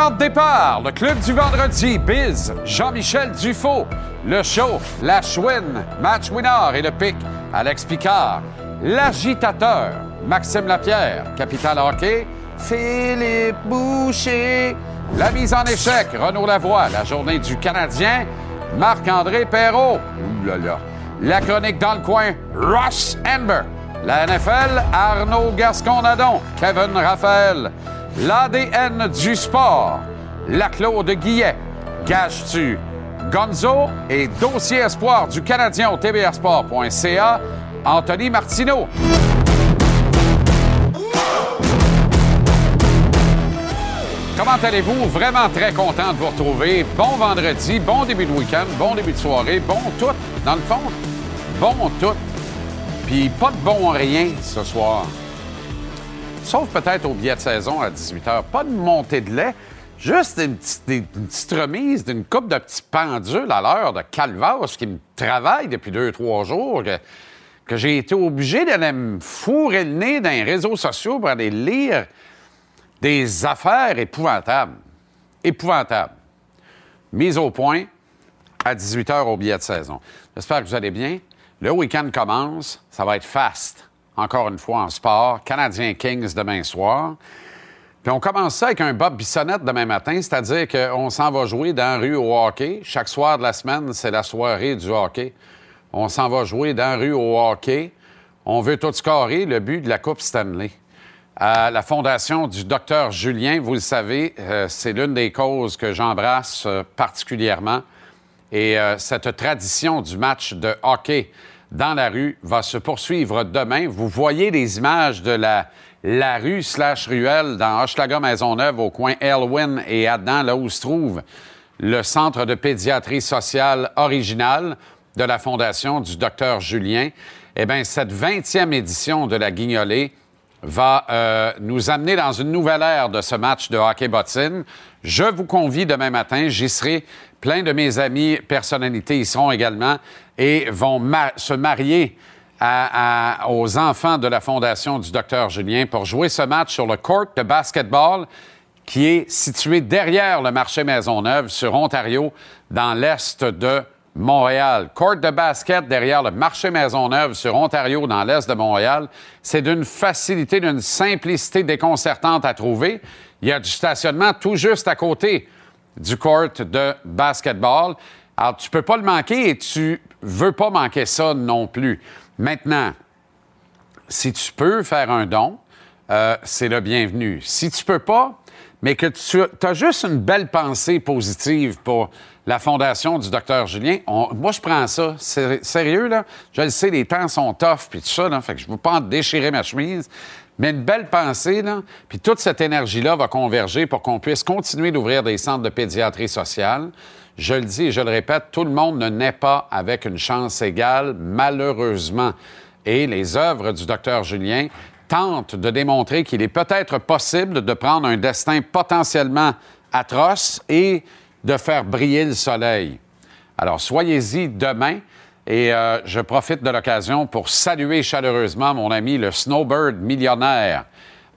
Le club du vendredi, Biz, Jean-Michel Dufaux, le show, la chouine, match winner et le pic, Alex Picard, l'agitateur, Maxime Lapierre, Capital Hockey, Philippe Boucher, la mise en échec, Renaud Lavoie, la journée du Canadien, Marc-André Perrault, la chronique dans le coin, Ross Amber, la NFL, Arnaud Gascon-Nadon, Kevin Raphaël, l'ADN du sport, la Claude Guillet, Gage-tu, Gonzo et dossier espoir du Canadien au tvrsport.ca, Anthony Martineau. Comment allez-vous? Vraiment très content de vous retrouver. Bon vendredi, bon début de week-end, bon début de soirée, bon tout, dans le fond. Bon tout. Puis pas de bon rien ce soir. Sauf peut-être au billet de saison à 18h. Pas de montée de lait. Juste une petite, remise d'une coupe de petits pendules à l'heure de Calvas qui me travaille depuis deux, trois jours. Que, que j'ai été obligé d'aller me fourrer le nez dans les réseaux sociaux pour aller lire des affaires épouvantables. Épouvantables. Mise au point à 18h au billet de saison. J'espère que vous allez bien. Le week-end commence. Ça va être fast. Encore une fois en sport. Canadien Kings demain soir. Puis on commence ça avec un Bob Bissonnette demain matin, c'est-à-dire qu'on s'en va jouer dans la rue au hockey. Chaque soir de la semaine, c'est la soirée du hockey. On s'en va jouer dans la rue au hockey. On veut tout scorer le but de la Coupe Stanley la fondation du docteur Julien. Vous le savez, euh, c'est l'une des causes que j'embrasse euh, particulièrement. Et euh, cette tradition du match de hockey dans la rue va se poursuivre demain. Vous voyez les images de la, la rue slash ruelle dans Hochelaga Maisonneuve au coin Elwyn et Adam, là où se trouve le centre de pédiatrie sociale original de la fondation du docteur Julien. Eh bien, cette 20e édition de la Guignolée va euh, nous amener dans une nouvelle ère de ce match de hockey bottine. Je vous convie demain matin, j'y serai. Plein de mes amis personnalités y seront également et vont se marier aux enfants de la Fondation du docteur Julien pour jouer ce match sur le court de basketball qui est situé derrière le marché Maisonneuve sur Ontario, dans l'est de Montréal. Court de basket derrière le marché Maisonneuve sur Ontario, dans l'est de Montréal. C'est d'une facilité, d'une simplicité déconcertante à trouver. Il y a du stationnement tout juste à côté du court de basketball. Alors, tu peux pas le manquer et tu veux pas manquer ça non plus. Maintenant, si tu peux faire un don, euh, c'est le bienvenu. Si tu peux pas, mais que tu as juste une belle pensée positive pour la fondation du docteur Julien, moi, je prends ça. Sérieux, là? Je le sais, les temps sont tough, puis tout ça, là, fait que je ne veux pas en déchirer ma chemise. Mais une belle pensée, puis toute cette énergie-là va converger pour qu'on puisse continuer d'ouvrir des centres de pédiatrie sociale. Je le dis et je le répète, tout le monde ne naît pas avec une chance égale, malheureusement. Et les œuvres du docteur Julien tentent de démontrer qu'il est peut-être possible de prendre un destin potentiellement atroce et de faire briller le soleil. Alors, soyez-y demain. Et euh, je profite de l'occasion pour saluer chaleureusement mon ami le snowbird millionnaire,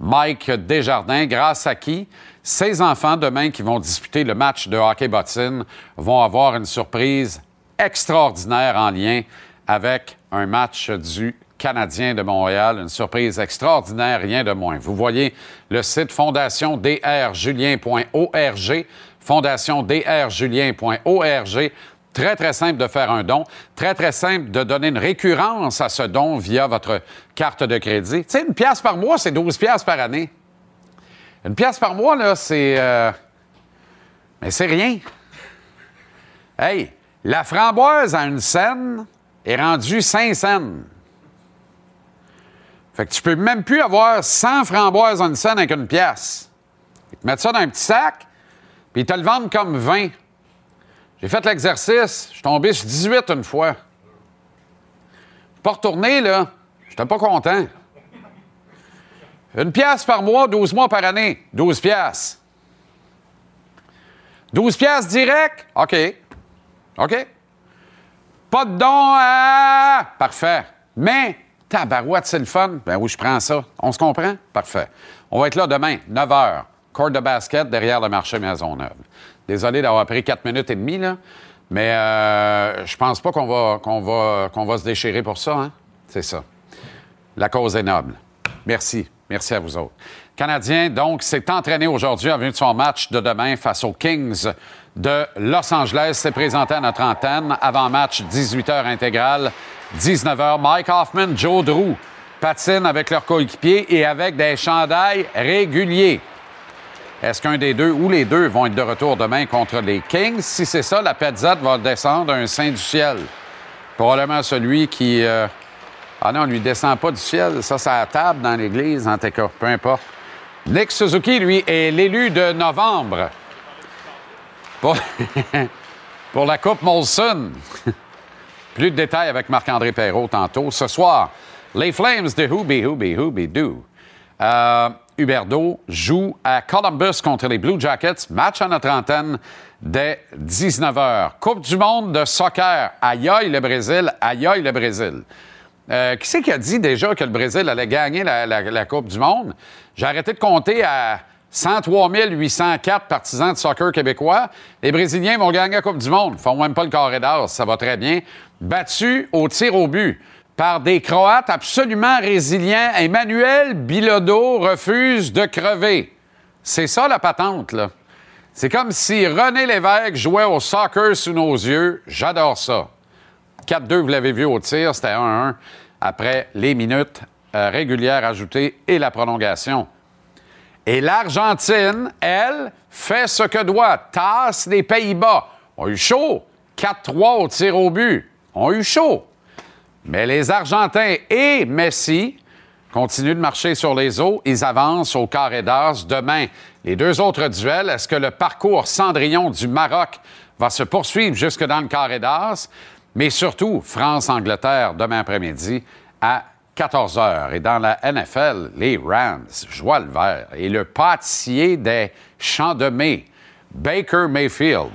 Mike Desjardins, grâce à qui ses enfants demain qui vont disputer le match de hockey bottine vont avoir une surprise extraordinaire en lien avec un match du Canadien de Montréal. Une surprise extraordinaire, rien de moins. Vous voyez le site fondationdrjulien.org fondationdrjulien.org. Très, très simple de faire un don. Très, très simple de donner une récurrence à ce don via votre carte de crédit. Tu sais, une pièce par mois, c'est 12 pièces par année. Une pièce par mois, là, c'est... Euh, mais c'est rien. Hey, la framboise à une scène est rendue 5 cents. Fait que tu peux même plus avoir 100 framboises à une scène avec une pièce. Mettre ça dans un petit sac, puis ils te le vendent comme 20. J'ai fait l'exercice, je suis tombé sur 18 une fois. Pas retourné, là. J'étais pas content. Une pièce par mois, 12 mois par année. 12 pièces. 12 pièces direct? OK. OK. Pas de don à... Parfait. Mais, tabarouette, c'est le fun. Ben oui, je prends ça. On se comprend? Parfait. On va être là demain, 9 h court de basket derrière le marché Maisonneuve. Désolé d'avoir pris quatre minutes et demie, mais euh, je pense pas qu'on va, qu'on va, qu'on va se déchirer pour ça. Hein? C'est ça. La cause est noble. Merci. Merci à vous autres. Canadien, donc, s'est entraîné aujourd'hui en vue de son match de demain face aux Kings de Los Angeles. s'est présenté à notre antenne. Avant-match, 18h intégrale, 19h. Mike Hoffman, Joe Drew patinent avec leurs coéquipiers et avec des chandails réguliers. Est-ce qu'un des deux ou les deux vont être de retour demain contre les Kings? Si c'est ça, la Petzat va descendre un saint du ciel. Probablement celui qui. Euh, ah non, on lui descend pas du ciel. Ça, c'est à table dans l'église, en tout cas. Peu importe. Nick Suzuki, lui, est l'élu de novembre pour, pour la Coupe Molson. Plus de détails avec Marc-André Perrault tantôt. Ce soir, les Flames de Hooby, Hooby, Hooby Doo. Euh, Huberdo joue à Columbus contre les Blue Jackets. Match à notre antenne dès 19h. Coupe du monde de soccer. Aïe le Brésil, aïe le Brésil. Euh, qui c'est qui a dit déjà que le Brésil allait gagner la, Coupe du monde? J'ai arrêté de compter à 103 804 partisans de soccer québécois. Les Brésiliens vont gagner la Coupe du monde. Ils font même pas le carré ça va très bien. Battu au tir au but par des Croates absolument résilients. Emmanuel Bilodeau refuse de crever. C'est ça la patente, là. C'est comme si René Lévesque jouait au soccer sous nos yeux. J'adore ça. 4-2, vous l'avez vu au tir, c'était 1-1 après les minutes euh, régulières ajoutées et la prolongation. Et l'Argentine, elle, fait ce que doit, tasse les Pays-Bas. On a eu chaud. 4-3 au tir au but. On a eu chaud. Mais les Argentins et Messi continuent de marcher sur les eaux. Ils avancent au carré d'as. Demain, les deux autres duels, est-ce que le parcours Cendrillon du Maroc va se poursuivre jusque dans le carré d'as? Mais surtout, France-Angleterre demain après-midi à 14 h. Et dans la NFL, les Rams, joie le vert. Et le pâtissier des Champs de Mai, Baker Mayfield,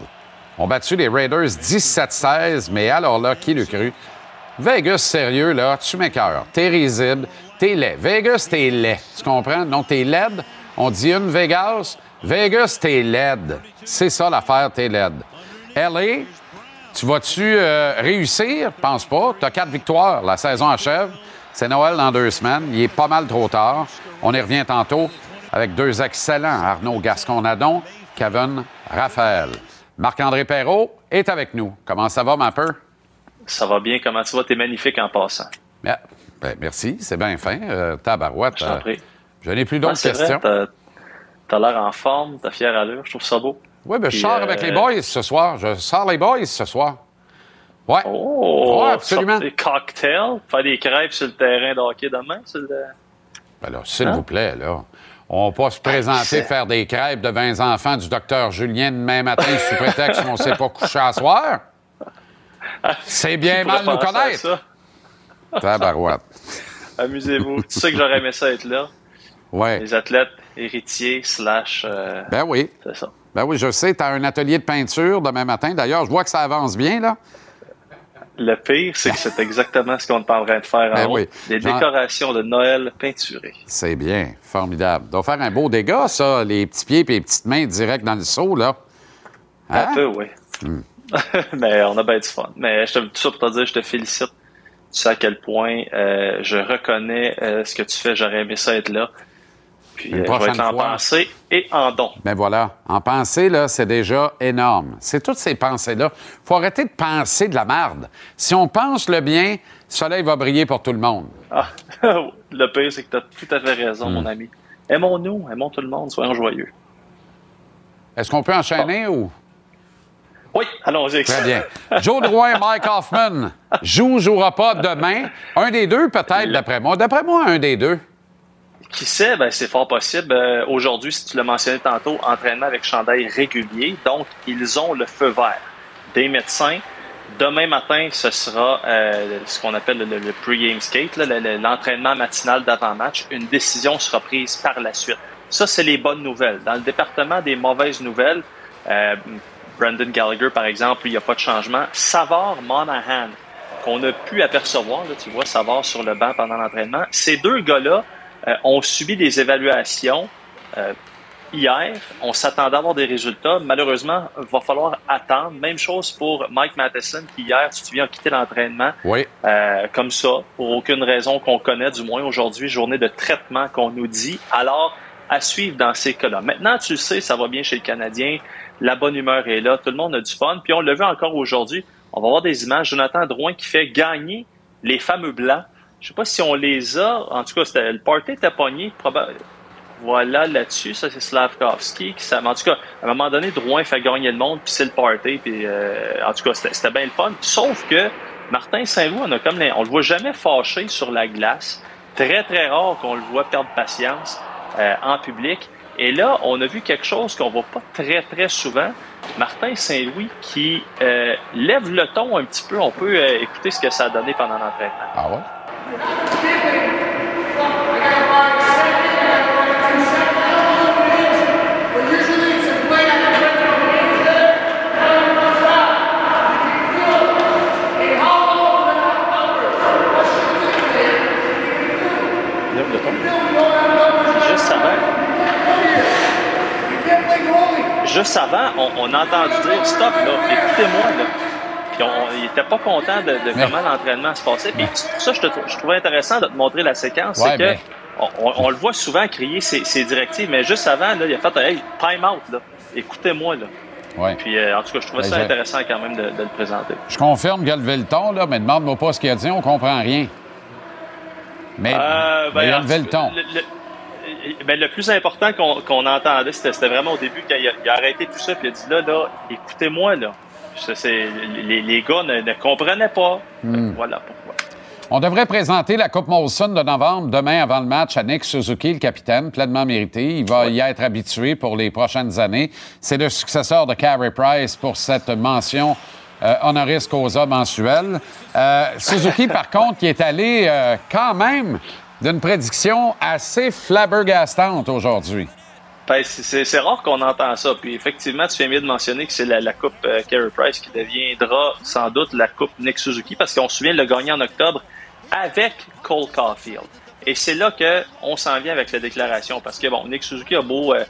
ont battu les Raiders 17-16. Mais alors là, qui le cru? Vegas, sérieux, là, tu m'écœures. T'es risible, t'es laid. Vegas, t'es laid. Tu comprends? Non, t'es laid. On dit une Vegas. Vegas, t'es laid. C'est ça l'affaire, t'es laid. LA, tu vas-tu euh, réussir? Pense pas. Tu as quatre victoires. La saison achève. C'est Noël dans deux semaines. Il est pas mal trop tard. On y revient tantôt avec deux excellents Arnaud Gascon-Nadon, Kevin Raphaël. Marc-André Perrault est avec nous. Comment ça va, ma peur? Ça va bien. Comment tu vas? T'es magnifique en passant. Ben, merci. C'est bien fin. Euh, tabarouette. Je, euh, je n'ai plus d'autres questions. Tu as l'air en forme. Tu as fière allure. Je trouve ça beau. Oui, ben, je sors avec les euh, boys ce soir. Je sors les boys ce soir. Ouais. Oh, ouais, absolument. Des cocktails, faire des crêpes sur le terrain de hockey demain. Le... Ben là, s'il hein? vous plaît, là. On va pas se présenter faire des crêpes de 20 enfants du docteur Julien demain matin sous prétexte qu'on ne s'est pas couché à soir. C'est bien mal nous connaître. Tabarouette. Amusez-vous. tu sais que j'aurais aimé ça être là. Ouais. Les athlètes héritiers slash... Euh, ben oui. C'est ça. Ben oui, je sais, tu as un atelier de peinture demain matin. D'ailleurs, je vois que ça avance bien, là. Le pire, c'est que c'est exactement ce qu'on est en train de faire en ben Des décorations de Noël peinturées. C'est bien, formidable. doit faire un beau dégât, ça, les petits pieds et les petites mains direct dans le seau, là. Un hein? peu, oui. Hmm. Mais on a bien du fun. Mais je te, tout ça pour te dire, je te félicite. Tu sais à quel point euh, je reconnais euh, ce que tu fais. J'aurais aimé ça être là. Puis, Une euh, être en pensée et en don. Ben voilà. En pensée, là, c'est déjà énorme. C'est toutes ces pensées-là. faut arrêter de penser de la merde. Si on pense le bien, le soleil va briller pour tout le monde. Ah, le pire, c'est que tu as tout à fait raison, mon hmm. ami. Aimons-nous, aimons tout le monde, soyons joyeux. Est-ce qu'on peut enchaîner ou... Oui, allons-y. Très bien. Joe Drouin, Mike Hoffman, joue ou jouera pas demain. Un des deux, peut-être, d'après moi. D'après moi, un des deux. Qui sait, ben, c'est fort possible. Euh, aujourd'hui, si tu l'as mentionné tantôt, entraînement avec chandail régulier. Donc, ils ont le feu vert des médecins. Demain matin, ce sera euh, ce qu'on appelle le, pre-game skate, l'entraînement matinal d'avant-match. Une décision sera prise par la suite. Ça, c'est les bonnes nouvelles. Dans le département des mauvaises nouvelles, euh, Brandon Gallagher, par exemple, il n'y a pas de changement. Savard, Monahan, qu'on a pu apercevoir, là, tu vois Savard sur le banc pendant l'entraînement. Ces deux gars-là, euh, ont subi des évaluations. Euh, hier, on s'attendait à avoir des résultats. Malheureusement, il va falloir attendre. Même chose pour Mike Matheson, qui hier, tu te souviens, a quitté l'entraînement. Oui. Euh, comme ça, pour aucune raison qu'on connaît, du moins aujourd'hui, journée de traitement qu'on nous dit. Alors, à suivre dans ces cas-là. Maintenant, tu le sais, ça va bien chez le Canadien. La bonne humeur est là. Tout le monde a du fun. Puis on le vu encore aujourd'hui. On va voir des images. Jonathan Drouin qui fait gagner les fameux blancs. Je sais pas si on les a. En tout cas, le party était pogné. Voilà, là-dessus, ça c'est Slavkovski. Qui, en tout cas, à un moment donné, Drouin fait gagner le monde, puis c'est le party. Puis, euh, en tout cas, c'était bien le fun. Sauf que Martin Saint-Louis, on a comme on le voit jamais fâché sur la glace. Très, très rare qu'on le voit perdre patience euh, en public. Et là, on a vu quelque chose qu'on voit pas très, très souvent. Martin Saint-Louis qui euh, lève le ton un petit peu. On peut écouter ce que ça a donné pendant l'entraînement. Ah ouais? Juste avant, on, a entendu dire stop, là, écoutez-moi, là. Puis on, il n'était pas content de, comment l'entraînement se passait. Puis pour ça, je, je, trouvais intéressant de te montrer la séquence. c'est que on, le voit souvent crier ses, directives, mais juste avant, là, il a fait hey, time out, là. Écoutez-moi, là. Ouais. Puis, euh, en tout cas, je trouvais ça intéressant quand même de, le présenter. Je confirme qu'il a levé le ton, là, mais demande-moi pas ce qu'il a dit, on comprend rien. Mais, euh, ben, il a levé le ton. Ben, le plus important qu'on entendait, c'était vraiment au début, quand il a, arrêté tout ça, puis il a dit là, là, écoutez-moi, là. Les, les, gars ne, comprenaient pas. Hmm. Voilà pourquoi. On devrait présenter la Coupe Molson de novembre demain avant le match à Nick Suzuki, le capitaine, pleinement mérité. Il va y être habitué pour les prochaines années. C'est le successeur de Carey Price pour cette mention euh, honoris causa mensuelle. Euh, Suzuki, par contre, qui est allé euh, quand même d'une prédiction assez flabbergastante aujourd'hui. Ben, c'est rare qu'on entend ça. Puis effectivement, tu fais bien de mentionner que c'est la, Coupe euh, Carey Price qui deviendra sans doute la Coupe Nick Suzuki parce qu'on se souvient de le gagner en octobre avec Cole Caulfield. Et c'est là qu'on s'en vient avec la déclaration parce que bon, Nick Suzuki a beau euh,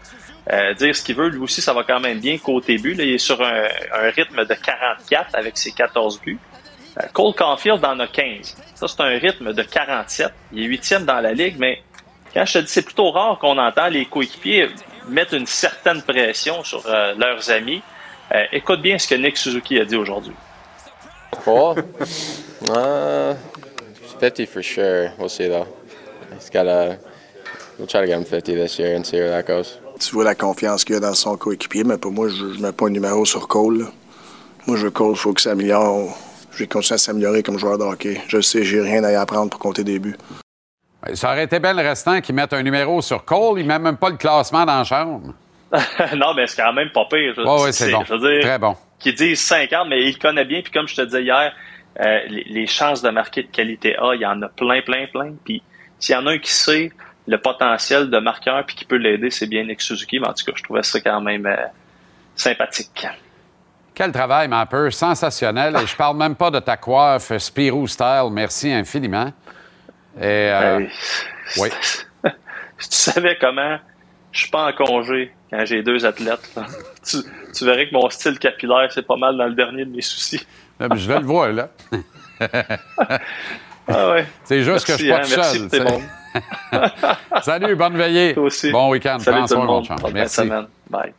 euh, dire ce qu'il veut, lui aussi ça va quand même bien côté but. Là, il est sur un rythme de 44 avec ses 14 buts. Euh, Cole Caulfield en a 15. Ça, c'est un rythme de 47. Il est huitième dans la ligue, mais quand je te dis, c'est plutôt rare qu'on entend les coéquipiers mettre une certaine pression sur euh, leurs amis. Euh, écoute bien ce que Nick Suzuki a dit aujourd'hui. Oh, uh, 50 for sure. We'll see though. He's got a. We'll try to get him 50 this year and see where that goes. Tu vois la confiance qu'il a dans son coéquipier, mais pour moi, je ne mets pas un numéro sur Cole. Moi, je Cole, il faut que ça améliore je vais continuer à s'améliorer comme joueur de hockey. Je sais, j'ai rien à y apprendre pour compter des buts. Ça aurait été bien le restant qu'ils mettent un numéro sur Cole. Il met même pas le classement dans la chambre. non, mais c'est quand même pas pire. oui, c'est bon. Très bon. Qui dit 50, mais il connaît bien. Puis comme je te disais hier, euh, les, chances de marquer de qualité A, il y en a plein, plein, plein. Puis s'il y en a un qui sait le potentiel de marqueur puis qui peut l'aider, c'est bien Nick Suzuki. Mais en tout cas, je trouvais ça quand même euh, sympathique. Quel travail, ma peu sensationnel. Et je parle même pas de ta coiffe Spirou Style. Merci infiniment. Et, euh, oui. si tu savais comment je suis pas en congé quand j'ai deux athlètes, tu, verrais que mon style capillaire, c'est pas mal dans le dernier de mes soucis. je vais le voir, là. ah ouais. C'est juste que je suis pas hein, tout seul. Bon. Salut, bonne veillée. Toi aussi. Bon week-end. Salut tout le monde. Merci. Bye.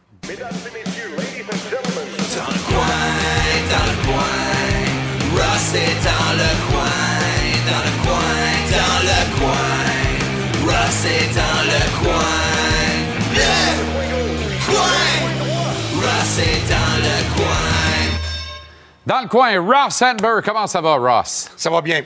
Ross est dans le coin, dans le coin, dans le coin. Ross est dans le coin, le coin. Ross est dans le coin. Dans le coin, Ross Sandberg, comment ça va, Ross? Ça va bien.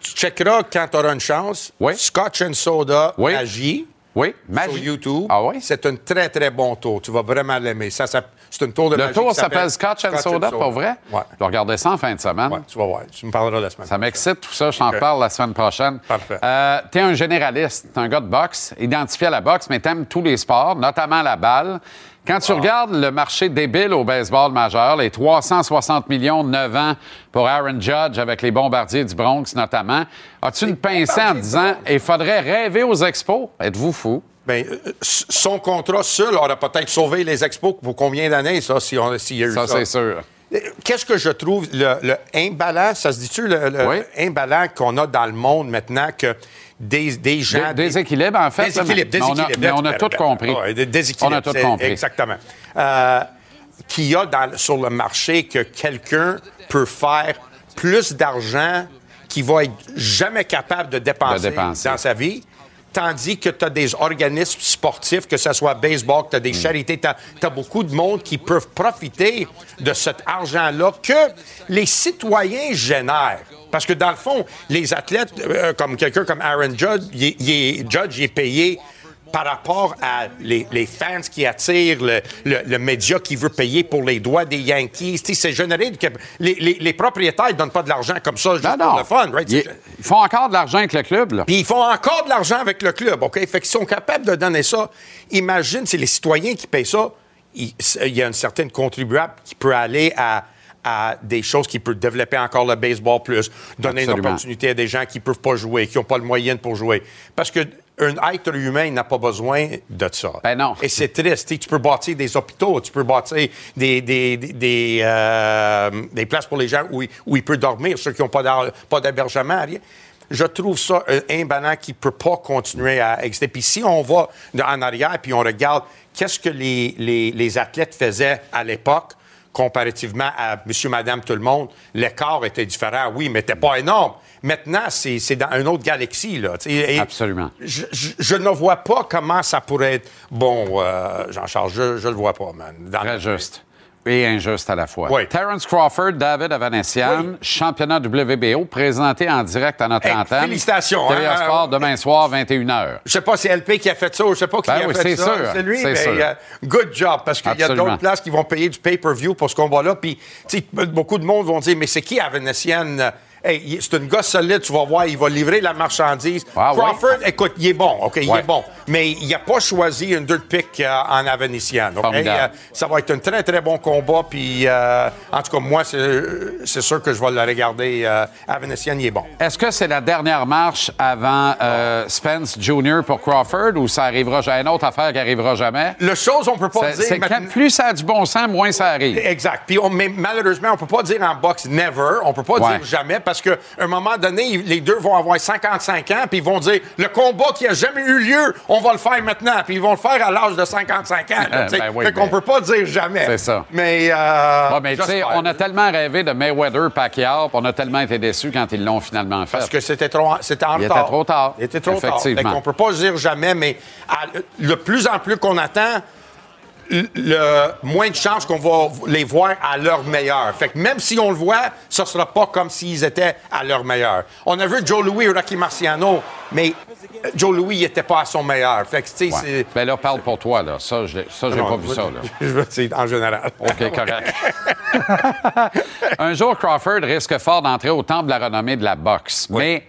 Tu checkeras quand tu auras une chance. Oui. Scotch and Soda oui. Magie. Oui, Magie. Sur YouTube. Ah oui? C'est un très, très bon tour. Tu vas vraiment l'aimer. Ça, ça c'est une tour de Le tour s'appelle Scotch, and Soda, pas vrai? Ouais. Je vais regarder ça en fin de semaine. Ouais, tu vas voir. Tu me parleras la semaine Ça m'excite, tout ça. Je t'en parle la semaine prochaine. Parfait. Euh, tu es un généraliste. Tu es un gars de boxe, identifié à la boxe, mais tu aimes tous les sports, notamment la balle. Quand tu regardes le marché débile au baseball majeur, les 360 millions de 9 ans pour Aaron Judge avec les bombardiers du Bronx notamment, as-tu une pincée en disant il faudrait rêver aux expos? Êtes-vous fou? Ben, euh, son contrat seul aurait peut-être sauvé les expos pour combien d'années, ça, si on, s'il y a eu Ça, ça? c'est sûr. Euh, Qu'est-ce que je trouve le, le ça se dit-tu, le, le Oui. qu'on a dans le monde maintenant que des, des gens. Des- déséquilibre, en fait. Déséquilibre, mais on a- déséquilibre. mais on a tout compris. Ouais, dé- déséquilibre, On a tout compris. Exactement. Euh, Qu'il y a dans- sur le marché que quelqu'un peut faire plus d'argent qu'il va être jamais capable de dépenser, De dépenser. dans sa vie. Tandis que tu as des organismes sportifs, que ce soit baseball, que tu as des Hmm. charités, tu as, beaucoup de monde qui peuvent profiter de cet argent-là que les citoyens génèrent. Parce que dans le fond, les athlètes, euh, comme quelqu'un comme Aaron Judge, il est, il est- Judge, il est payé par rapport à les, les fans qui attirent, le, le- le média qui veut payer pour les droits des Yankees. Tu sais, C'est généré. Les, les- les propriétaires ne donnent pas de l'argent comme ça juste pour non. le fun. Right? Ils, font encore de l'argent avec le club, là. puis ils font encore de l'argent avec le club, OK? Fait qu'ils sont capables de donner ça. Imagine, c'est les citoyens qui payent ça. Il, il y a une certaine contribuable qui peut aller à, à des choses qui peuvent développer encore le baseball plus, donner une opportunité à des gens qui ne peuvent pas jouer, qui n'ont pas le moyen pour jouer. Parce que un être humain n'a pas besoin de ça. Ben non. Et c'est triste. Tu peux bâtir des hôpitaux, tu peux bâtir des, des, des, des, euh, des places pour les gens où, ils- où ils peuvent dormir, ceux qui n'ont pas d'hébergement, rien. Je trouve ça un imbanant qui ne peut pas continuer à exister. Puis si on va en arrière puis on regarde qu'est-ce que les, les, les athlètes faisaient à l'époque, comparativement à monsieur, madame, tout le monde, l'écart était différent, oui, mais n'était pas énorme. Maintenant, c'est dans une autre galaxie. Là, et Absolument. Je, je- je ne vois pas comment ça pourrait être bon, euh, Jean-Charles. Je, je le vois pas, man. Dans Très juste. Et injuste à la fois. Oui. Terence Crawford, David Avanessian, Oui. championnat WBO, présenté en direct à notre Hey, antenne. félicitations, TVA hein, Sport, euh, demain soir, 21h. Je sais pas si LP qui a fait ça ou je sais pas qui Ben a oui, fait ça. C'est lui, mais sûr. euh, good job parce qu'il y a d'autres places qui vont payer du pay-per-view pour ce combat-là. Puis, beaucoup de monde vont dire, mais c'est qui Avanessian? Hey, c'est une gars solide, tu vas voir, il va livrer la marchandise. Ah. Crawford, écoute, il est bon, OK, il Ouais. est bon. Mais il n'a pas choisi une dirt pick euh, en? Formidable. Euh, ça va être un très, très bon combat. Puis, euh, en tout cas, moi, c'est sûr que je vais le regarder. Euh, il est bon. Est-ce que c'est la dernière marche avant Spence Jr. pour Crawford ou ça arrivera jamais? Une autre affaire qui arrivera jamais? Le chose, on peut pas dire... c'est maintenant- plus ça a du bon sens, moins ça arrive. Exact. Puis on- mais malheureusement, on peut pas dire en boxe never, on peut pas Ouais. dire jamais parce qu'à un moment donné, les deux vont avoir 55 ans puis ils vont dire le combat qui a jamais eu lieu, on va le faire maintenant, puis ils vont le faire à l'âge de 55 ans. là, sais. Ben oui, fait qu'on peut pas dire jamais. C'est ça. Mais euh, mais on a tellement rêvé de Mayweather Pacquiao, puis on a tellement été déçus quand ils l'ont finalement fait. Parce que c'était trop, c'était en Il retard. était trop tard. Il était trop Effectivement. tard. Fait qu'on peut pas dire jamais, mais à- le plus en plus qu'on attend, le- moins de chances qu'on va les voir à leur meilleur. Fait que même si on le voit, ce sera pas comme s'ils étaient à leur meilleur. On a vu Joe Louis et Rocky Marciano, mais Joe Louis, il était pas à son meilleur. Fait que, tu sais, Ouais. Ben là, parle pour toi, là. Ça, je Non, pas vu ça, là. Je veux dire, en général. OK, correct. Un jour, Crawford risque fort d'entrer au temple de la renommée de la boxe. Mais,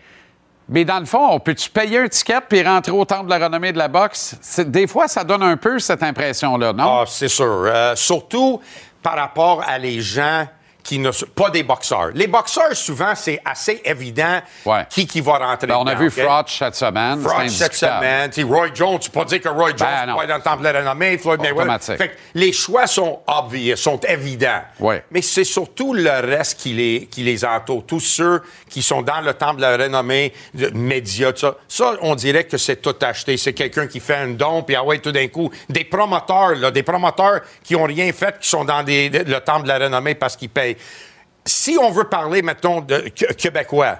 mais dans le fond, on peut-tu payer un ticket puis rentrer au temple de la renommée de la boxe? Des fois, ça donne un peu cette impression-là, non? Ah, c'est sûr. Euh, surtout par rapport à les gens qui ne sont pas des boxeurs. Les boxeurs, souvent, c'est assez évident Ouais. qui, qui va rentrer. Ben, on a vu OK? Froch cette semaine. C'est cette semaine. Roy Jones, tu peux pas dire que Roy Jones Ben, pas dans le temple de la renommée, Floyd Mayweather. Automatique. Fait que les choix sont obvious, sont évidents. Ouais. Mais c'est surtout le reste qui les, qui les entoure. Tous ceux qui sont dans le temple de la renommée, de médias, tout ça. Ça, on dirait que c'est tout acheté. C'est quelqu'un qui fait un don, puis ah ouais, tout d'un coup, des promoteurs, là, des promoteurs qui ont rien fait, qui sont dans des- le temple de la renommée parce qu'ils payent. Si on veut parler, mettons, de Qu- Québécois,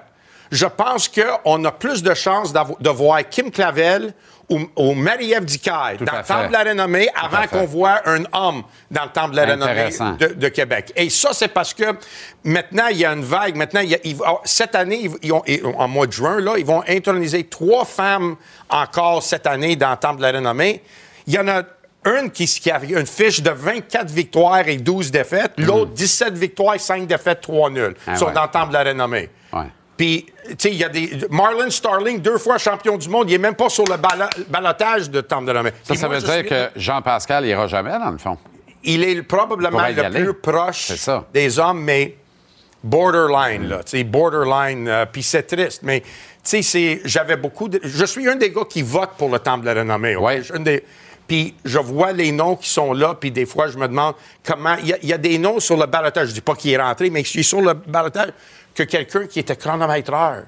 je pense qu'on a plus de chances de voir Kim Clavel ou, ou Marie-Ève Dicaille dans le temple de la renommée avant qu'on voit un homme dans le temple de la renommée de, de Québec. Et ça, c'est parce que maintenant, il y a une vague. Maintenant, il y a- il va- cette année, ils- ont- en mois de juin, là, ils vont introniser trois femmes encore cette année dans le temple de la renommée. Il y en a une qui, qui a une fiche de 24 victoires et 12 défaites. L'autre, 17 victoires, 5 défaites, 3 nuls. Mhm. Ah Ils sont ouais. dans le temple de la renommée. Ouais. Puis, tu sais, il y a des. Marlon Starling, deux fois champion du monde, il n'est même pas sur le balotage de temple de la renommée. Ça, Puis ça moi, veut dire suis- que Jean-Pascal ira jamais, dans le fond. il est probablement le aller. plus proche des hommes, mais borderline, là, tu sais, borderline, euh, puis c'est triste, mais, tu sais, j'avais beaucoup de... Je suis un des gars qui vote pour le Temple de la Renommée? Ouais. Un des- Puis je vois les noms qui sont là, puis des fois, je me demande comment... Il y, a- des noms sur le balotage, je dis pas qui est rentré, mais qui est sur le balotage, que quelqu'un qui était chronomètreur.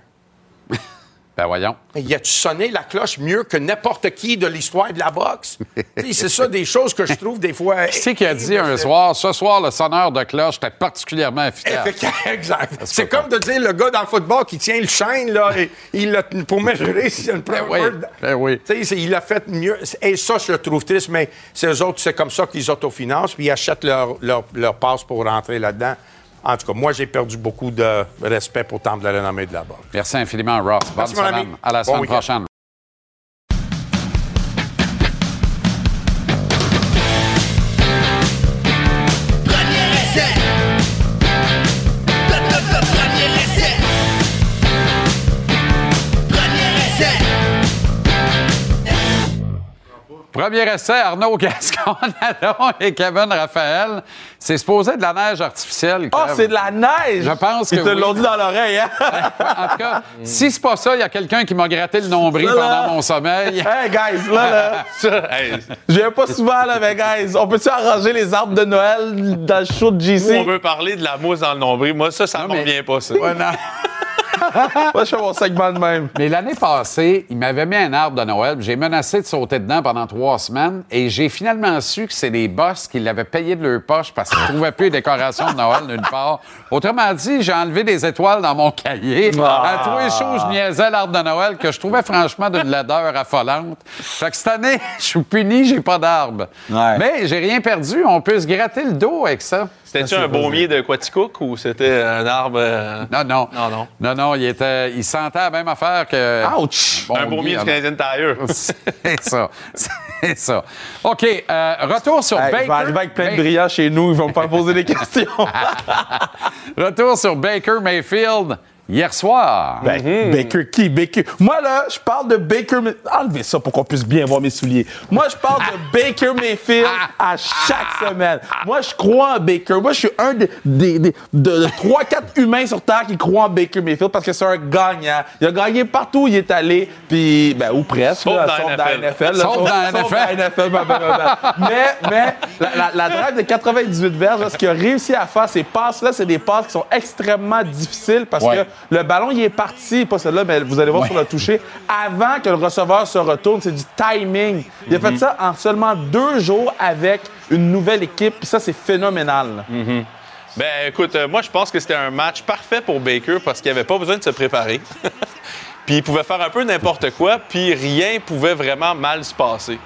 Ben voyons. Mais y a-tu sonné la cloche mieux que n'importe qui de l'histoire de la boxe? C'est ça des choses que je trouve des fois. Qui c'est qui a dit un soir, ce soir, le sonneur de cloche était particulièrement efficace? Exact. C'est comme de dire le gars dans le football qui tient le chaîne, là, et il l'a pour mesurer s'il y a une Ben oui, première- ben oui. Il a fait mieux. Et ça, je le trouve triste, mais c'est eux autres, c'est comme ça qu'ils autofinancent, puis ils achètent leur, leur, leur passe pour rentrer là-dedans. En tout cas, moi, j'ai perdu beaucoup de respect pour le Temple de la renommée de la boxe. Merci infiniment, Ross. Bonne Merci, mon semaine. ami. À la semaine prochaine. Premier essai, Arnaud Gascon, Nadon et Kevin Raphaël. C'est supposé de la neige artificielle. Ah, Kev. c'est de la neige! Je pense Ils que te oui. l'ont dit dans l'oreille, hein? En tout cas, si c'est pas ça, il y a quelqu'un qui m'a gratté le nombril là. pendant mon sommeil. hey, guys, là, là. Je viens pas souvent, là, mais guys, on peut-tu arranger les arbres de Noël dans le show de Nous, JC? on veut parler de la mousse dans le nombril. Moi, ça, ça ne mais- revient pas, ça. Ouais, non. Moi, je fais mon segment de même. Mais l'année passée, il m'avait mis un arbre de Noël. J'ai menacé de sauter dedans pendant trois semaines. Et j'ai finalement su que c'est les boss qui l'avaient payé de leur poche parce qu'ils ne trouvaient plus les décorations de Noël nulle part. Autrement dit, j'ai enlevé des étoiles dans mon cahier. Ah. À tous les shows, je niaisais l'arbre de Noël que je trouvais franchement d'une laideur affolante. Fait que cette année, je suis puni, j'ai pas d'arbre. Ouais. Mais j'ai rien perdu. On peut se gratter le dos avec ça. C'était-tu un baumier de Quaticook ou c'était un arbre. euh, Non, non. Non, non. Non, non, il, était, il sentait la même affaire que... Ouch! Bon, un baumier du. Canadian Tire. C'est ça. C'est ça. OK. euh, retour sur Hey, Baker. je vais arriver avec plein de May- brillants chez nous, ils vont me faire poser des questions. Retour sur Baker Mayfield hier soir. Ben, Baker qui? Baker? Moi, là, je parle de Baker. Enlevez ça pour qu'on puisse bien voir mes souliers. Moi, je parle de Baker Mayfield à chaque semaine. Moi, je crois en Baker. Moi, je suis un des, des, des- de, 3-4 humains sur Terre qui croient en Baker Mayfield parce que c'est un gagnant. Il a gagné partout où il est allé, puis, ben, ou presque. Sauf là, dans sauf la dans NFL. NFL. là, Sauf dans la NFL. NFL, ben, ben. mais, mais la, la, la drive de 98 verges, là, ce qu'il a réussi à faire, ces passes-là, c'est des passes qui sont extrêmement difficiles parce Ouais. que le ballon, il est parti, pas celle-là, mais vous allez voir Ouais. sur le toucher, avant que le receveur se retourne. C'est du timing. Il a fait ça en seulement deux jours avec une nouvelle équipe, puis ça, c'est phénoménal. là. Ben, écoute, euh, moi, je pense que c'était un match parfait pour Baker parce qu'il avait pas besoin de se préparer. puis il pouvait faire un peu n'importe quoi, puis rien pouvait vraiment mal se passer.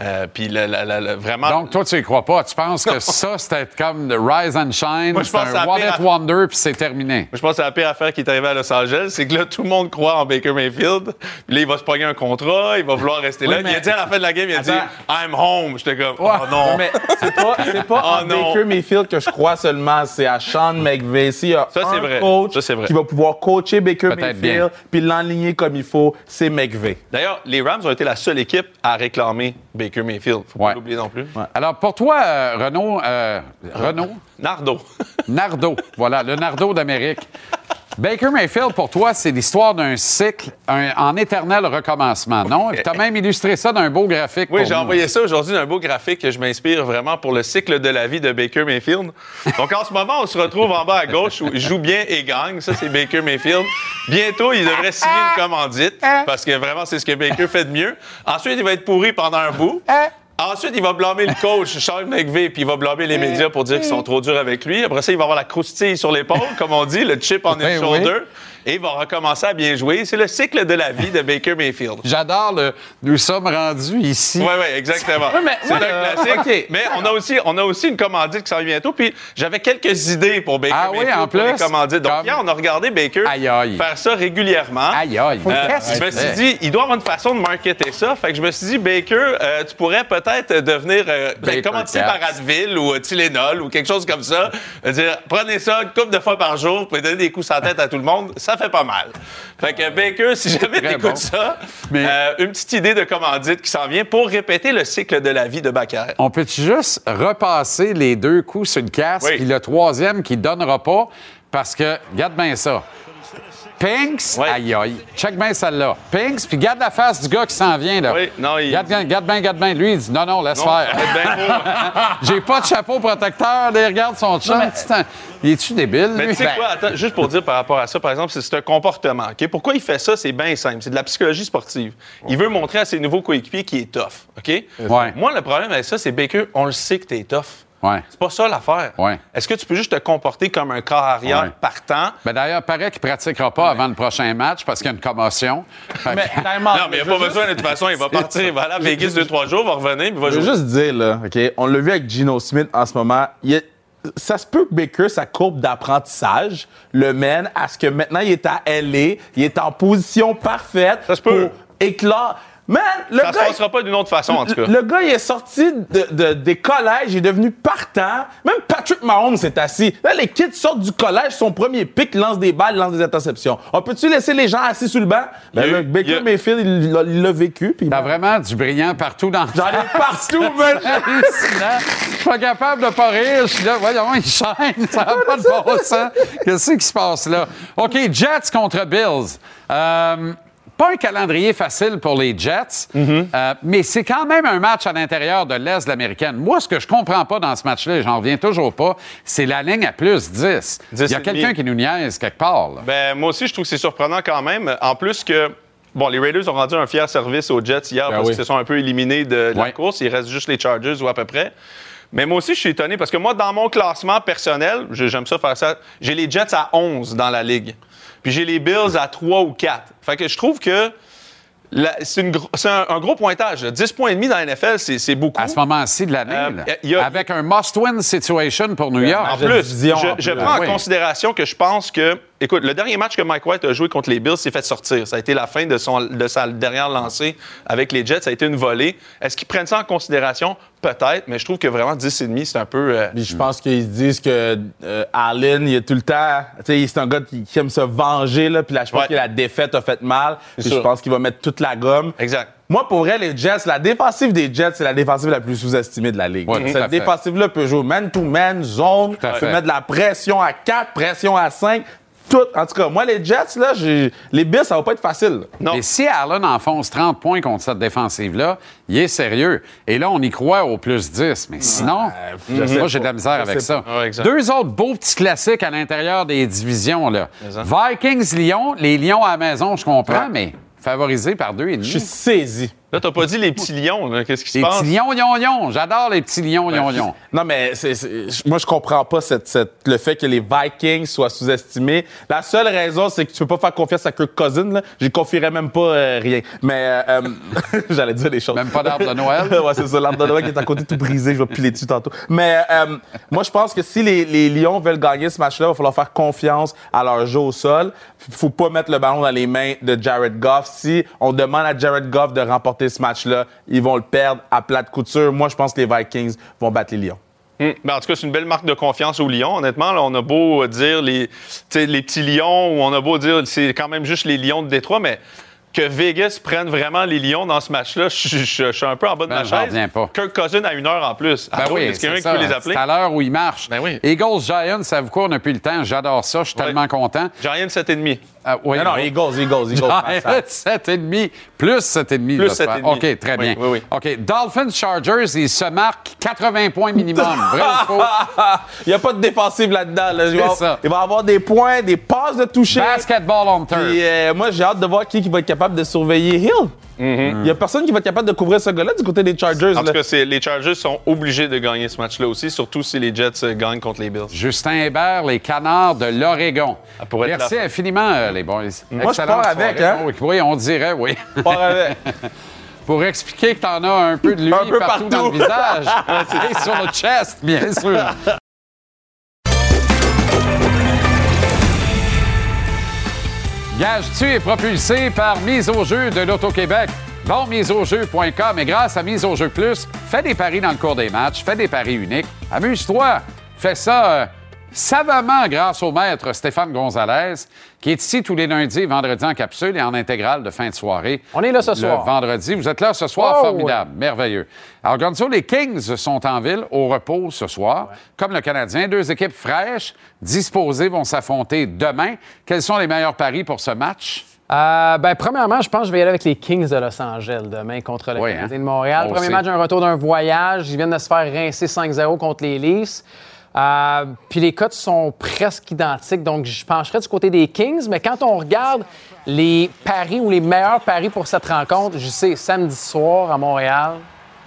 Euh, puis le- le- le- le- vraiment. Donc, toi, tu y crois pas. Tu penses que ça, c'était comme the Rise and Shine, c'est un One Wonder, puis c'est terminé. Je pense que la pire affaire qui est arrivée à Los Angeles, c'est que là, tout le monde croit en Baker Mayfield. Puis là, il va se pogner un contrat, il va vouloir rester là. Il a dit à la fin de la game, il a dit. I'm home. J'étais comme, oh non. Mais c'est pas, pas Oh en non. Baker Mayfield que je crois seulement, c'est à Sean McVay. S'il y a Ça, un vrai. coach Ça, c'est vrai. qui va pouvoir coacher Baker. Mayfield puis l'enligner comme il faut, c'est McVay. D'ailleurs, les Rams ont été la seule équipe à réclamer Baker Mayfield. Faut Ouais. pas l'oublier non plus. Alors, pour toi, euh, Renaud, euh, Renaud, Nardo. Nardo, voilà, le Nardo d'Amérique. Baker Mayfield, pour toi, c'est l'histoire d'un cycle un- en éternel recommencement, non? Tu as même illustré ça d'un beau graphique. Oui, j'ai envoyé ça aujourd'hui d'un beau graphique que je m'inspire vraiment pour le cycle de la vie de Baker Mayfield. Donc en ce moment, on se retrouve en bas à gauche où il joue bien et gagne. Ça, c'est Baker Mayfield. Bientôt, il devrait signer une commandite parce que vraiment, c'est ce que Baker fait de mieux. Ensuite, il va être pourri pendant un bout. Ensuite, il va blâmer le coach, Sean McVay, puis il va blâmer les médias pour dire qu'ils sont trop durs avec lui. Après ça, il va avoir la croustille sur l'épaule, comme on dit, le chip on his Oui, shoulder. oui. Et il va recommencer à bien jouer. C'est le cycle de la vie de Baker Mayfield. J'adore le « nous sommes rendus ici Oui, oui, exactement. c'est un classique. Mais on a, aussi, on a aussi une commandite qui s'en vient bientôt. Puis j'avais quelques idées pour Baker Ah oui, Mayfield en pour les plus? commandites. Donc Comme? hier, on a regardé Baker Aïe, aïe. faire ça régulièrement. Aïe, aïe. Euh, je me suis dit, il doit avoir une façon de marketer ça. Fait que je me suis dit, Baker, euh, tu pourrais peut-être devenir euh, ben, Cats. par Advil ou euh, Tylenol ou quelque chose comme ça. Dire, prenez ça une couple de fois par jour pour donner des coups sans tête à tout le monde. Ça fait pas mal. Fait que Baker, si jamais t'écoutes bon. ça, Mais- euh, une petite idée de commandite qui s'en vient pour répéter le cycle de la vie de Baker. On peut juste repasser les deux coups sur une casse, Oui. puis le troisième qui donnera pas? Parce que, regarde bien ça. Pinks, aïe aïe, check bien celle-là. Pinks, puis garde la face du gars qui s'en vient, là. Oui, non, il- Garde, bien, garde bien, garde bien. Lui, il dit non, non, laisse Non, faire. J'ai pas de chapeau protecteur, là, il regarde son chum. Putain, Il est-tu débile, Mais tu sais Ben, quoi, attends, juste pour dire par rapport à ça, par exemple, c'est un comportement. OK? Pourquoi il fait ça? C'est bien simple. C'est de la psychologie sportive. Il veut montrer à ses nouveaux coéquipiers qu'il est tough. OK? Ouais. Moi, le problème avec ça, c'est Baker, on le sait que tu es tough. Ouais. C'est pas ça l'affaire. Ouais. Est-ce que tu peux juste te comporter comme un corps arrière Ouais. partant? Ben d'ailleurs, paraît qu'il pratiquera pas avant le prochain match parce qu'il y a une commotion. Que- Mais, out. Non, mais il n'y a pas besoin de toute façon. Il va partir. Il va aller à Vegas deux, trois jours, va revenir, puis il va Je veux jouer. juste dire, là, OK, on l'a vu avec Gino Smith en ce moment. il est- ça se peut que Baker, sa courbe d'apprentissage, le mène à ce que maintenant il est à LA, il est en position parfaite Ça se peut. pour éclore. Man, le Ça se gars, passera pas d'une autre façon, en tout cas. le gars, il est sorti de, de- des collèges, il est devenu partant. Même Patrick Mahomes s'est assis. Là, les kids sortent du collège, son premier pic, lance des balles, lance des interceptions. On peut-tu laisser les gens assis sur le banc? Ben, eu- Baker il y a- Mayfield, il l'a- il l'a vécu. puis T'as vraiment du brillant partout dans le J'en ai partout, man! Je suis pas capable de pas rire. Je suis là, voyons, il chaîne. Ça n'a pas de bon sens. Qu'est-ce qui se passe là? OK, Jets contre Bills. Euh, pas un calendrier facile pour les Jets, euh, mais c'est quand même un match à l'intérieur de l'Est de l'américaine. Moi, ce que je comprends pas dans ce match-là, et j'en reviens toujours pas, c'est la ligne à plus 10. Il y a 10 et quelqu'un qui nous niaise quelque part. là. Ben, moi aussi, je trouve que c'est surprenant quand même. En plus que, bon, les Raiders ont rendu un fier service aux Jets hier parce oui. qu'ils se sont un peu éliminés de, de Ouais. la course. Il reste juste les Chargers ou à peu près. Mais moi aussi, je suis étonné parce que moi, dans mon classement personnel, j'aime ça faire ça, j'ai les Jets à 11 dans la ligue. Puis j'ai les Bills à 3 ou 4. Fait que je trouve que la- c'est une gro- c'est un, un gros pointage. là. 10 points et demi dans la NFL, c'est c'est beaucoup. À ce moment-ci de l'année, Euh, avec un must-win situation pour New York. En plus, je, prends Oui. en considération que je pense que, écoute, le dernier match que Mike White a joué contre les Bills s'est fait sortir. Ça a été la fin de, son, de sa dernière lancée avec les Jets. Ça a été une volée. Est-ce qu'ils prennent ça en considération? Peut-être, mais je trouve que vraiment 10,5, c'est un peu. euh, Puis je pense qu'ils se disent que euh, Allen, il est tout le temps. Tu sais, c'est un gars qui, qui aime se venger, là. Puis là, je pense Ouais. que la défaite a fait mal. Puis je pense qu'il va mettre toute la gomme. Exact. Moi, pour vrai, les Jets, la défensive des Jets, c'est la défensive la plus sous-estimée de la Ligue. Ouais, Cette défensive-là peut jouer man-to-man, zone, Tout à peut fait. mettre de la pression à 4, pression à 5. Tout. En tout cas, moi, les Jets, là, j'ai- les Bills, ça va pas être facile. Non. Et si Allen enfonce 30 points contre cette défensive-là, il est sérieux. Et là, on y croit au plus 10. Mais sinon, je sais moi, j'ai de la misère Je avec ça. Ouais. Deux autres beaux petits classiques à l'intérieur des divisions. Là. Vikings-Lyon. Les Lions à la maison, je comprends, mais favorisés par deux et demi. Je suis saisi. Là, t'as pas dit les petits lions. là. Qu'est-ce qui se Les passe? petits lions, lions, lions. J'adore les petits lions, lions, lions. Non, mais c'est, c'est- moi, je comprends pas cette, cette- le fait que les Vikings soient sous-estimés. La seule raison, c'est que tu peux pas faire confiance à Kirk Cousin. Là. J'y confierais même pas euh, rien. Mais euh, euh, j'allais dire des choses. Même pas d'arbre de Noël? ouais, c'est ça. L'arbre de Noël qui est à côté tout brisé. Je vais piler dessus tantôt. Mais euh, moi, je pense que si les, les Lions veulent gagner ce match-là, il va falloir faire confiance à leur jeu au sol. faut pas mettre le ballon dans les mains de Jared Goff. Si on demande à Jared Goff de remporter ce match-là, ils vont le perdre à plate couture. Moi, je pense que les Vikings vont battre les Lions. Hum. Ben, en tout cas, c'est une belle marque de confiance aux Lions. Honnêtement, là, on a beau dire les, petits Lions ou on a beau dire c'est quand même juste les Lions de Détroit, mais que Vegas prenne vraiment les Lions dans ce match-là, je, je- je- je suis un peu en bas de Ben, ma j'en chaise. reviens pas. Kirk Cousin à une heure en plus. Ben Ah oui, Est-ce qu'il y a quelqu'un qui ça. peut les appeler? C'est à l'heure où ils marchent. Ben oui. Eagles Giants, ça vous court depuis le temps. J'adore ça. Je suis Ouais. tellement content. Giants 7,5. Ah, oui, Non, non. Eagles, Eagles, Eagles. Giants, 7,5 plus 7,5. Plus j'espère. 7,5. OK, très Oui, bien. oui, oui. OK, Dolphins Chargers, ils se marquent 80 points minimum. Vrai ou faux? Il n'y a pas de défensive là-dedans. là. Il, va, C'est ça. il va avoir des points, des passes de toucher. Basketball on turf. Puis, euh, moi, j'ai hâte de voir qui, qui va être capable de surveiller Hill. Il y a personne qui va être capable de couvrir ce gars-là du côté des Chargers. En là. tout cas, c'est- les Chargers sont obligés de gagner ce match-là aussi, surtout si les Jets euh, gagnent contre les Bills. Justin Hébert, les canards de l'Oregon. Ça pourrait être Merci infiniment, euh, les boys. Moi, je pars avec, hein? Oui, on dirait, oui. Part avec. Pour expliquer que t'en as un peu de lui Un peu partout, dans le partout. visage. Et sur le chest, bien sûr. Gage-tu est propulsé par Mise au jeu de l'Auto-Québec. Bon, miseaujeu.com et grâce à Mise au jeu plus, fais des paris dans le cours des matchs, fais des paris uniques, amuse-toi, fais ça euh, savamment grâce au maître Stéphane Gonzalez, qui est ici tous les lundis et vendredis en capsule et en intégrale de fin de soirée. On est là ce Le soir. vendredi. Vous êtes là ce soir, Oh, formidable, merveilleux. Alors, Gonzo, les Kings sont en ville au repos ce soir, comme le Canadien. Deux équipes fraîches, disposées, vont s'affronter demain. Quels sont les meilleurs paris pour ce match? Euh, ben, premièrement, je pense que je vais y aller avec les Kings de Los Angeles demain contre le Oui, Canadien hein? de Montréal. On Premier sait. match, un retour d'un voyage. Ils viennent de se faire rincer 5-0 contre les Leafs. Euh, puis les cotes sont presque identiques, donc je pencherais du côté des Kings. Mais quand on regarde les paris ou les meilleurs paris pour cette rencontre, je sais, samedi soir à Montréal,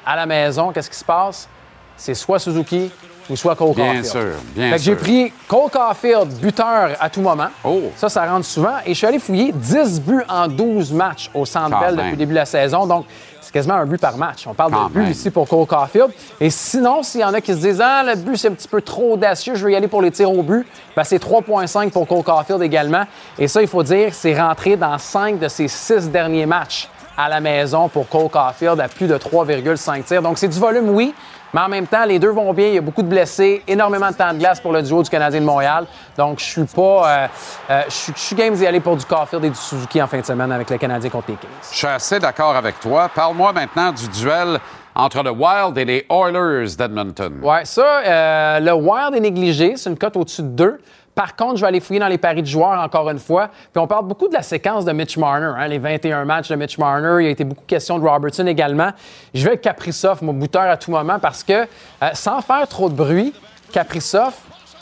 à la maison, qu'est-ce qui se passe? C'est soit Suzuki ou soit Cole Bien Caulfield. sûr, bien Fait que j'ai sûr. pris Cole Caulfield, buteur à tout moment. Oh. Ça, ça rentre souvent. Et je suis allé fouiller 10 buts en 12 matchs au Centre Bell depuis le début de la saison. Donc, c'est quasiment un but par match. On parle Quand de but même. ici pour Cole Caulfield. Et sinon, s'il y en a qui se disent « Ah, le but, c'est un petit peu trop audacieux, je vais y aller pour les tirs au but ben, c'est 3,5 pour Cole Caulfield également. Et ça, il faut dire, c'est rentré dans 5 de ses 6 derniers matchs à la maison pour Cole Caulfield à plus de 3,5 tirs. Donc, c'est du volume, oui, mais en même temps, les deux vont bien. Il y a beaucoup de blessés, énormément de temps de glace pour le duo du Canadien de Montréal. Donc, je suis pas. euh, euh, je suis- je suis game d'y aller pour du Caulfield et du Suzuki en fin de semaine avec le Canadien contre les Kings. Je suis assez d'accord avec toi. Parle-moi maintenant du duel entre le Wild et les Oilers d'Edmonton. Ouais, ça, euh, le Wild est négligé. C'est une cote au-dessus de 2. Par contre, je vais aller fouiller dans les paris de joueurs encore une fois. Puis on parle beaucoup de la séquence de Mitch Marner, hein, les 21 matchs de Mitch Marner. Il y a été beaucoup question de Robertson également. Je vais avec Kaprizov, mon buteur à tout moment, parce que euh, sans faire trop de bruit, Kaprizov,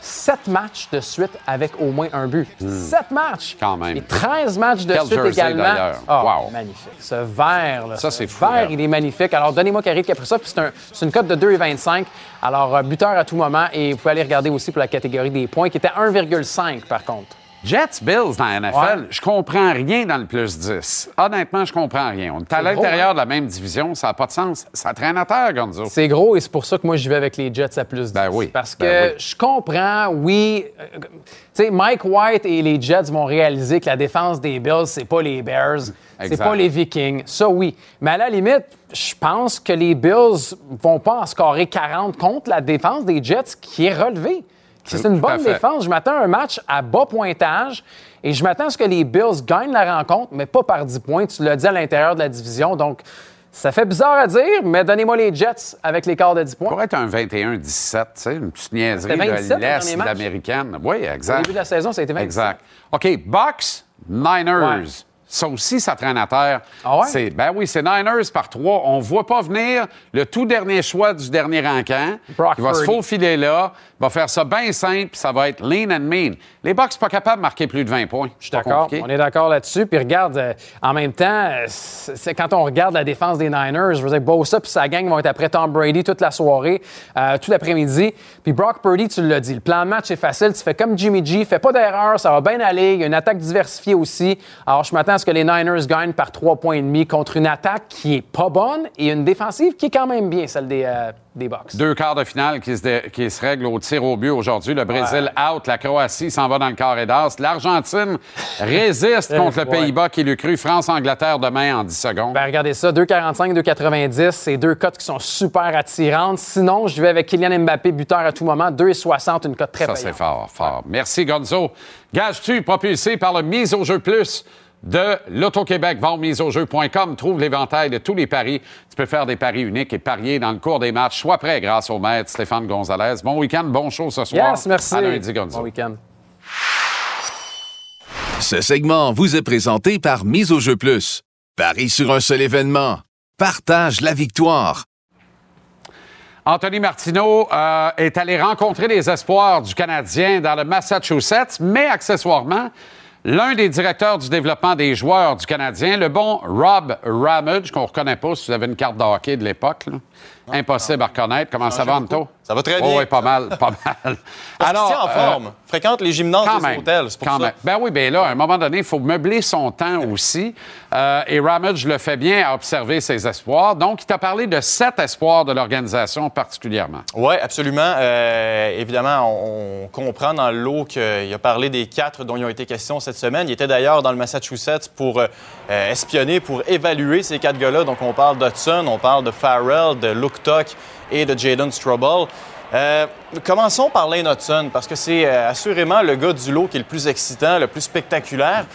7 matchs de suite avec au moins un but. 7 matchs! Hmm. Quand même. Et 13 matchs de Quel suite jersey, également. Ah, Wow. magnifique. Ce vert, là, Ça, ce c'est fou, vert, il est magnifique. Alors, donnez-moi de Kaprizov, puis c'est un- c'est une cote de 2,25. Alors, euh, buteur à tout moment. Et vous pouvez aller regarder aussi pour la catégorie des points, qui était 1,5 par contre. Jets Bills dans la NFL, Ouais. je comprends rien dans le plus 10. Honnêtement, je comprends rien. On est à l'intérieur gros, de la même division, ça n'a pas de sens. Ça traîne à terre, Gonzo. C'est gros et c'est pour ça que moi, je vais avec les Jets à plus 10. Ben oui, Parce que ben oui. je comprends, oui. euh, tu sais, Mike White et les Jets vont réaliser que la défense des Bills, c'est pas les Bears, c'est pas les Vikings. Ça, oui. Mais à la limite, je pense que les Bills vont pas en scorer 40 contre la défense des Jets qui est relevée. C'est une bonne défense. Je m'attends à un match à bas pointage et je m'attends à ce que les Bills gagnent la rencontre, mais pas par 10 points. Tu l'as dit à l'intérieur de la division. Donc, ça fait bizarre à dire, mais donnez-moi les Jets avec l'écart de 10 points. Ça pourrait être un 21-17, tu sais, une petite niaiserie C'était 27 de l'Est l'américaine. Oui, Au exact. début de la saison, ça a été 27. Exact. OK, Bucks, Niners. Ouais. Ça aussi, ça traîne à terre. Ah ouais? C'est, ben oui, c'est Niners par trois. On ne voit pas venir le tout dernier choix du dernier encamp. Brock qui va se faufiler là, va faire ça bien simple, ça va être lean and mean. Les Bucks pas capables de marquer plus de 20 points. Je suis d'accord. On est d'accord là-dessus. Puis regarde, euh, en même temps, c'est quand on regarde la défense des Niners, je veux dire, Bosa puis sa gang vont être après Tom Brady toute la soirée, euh, tout l'après-midi. Puis Brock Purdy, tu l'as dit, le plan de match est facile. Tu fais comme Jimmy G, fais pas d'erreur, ça va bien aller. Il y a une attaque diversifiée aussi. Alors, je m'attends ce que les Niners gagnent par trois points et demi contre une attaque qui est pas bonne et une défensive qui est quand même bien, celle des, euh, des Bucks. Deux quarts de finale qui se, dé- qui se règlent au tir au but aujourd'hui. Le Brésil out, la Croatie s'en va dans le carré d'as. L'Argentine résiste contre le Ouais. Pays-Bas qui lui cru. France-Angleterre demain en 10 secondes. Ben, regardez ça, 2,45, 2,90. C'est deux cotes qui sont super attirantes. Sinon, je vais avec Kylian Mbappé, buteur à tout moment, 2,60, une cote très Ça, c'est fort, fort. Merci, Gonzo. Gage-tu, propulsé par le Mise au jeu plus de l'Auto-Québec. Va au miseaujeu.com, trouve l'éventail de tous les paris. Tu peux faire des paris uniques et parier dans le cours des matchs. Sois prêt grâce au maître Stéphane Gonzalez. Bon week-end, bon show ce soir. Yes, merci. À lundi, Gonzo. Bon week-end. Ce segment vous est présenté par Mise au jeu plus. Paris sur un seul événement. Partage la victoire. Anthony Martineau euh, est allé rencontrer les espoirs du Canadien dans le Massachusetts, mais accessoirement, l'un des directeurs du développement des joueurs du Canadien, le bon Rob Ramage, qu'on ne reconnaît pas si vous avez une carte de hockey de l'époque. Impossible à reconnaître. Comment ça va, Anto? Ça va très Oh, oui, pas mal, pas mal. Alors, en euh, forme. Fréquente les gymnases quand des même. hôtels, c'est pour quand ça. même. Ben oui, ben là, à un moment donné, il faut meubler son temps aussi. Euh, et Ramage le fait bien à observer ses espoirs. Donc, il t'a parlé de sept espoirs de l'organisation particulièrement. Oui, absolument. Euh, évidemment, on, on comprend dans le lot qu'il a parlé des quatre dont il a été question cette semaine. Il était d'ailleurs dans le Massachusetts pour espionner, pour évaluer ces quatre gars-là. Donc, on parle d'Hudson, on parle de Farrell, de Luke Tuck et de Jaden Strobel. Euh, commençons par Lane Hudson, parce que c'est euh, assurément le gars du lot qui est le plus excitant, le plus spectaculaire.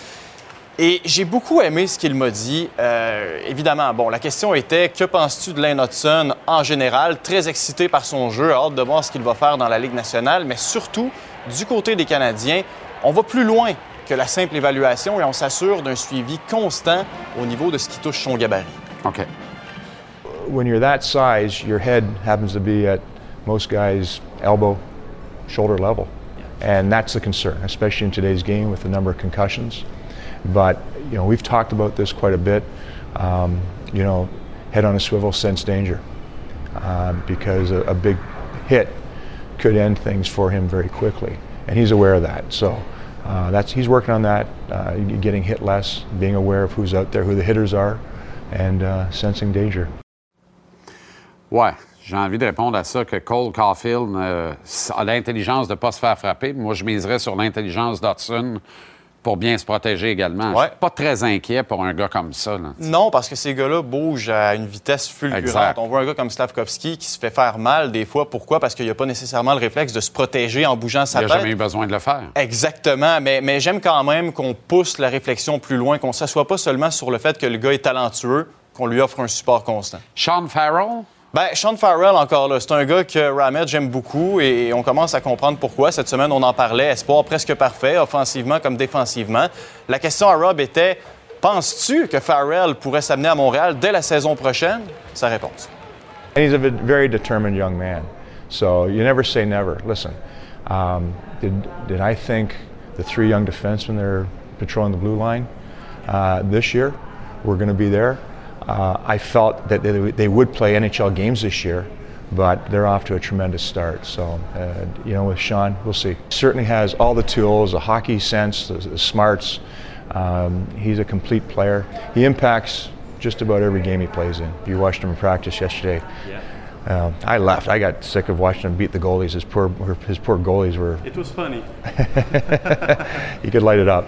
Et j'ai beaucoup aimé ce qu'il m'a dit. Euh, évidemment, bon, la question était que penses-tu de Lane Hudson en général? Très excité par son jeu, hâte de voir ce qu'il va faire dans la Ligue nationale, mais surtout, du côté des Canadiens, on va plus loin que la simple évaluation et on s'assure d'un suivi constant au niveau de ce qui touche son gabarit. OK. When you're that size, your head happens to be at most guys' elbow, shoulder level. And that's the concern, especially in today's game with the number of concussions. But, you know, we've talked about this quite a bit. Um, you know, head on a swivel, sense danger. Um, because a, a big hit could end things for him very quickly. And he's aware of that. So uh, that's, he's working on that, uh, getting hit less, being aware of who's out there, who the hitters are, and uh, sensing danger. Ouais, j'ai envie de répondre à ça que Cole Caulfield euh, a l'intelligence de ne pas se faire frapper. Moi, je miserais sur l'intelligence d'Hudson pour bien se protéger également. Je Ouais. suis pas très inquiet pour un gars comme ça. là. Non, parce que ces gars-là bougent à une vitesse fulgurante. Exact. On voit un gars comme Slavkovski qui se fait faire mal des fois. Pourquoi? Parce qu'il n'a pas nécessairement le réflexe de se protéger en bougeant sa Il n'a tête. jamais eu besoin de le faire. Exactement, mais, mais j'aime quand même qu'on pousse la réflexion plus loin, qu'on ne s'assoit pas seulement sur le fait que le gars est talentueux, qu'on lui offre un support constant. Sean Farrell, Ben, Sean Farrell, encore là, c'est un gars que Ramet j'aime beaucoup et on commence à comprendre pourquoi. Cette semaine, on en parlait. Espoir presque parfait, offensivement comme défensivement. La question à Rob était Penses-tu que Farrell pourrait s'amener à Montréal dès la saison prochaine? Sa réponse. And he's a very determined young man. So you never say never. Listen, um, did, did I think the three young defensemen that are patrolling the blue line uh, this year were going to be there? Uh, I felt that they, they would play NHL games this year, but they're off to a tremendous start. So, uh, you know, with Sean, we'll see. Certainly has all the tools, the hockey sense, the, the smarts. Um, he's a complete player. He impacts just about every game he plays in. You watched him in practice yesterday. Um, I left. I got sick of watching him beat the goalies. His poor, his poor goalies were. It was funny. he could light it up.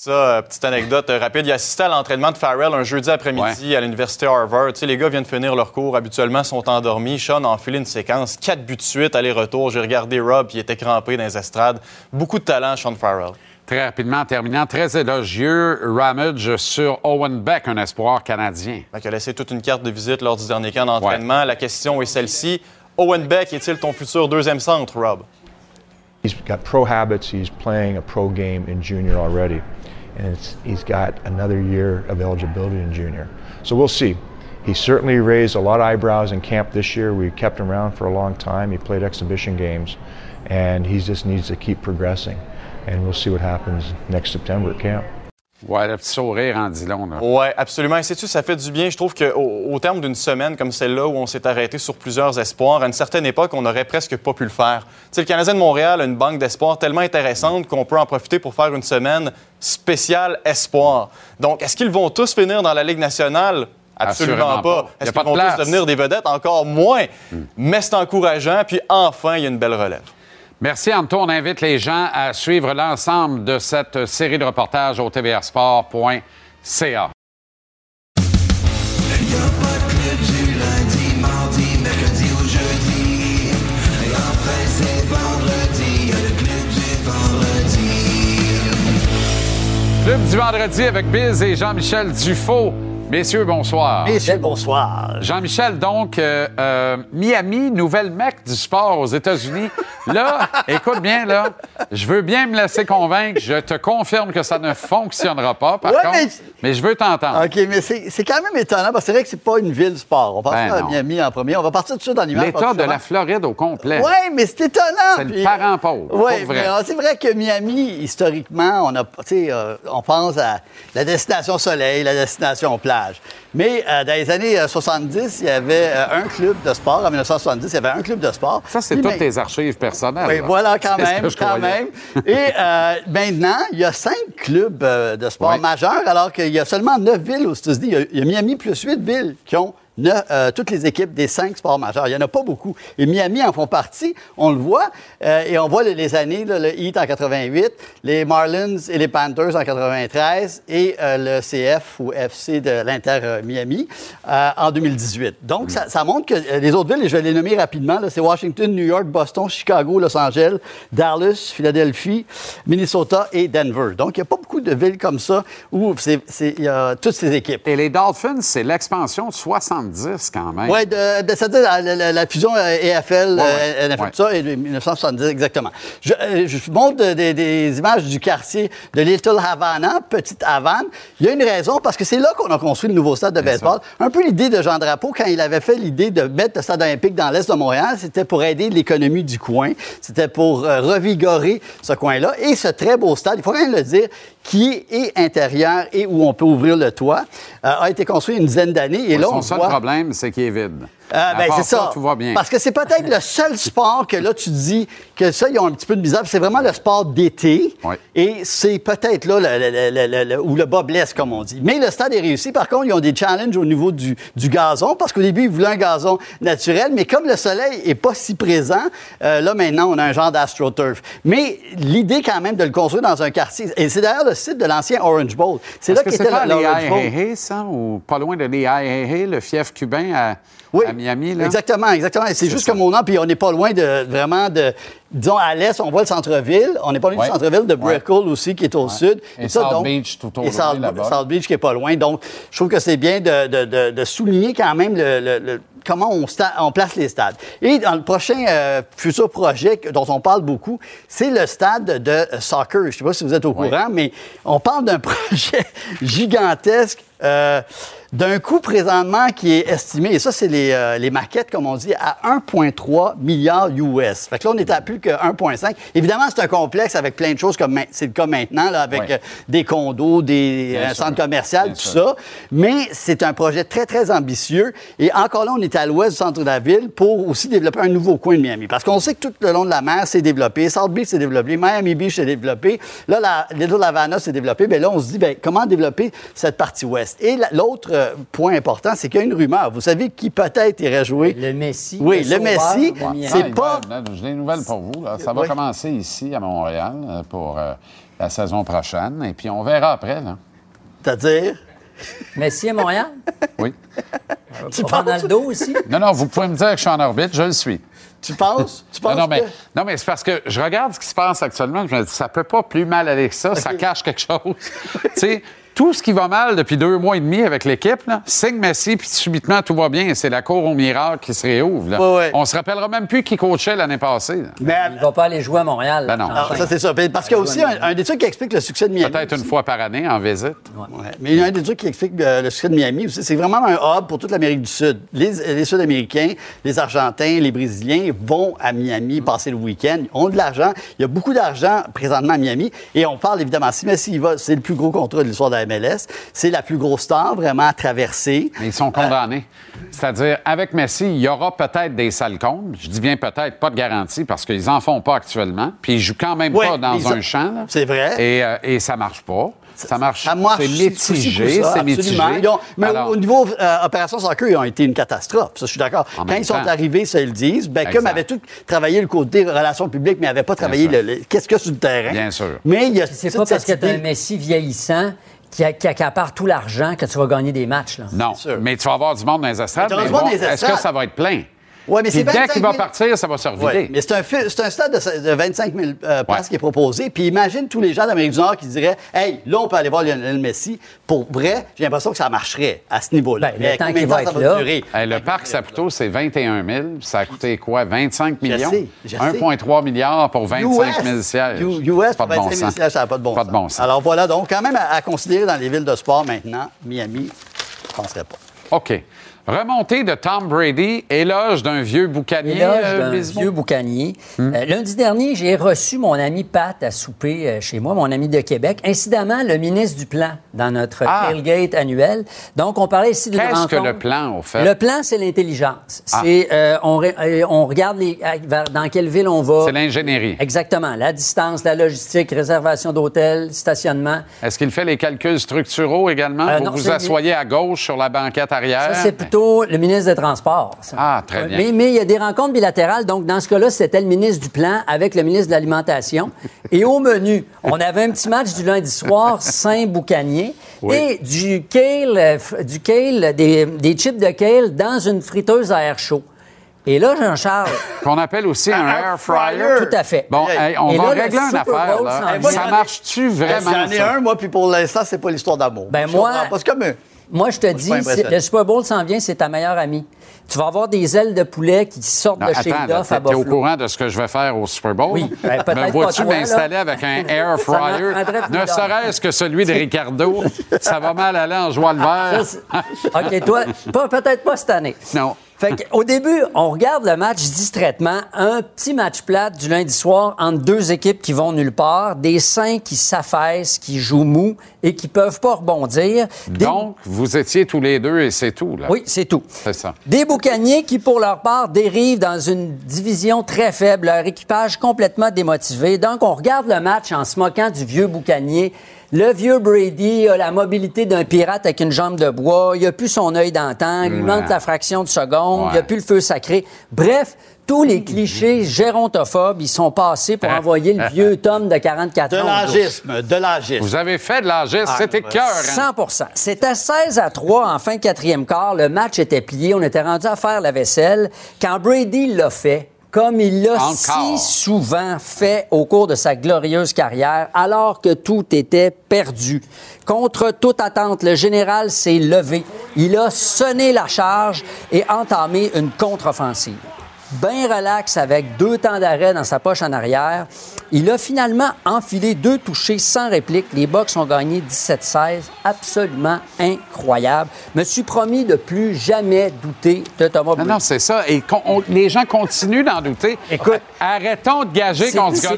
Ça, euh, petite anecdote euh, rapide. Il assistait à l'entraînement de Farrell un jeudi après-midi à l'université Harvard. Tu sais, les gars viennent finir leur cours, habituellement sont endormis. Sean a enfilé une séquence, quatre buts de suite, aller-retour. J'ai regardé Rob, puis il était crampé dans les estrades. Beaucoup de talent, Sean Farrell. très rapidement en terminant, très élogieux, Ramage sur Owen Beck, un espoir canadien. Qu'il a laissé toute une carte de visite lors du dernier camp d'entraînement. La question est celle-ci. Owen Beck est-il ton futur deuxième centre, Rob? He's got pro habits. He's playing a pro game in junior already, and he's got another year of eligibility in junior. So we'll see. He certainly raised a lot of eyebrows in camp this year. We kept him around for a long time. He played exhibition games, and he just needs to keep progressing. And we'll see what happens next September at camp. Ouais, le petit sourire en dit long. Là. Oui, absolument. Et sais-tu, ça fait du bien. Je trouve qu'au au terme d'une semaine comme celle-là, où on s'est arrêté sur plusieurs espoirs, à une certaine époque, on n'aurait presque pas pu le faire. Tu sais, le Canadien de Montréal a une banque d'espoirs tellement intéressante qu'on peut en profiter pour faire une semaine spéciale espoir. Donc, est-ce qu'ils vont tous finir dans la Ligue nationale? Absolument, pas. Est-ce qu'ils de vont tous devenir des vedettes? Encore moins. Mais c'est encourageant. Puis enfin, il y a une belle relève. Merci, Anto. On invite les gens à suivre l'ensemble de cette série de reportages au tvrsport.ca. Club du vendredi, avec Biz et Jean-Michel Dufaux. Messieurs, bonsoir. Messieurs, bonsoir. Jean-Michel, donc, euh, euh, Miami, nouvelle mecque du sport aux États-Unis. Là, écoute bien, là, je veux bien me laisser convaincre. Je te confirme que ça ne fonctionnera pas, par Ouais, contre, mais- mais... je veux t'entendre. OK, mais c'est c'est quand même étonnant parce que c'est vrai que c'est pas une ville sport. On passe Ben à. Miami en premier. On va partir tout de suite dans l'image. L'État de la Floride au complet. Oui, mais c'est étonnant. C'est le parent pauvre, Oui, vrai. c'est vrai que Miami, historiquement, on, a, tu sais, euh, on pense à la destination soleil, la destination plage. Mais euh, dans les années euh, 70, il y avait euh, un club de sport. En 1970, il y avait un club de sport. Ça, c'est toutes mais- tes archives personnelles. oui, là. voilà, quand même, quand croyais. même. Et euh, maintenant, il y a cinq clubs euh, de sport Oui. majeurs, alors qu'il y a seulement neuf villes aux États-Unis. Il Il y, a Miami plus huit villes qui ont ne- euh, toutes les équipes des cinq sports majeurs. Il n'y en a pas beaucoup. Et Miami en font partie, on le voit. Euh, et on voit les, années, là, le Heat en 88, les Marlins et les Panthers en 93 et euh, le CF ou FC de l'Inter Miami en 2018. Donc, ça, ça montre que les autres villes, et je vais les nommer rapidement, c'est Washington, New York, Boston, Chicago, Los Angeles, Dallas, Philadelphie, Minnesota et Denver. Donc, il n'y a pas beaucoup de villes comme ça où il y a toutes ces équipes. Et les Dolphins, c'est l'expansion de 70 quand même. Oui, c'est-à-dire la, la- la fusion euh, EFL, Ouais, euh, ouais. NFL, Ouais. tout ça, et de 1970 exactement. Je, euh, je vous montre de- des- des images du quartier de Little Havana, Petite Havane. Il y a une raison, parce que c'est là qu'on a construit le nouveau stade de baseball. Un peu l'idée de Jean Drapeau, quand il avait fait l'idée de mettre le stade olympique dans l'est de Montréal, c'était pour aider l'économie du coin, c'était pour euh, revigorer ce coin-là. Et ce très beau stade, il faut quand même le dire, qui est intérieur et où on peut ouvrir le toit, euh, a été construit une dizaine d'années. Et là, Son on seul voit... problème, c'est qu'il est vide. À ben, c'est ça. Tout va bien. Parce que c'est peut-être le seul sport que là, tu dis que ça, ils ont un petit peu de misère. C'est vraiment le sport d'été. Ouais. Et c'est peut-être là le- le- le- le- le- où le bas blesse, comme on dit. Mais le stade est réussi. Par contre, ils ont des challenges au niveau du, du gazon, parce qu'au début, ils voulaient un gazon naturel. Mais comme le soleil est pas si présent, euh, là, maintenant, on a un genre d'astroturf. Mais l'idée, quand même, de le construire dans un quartier, et c'est d'ailleurs le site de l'ancien Orange Bowl. C'est là qu'était l'Orange Bowl. Ça, ou pas loin de les Hey le fief cubain à, Oui, à Miami, là? Exactement, exactement. C'est juste ça. comme au nord, puis on n'est pas loin de vraiment de. Disons, à l'est, on voit le centre-ville. On n'est pas loin Ouais. du centre-ville de Ouais. Brickell aussi, qui est au sud. Et ça, South Beach, tout au Et South. South Beach, qui est pas loin. Donc, je trouve que c'est bien de, de- de- de souligner quand même le- le- le- comment on, place les stades. Et dans le prochain euh, futur projet dont on parle beaucoup, c'est le stade de soccer. Je ne sais pas si vous êtes au courant, mais on parle d'un projet gigantesque. Euh, d'un coût présentement qui est estimé, et ça, c'est les, euh, les maquettes, comme on dit, à 1,3 milliard US. Fait que là, on est à plus que 1,5. Évidemment, c'est un complexe avec plein de choses, comme c'est le cas maintenant, là, avec Oui. euh, des condos, des centres commerciaux, tout sûr. ça. Mais c'est un projet très, très ambitieux. Et encore là, on est à l'ouest du centre de la ville pour aussi développer un nouveau coin de Miami. Parce qu'on sait que tout le long de la mer, c'est développé. South Beach, c'est développé. Miami Beach, c'est développé. Là, la, Little Havana, c'est développé. Bien là, on se dit, bien, comment développer cette partie ouest? Et la- l'autre euh, point important, c'est qu'il y a une rumeur. Vous savez qui peut-être irait jouer? Le Messi. Oui, le Messi, c'est pas- là, J'ai des nouvelles pour vous. là. Ça va Oui. commencer ici, à Montréal, euh, pour euh, la saison prochaine. Et puis, on verra après. C'est-à-dire? Messi à Montréal? Oui. Ronaldo aussi? Non, non, vous pouvez me dire que je suis en orbite, je le suis. Tu penses? Tu penses Non, non, mais, que- non, mais c'est parce que je regarde ce qui se passe actuellement. Je me dis, ça peut pas plus mal aller que ça. Ça cache quelque chose. tu sais, tout ce qui va mal depuis deux mois et demi avec l'équipe, signe Messi, puis subitement, tout va bien. C'est la cour au miracle qui se réouvre. là. Ouais, ouais. On se rappellera même plus qui coachait l'année passée. là. Mais Il va pas aller jouer à Montréal. Ben non. Ah, ça, c'est ça. Parce qu'il y a aussi un, un des trucs qui explique le succès de Miami. Peut-être une fois par année en visite. Ouais. Mais il y a un des trucs qui explique euh, le succès de Miami aussi. C'est vraiment un hub pour toute l'Amérique du Sud. Les, les Sud-Américains, les Argentins, les Brésiliens vont à Miami passer le week-end. Ils ont de l'argent. Il y a beaucoup d'argent présentement à Miami. Et on parle évidemment, si Messi y va, c'est le plus gros contrat de l'histoire de la MLS. C'est la plus grosse star vraiment à traverser. Mais ils sont condamnés. C'est-à-dire, avec Messi, il y aura peut-être des sales comptes. Je dis bien peut-être, pas de garantie, parce qu'ils n'en font pas actuellement. Puis ils jouent quand même Ouais, pas dans un champ. c'est vrai. Et, euh, et ça marche pas. Ça marche. Ça marche. C'est mitigé. C'est mitigé. absolument. Ils ont- mais Alors, au, au niveau euh, Opération Soccer, ils ont été une catastrophe. Ça, je suis d'accord. Quand ils sont temps. arrivés, ça, ils le disent. Beckham avait tout travaillé le côté relations publiques, mais n'avait pas travaillé le, le- qu'est-ce que sur le terrain. Bien sûr. Mais il y a C'est pas parce que tu as un Messi vieillissant qui, a- qui accapare tout l'argent que tu vas gagner des matchs. Là. non, mais tu vas avoir du monde dans les estrades. Est-ce que ça va être plein? Ouais, mais c'est dès 25 qu'il va 000 partir, ça va se revider. Ouais, mais c'est un, un stade de, de 25 000 euh, places Ouais. qui est proposé. Puis imagine tous les gens d'Amérique du Nord qui diraient Hey, là, on peut aller voir Lionel Messi. Pour vrai, j'ai l'impression que ça marcherait à ce niveau-là. Ben, le Mais combien qu'il de va ça là? durer? Hey, le parc Saputo, c'est 21 000. Ça a coûté quoi? 25 millions? sais, je sais. 1,3 milliard pour 25 000 US, sièges. U- US pas pour de bon 25 000 sens. sièges, ça n'a pas de bon Pas sens. de bon sens. Alors voilà, donc quand même à, à considérer dans les villes de sport maintenant, Miami, je ne penserais pas. OK. Remontée de Tom Brady, éloge d'un vieux boucanier. Éloge euh, d'un Bismo? vieux boucanier. Hmm. Euh, lundi dernier, j'ai reçu mon ami Pat à souper euh, chez moi, mon ami de Québec. Incidemment, le ministre du Plan dans notre Ah. tailgate annuel. Donc, on parlait ici d'une Qu'est-ce que le plan, au fait? Le plan, c'est l'intelligence. Ah. C'est euh, on, euh, regarde les, dans quelle ville on va. C'est l'ingénierie. Exactement. La distance, la logistique, réservation d'hôtel, stationnement. Est-ce qu'il fait les calculs structuraux également? Euh, vous non, vous asseyez à gauche sur la banquette arrière? Ça, c'est plutôt plutôt le ministre des Transports. ça. Ah, très bien. Mais, mais il y a des rencontres bilatérales. Donc, dans ce cas-là, c'était le ministre du Plan avec le ministre de l'Alimentation. Et au menu, on avait un petit match du lundi soir, Saint-Boucanier, Oui. et du kale, euh, du kale des, des chips de kale dans une friteuse à air chaud. Et là, Jean-Charles, Qu'on appelle aussi un air fryer. tout à fait. Bon, hey, on Et va là, le régler une affaire, là. Ça marche-tu vraiment, J'en ai un, moi, puis pour l'instant, c'est pas l'histoire d'amour. Ben moi- comme un- Moi, je te dis, le Super Bowl s'en vient, c'est ta meilleure amie. Tu vas avoir des ailes de poulet qui sortent Non, de chez Duff à t'es- t'es au Buffalo. courant de ce que je vais faire au Super Bowl? Oui, ben, peut-être Me vois-tu m'installer avec un air fryer? Ne serait-ce que celui de Ricardo. Ça va mal aller en jouant le vert. Ça, c'est- OK, toi, peut-être pas cette année. Non. Fait au début, on regarde le match distraitement, un petit match plate du lundi soir entre deux équipes qui vont nulle part, des saints qui s'affaissent, qui jouent mou et qui peuvent pas rebondir. Des- Donc, vous étiez tous les deux et c'est tout, là. Oui, c'est tout. C'est ça. Des boucaniers qui, pour leur part, dérivent dans une division très faible, leur équipage complètement démotivé. Donc, on regarde le match en se moquant du vieux boucanier. Le vieux Brady a la mobilité d'un pirate avec une jambe de bois. Il a plus son œil d'antan. Il lui Ouais. manque la fraction de seconde. Il a plus le feu sacré. Bref, tous les clichés gérontophobes, ils sont passés pour envoyer le vieux Tom de 44 De ans. au dos. l'agisme, de l'agisme. Vous avez fait de l'âgisme. Ah, C'était cœur. 100% C'était 16 à 3 en fin de quatrième quart. Le match était plié. On était rendu à faire la vaisselle. Quand Brady l'a fait, comme il l'a si souvent fait au cours de sa glorieuse carrière, alors que tout était perdu. Contre toute attente, le général s'est levé. Il a sonné la charge et entamé une contre-offensive. Bien relax avec deux temps d'arrêt dans sa poche en arrière. Il a finalement enfilé deux touchés sans réplique. Les Bucks ont gagné 17-16. Absolument incroyable. Me suis promis de plus jamais douter de Thomas Non, Brady. non, c'est ça. Et on- les gens continuent d'en douter. Écoute. Arrêtons de gager contre ce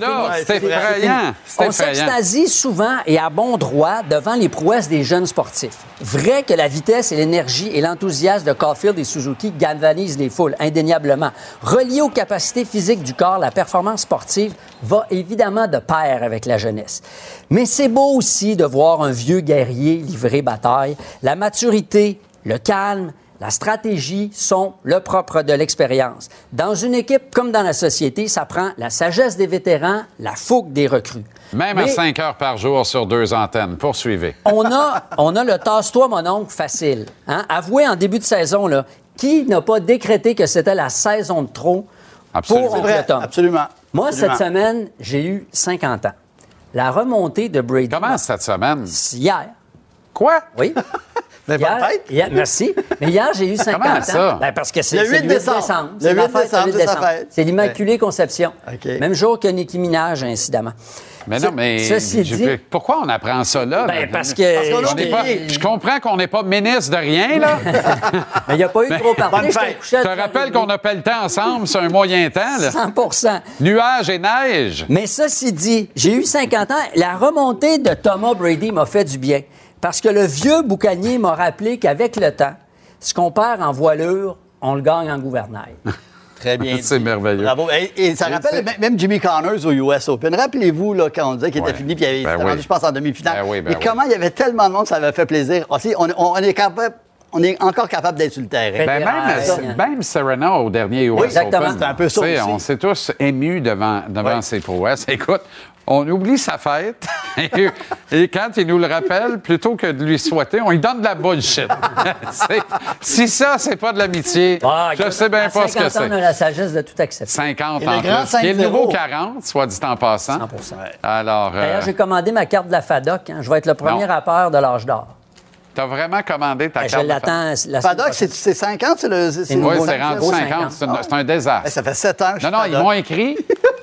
c'est effrayant. On s'extasie souvent et à bon droit devant les prouesses des jeunes sportifs. Vrai que la vitesse et l'énergie et l'enthousiasme de Caulfield et Suzuki galvanisent les foules, indéniablement. Relié aux capacités physiques du corps, la performance sportive va évidemment de pair avec la jeunesse. Mais c'est beau aussi de voir un vieux guerrier livrer bataille. La maturité, le calme, la stratégie sont le propre de l'expérience. Dans une équipe comme dans la société, ça prend la sagesse des vétérans, la fougue des recrues. Même à Mais 5 heures par jour sur deux antennes. Poursuivez. on a, on a le tasse-toi, mon oncle, facile. Hein? Avouez en début de saison, là, qui n'a pas décrété que c'était la saison de trop Absolument. pour vrai, Tom? absolument. Moi, Absolument. cette semaine, j'ai eu 50 ans. La remontée de Brady. Comment cette semaine? Hier. Quoi? Oui. Mais bonne Hier, fête. hier- merci. Mais hier, j'ai eu 50 Comment ans. ça? Ben, parce que c'est Le c'est 8 décembre. Le C'est ma 8 fête, décembre, le 8 c'est décembre. l'Immaculée Conception. Même jour que Nicki Minaj, incidemment. Mais non, mais. Ceci je- dit- pourquoi on apprend ça là? Ben, là? parce que- Parce qu'on On n'est pas- je comprends qu'on n'est pas ministre de rien, là. Mais il n'y a pas eu trop à Je te rappelle qu'on a pas le temps ensemble, c'est un moyen temps, là? 100% Nuages et neige. Mais ceci dit, j'ai eu 50 ans. La remontée de Thomas Brady m'a fait du bien. Parce que le vieux boucanier m'a rappelé qu'avec le temps, ce qu'on perd en voilure, on le gagne en gouvernail. Très bien. C'est merveilleux. Bravo. Et, et ça rappelle même Jimmy Connors au US Open. Rappelez-vous, là, quand on disait qu'il Ouais. était fini, puis il avait Ben été oui. rendu, je pense, en demi-finale. Ben oui, ben Et oui. comment il y avait tellement de monde, ça avait fait plaisir. Aussi, on, on- on est capable, on est encore capable d'être sur le terrain. Ben, même, même Serena au dernier US exactement. Open. C'est un peu ça aussi. On s'est tous émus devant, devant Ouais. ses prouesses. Écoute, on oublie sa fête et, et quand il nous le rappelle, plutôt que de lui souhaiter, on lui donne de la bullshit. C'est- si ça, c'est pas de l'amitié, Ah, je sais bien pas ce que 50 ans, on a c'est. la sagesse de tout accepter. 50 Et le en grand plus. Qui est le 5-0. nouveau 40, soit dit en passant. 100 Alors, euh, D'ailleurs, j'ai commandé ma carte de la FADOC. hein. Je vais être le premier Non. rappeur de l'âge d'or. T'as vraiment commandé ta Ben, Je carte. de l'attends la semaine Paddock, c'est c'est 50, c'est le. Oui, c'est rendu nouveau 50. 50. C'est un, c'est un désastre. Eh, Ça fait 7 ans que je Non, suis non, ils m'ont écrit.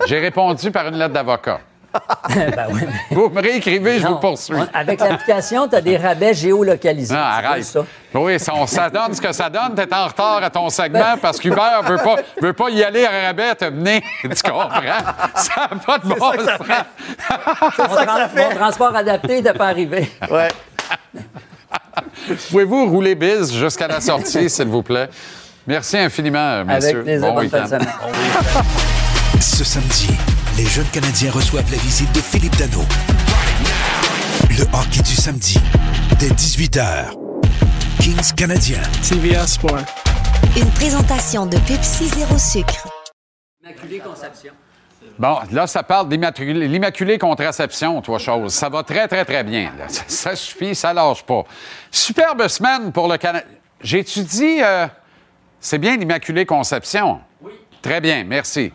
J'ai répondu par une lettre d'avocat. Ben oui, mais- Vous me réécrivez, je vous poursuis. On- Avec l'application, tu as des rabais géolocalisés. Non, Tu arrête. ça? Oui, ça, on- ça donne ce que ça donne. T'es en retard à ton segment parce qu'Hubert veut pas, veut pas y aller à rabais te mener. Tu comprends? Ça n'a pas de bon sens. Mon transport adapté n'était pas arrivé. Ouais. Pouvez-vous rouler bise jusqu'à la sortie, s'il vous plaît? Merci infiniment, messieurs. Avec plaisir, bon week-end. Ce samedi, les jeunes Canadiens reçoivent la visite de Philippe Dano. Le hockey du samedi, dès 18h. Kings canadien. TVA Sport. Une présentation de Pepsi Zéro Sucre. Immaculée Conception. Bon, là, ça parle d'immaculée l'immaculée contraception, trois choses. Ça va très, très, très bien. là. Ça, ça suffit, ça lâche pas. Superbe semaine pour le Canada. J'étudie. euh, c'est bien l'immaculée conception? Oui. Très bien, merci.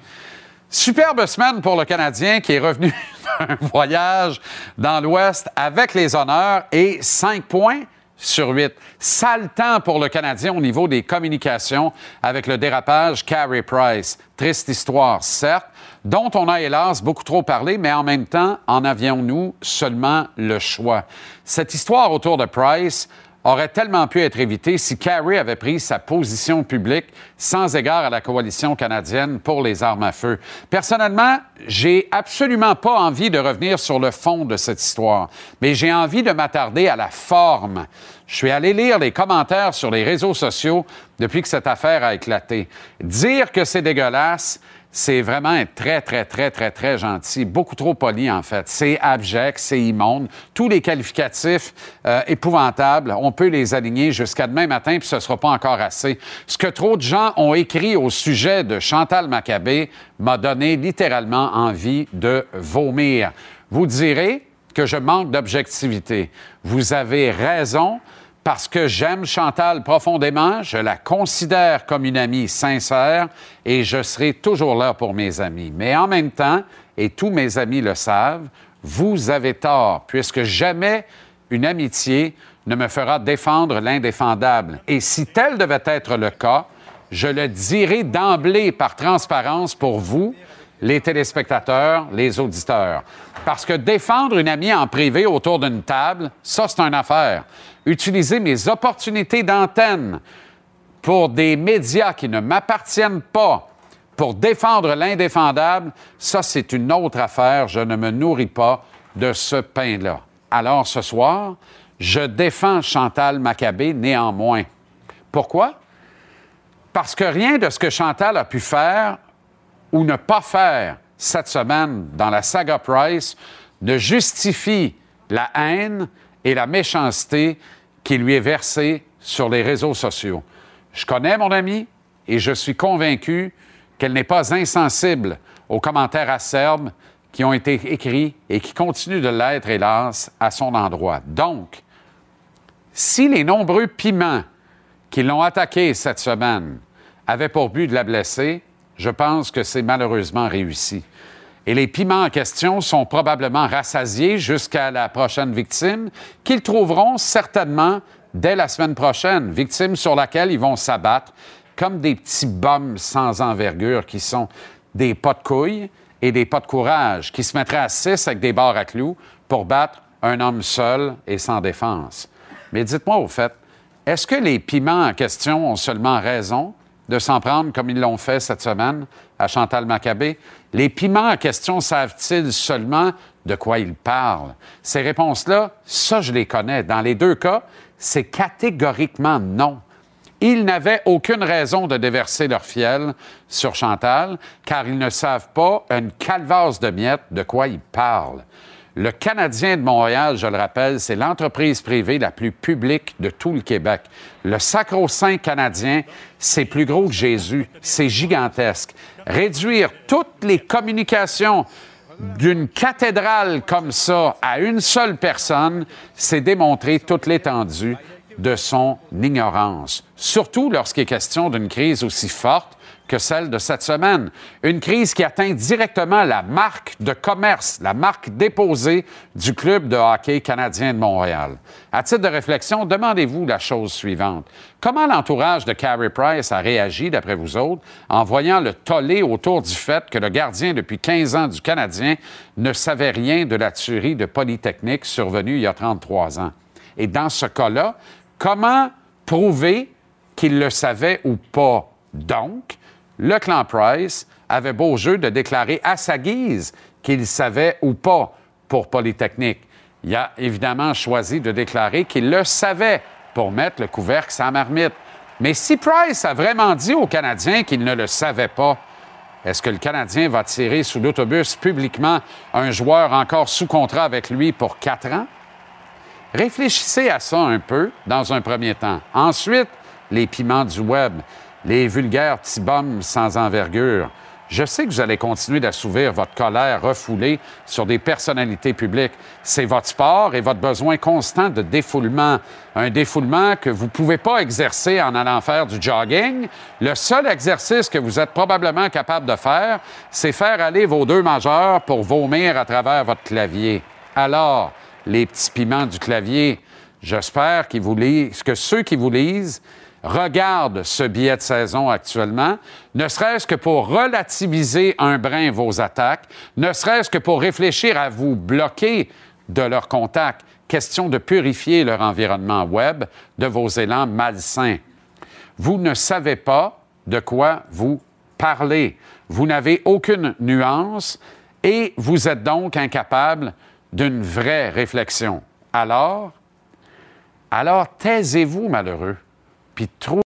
Superbe semaine pour le Canadien qui est revenu d'un voyage dans l'Ouest avec les honneurs et 5 points sur 8. Sale temps pour le Canadien au niveau des communications avec le dérapage Carey Price. Triste histoire, certes, dont on a hélas beaucoup trop parlé, mais en même temps, en avions-nous seulement le choix? Cette histoire autour de Price aurait tellement pu être évitée si Carey avait pris sa position publique sans égard à la coalition canadienne pour les armes à feu. Personnellement, j'ai absolument pas envie de revenir sur le fond de cette histoire, mais j'ai envie de m'attarder à la forme. Je suis allé lire les commentaires sur les réseaux sociaux depuis que cette affaire a éclaté. Dire que c'est dégueulasse, c'est vraiment très, très, très, très, très gentil. Beaucoup trop poli, en fait. C'est abject, c'est immonde. Tous les qualificatifs euh, épouvantables, on peut les aligner jusqu'à demain matin, puis ce ne sera pas encore assez. Ce que trop de gens ont écrit au sujet de Chantal Maccabé m'a donné littéralement envie de vomir. Vous direz que je manque d'objectivité. Vous avez raison parce que j'aime Chantal profondément, je la considère comme une amie sincère et je serai toujours là pour mes amis. Mais en même temps, et tous mes amis le savent, vous avez tort, puisque jamais une amitié ne me fera défendre l'indéfendable. Et si tel devait être le cas, je le dirai d'emblée par transparence pour vous, les téléspectateurs, les auditeurs. Parce que défendre une amie en privé autour d'une table, ça, c'est une affaire. Utiliser mes opportunités d'antenne pour des médias qui ne m'appartiennent pas, pour défendre l'indéfendable, ça, c'est une autre affaire. Je ne me nourris pas de ce pain-là. Alors, ce soir, je défends Chantal Maccabé néanmoins. Pourquoi? Parce que rien de ce que Chantal a pu faire ou ne pas faire cette semaine dans la saga Price ne justifie la haine et la méchanceté qui lui est versée sur les réseaux sociaux. Je connais mon ami et je suis convaincu qu'elle n'est pas insensible aux commentaires acerbes qui ont été écrits et qui continuent de l'être, hélas, à son endroit. Donc, si les nombreux piments qui l'ont attaqué cette semaine avaient pour but de la blesser, je pense que c'est malheureusement réussi. Et les piments en question sont probablement rassasiés jusqu'à la prochaine victime, qu'ils trouveront certainement dès la semaine prochaine, victime sur laquelle ils vont s'abattre comme des petits bums sans envergure qui sont des pas de couilles et des pas de courage, qui se mettraient à six avec des barres à clous pour battre un homme seul et sans défense. Mais dites-moi au fait, est-ce que les piments en question ont seulement raison de s'en prendre comme ils l'ont fait cette semaine à Chantal Maccabé? Les piments en question savent-ils seulement de quoi ils parlent? Ces réponses-là, ça, je les connais. Dans les deux cas, c'est catégoriquement non. Ils n'avaient aucune raison de déverser leur fiel sur Chantal, car ils ne savent pas une calvasse de miettes de quoi ils parlent. Le Canadien de Montréal, je le rappelle, c'est l'entreprise privée la plus publique de tout le Québec. Le sacro-saint canadien, c'est plus gros que Jésus. C'est gigantesque. Réduire toutes les communications d'une cathédrale comme ça à une seule personne, c'est démontrer toute l'étendue de son ignorance. Surtout lorsqu'il est question d'une crise aussi forte que celle de cette semaine. Une crise qui atteint directement la marque de commerce, la marque déposée du Club de hockey canadien de Montréal. À titre de réflexion, demandez-vous la chose suivante. Comment l'entourage de Carey Price a réagi, d'après vous autres, en voyant le tollé autour du fait que le gardien depuis 15 ans du Canadien ne savait rien de la tuerie de Polytechnique survenue il y a 33 ans? Et dans ce cas-là, comment prouver qu'il le savait ou pas? Donc, le clan Price avait beau jeu de déclarer à sa guise qu'il savait ou pas pour Polytechnique. Il a évidemment choisi de déclarer qu'il le savait pour mettre le couvercle sans marmite. Mais si Price a vraiment dit aux Canadiens qu'il ne le savait pas, est-ce que le Canadien va tirer sous l'autobus publiquement un joueur encore sous contrat avec lui pour quatre ans? Réfléchissez à ça un peu dans un premier temps. Ensuite, les piments du web, les vulgaires petits bums sans envergure. Je sais que vous allez continuer d'assouvir votre colère refoulée sur des personnalités publiques. C'est votre sport et votre besoin constant de défoulement. Un défoulement que vous ne pouvez pas exercer en allant faire du jogging. Le seul exercice que vous êtes probablement capable de faire, c'est faire aller vos deux majeurs pour vomir à travers votre clavier. Alors, les petits piments du clavier, j'espère lisent, que ceux qui vous lisent regardent ce billet de saison actuellement, ne serait-ce que pour relativiser un brin vos attaques, ne serait-ce que pour réfléchir à vous bloquer de leur contact. Question de purifier leur environnement web de vos élans malsains. Vous ne savez pas de quoi vous parlez. Vous n'avez aucune nuance et vous êtes donc incapable d'une vraie réflexion. Alors, alors taisez-vous, malheureux, puis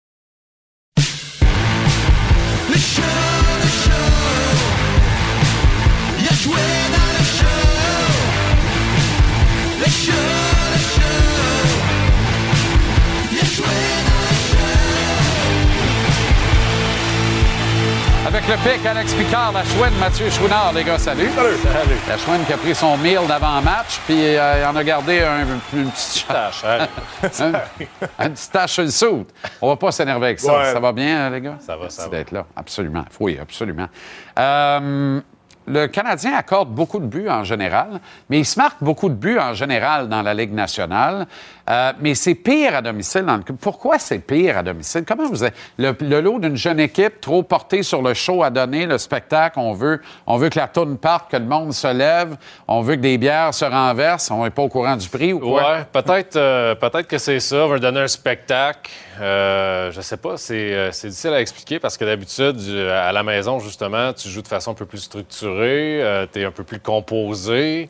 le pic, Alex Picard, la chouine, Mathieu Chouinard, les gars, salut. Salut. La chouine qui a pris son meal d'avant-match, puis euh, il en a gardé un- une petite tache. une petite tache sur le soude. On va pas s'énerver avec ça. Ouais. Ça va bien, euh, les gars? Ça va, Merci ça va. d'être là. Absolument. Oui, absolument. Euh, le Canadien accorde beaucoup de buts en général, mais il se marque beaucoup de buts en général dans la Ligue nationale. Euh, mais c'est pire à domicile. dans le- Pourquoi c'est pire à domicile? Comment vous êtes... Le, lot d'une jeune équipe trop portée sur le show à donner, le spectacle, on veut, on veut que la tourne parte, que le monde se lève, on veut que des bières se renversent, on n'est pas au courant du prix ou quoi? Ouais, peut-être euh, peut-être que c'est ça. On veut donner un spectacle. Euh, je sais pas. C'est euh, c'est difficile à expliquer parce que d'habitude, à la maison, justement, tu joues de façon un peu plus structurée, tu es un peu plus composé,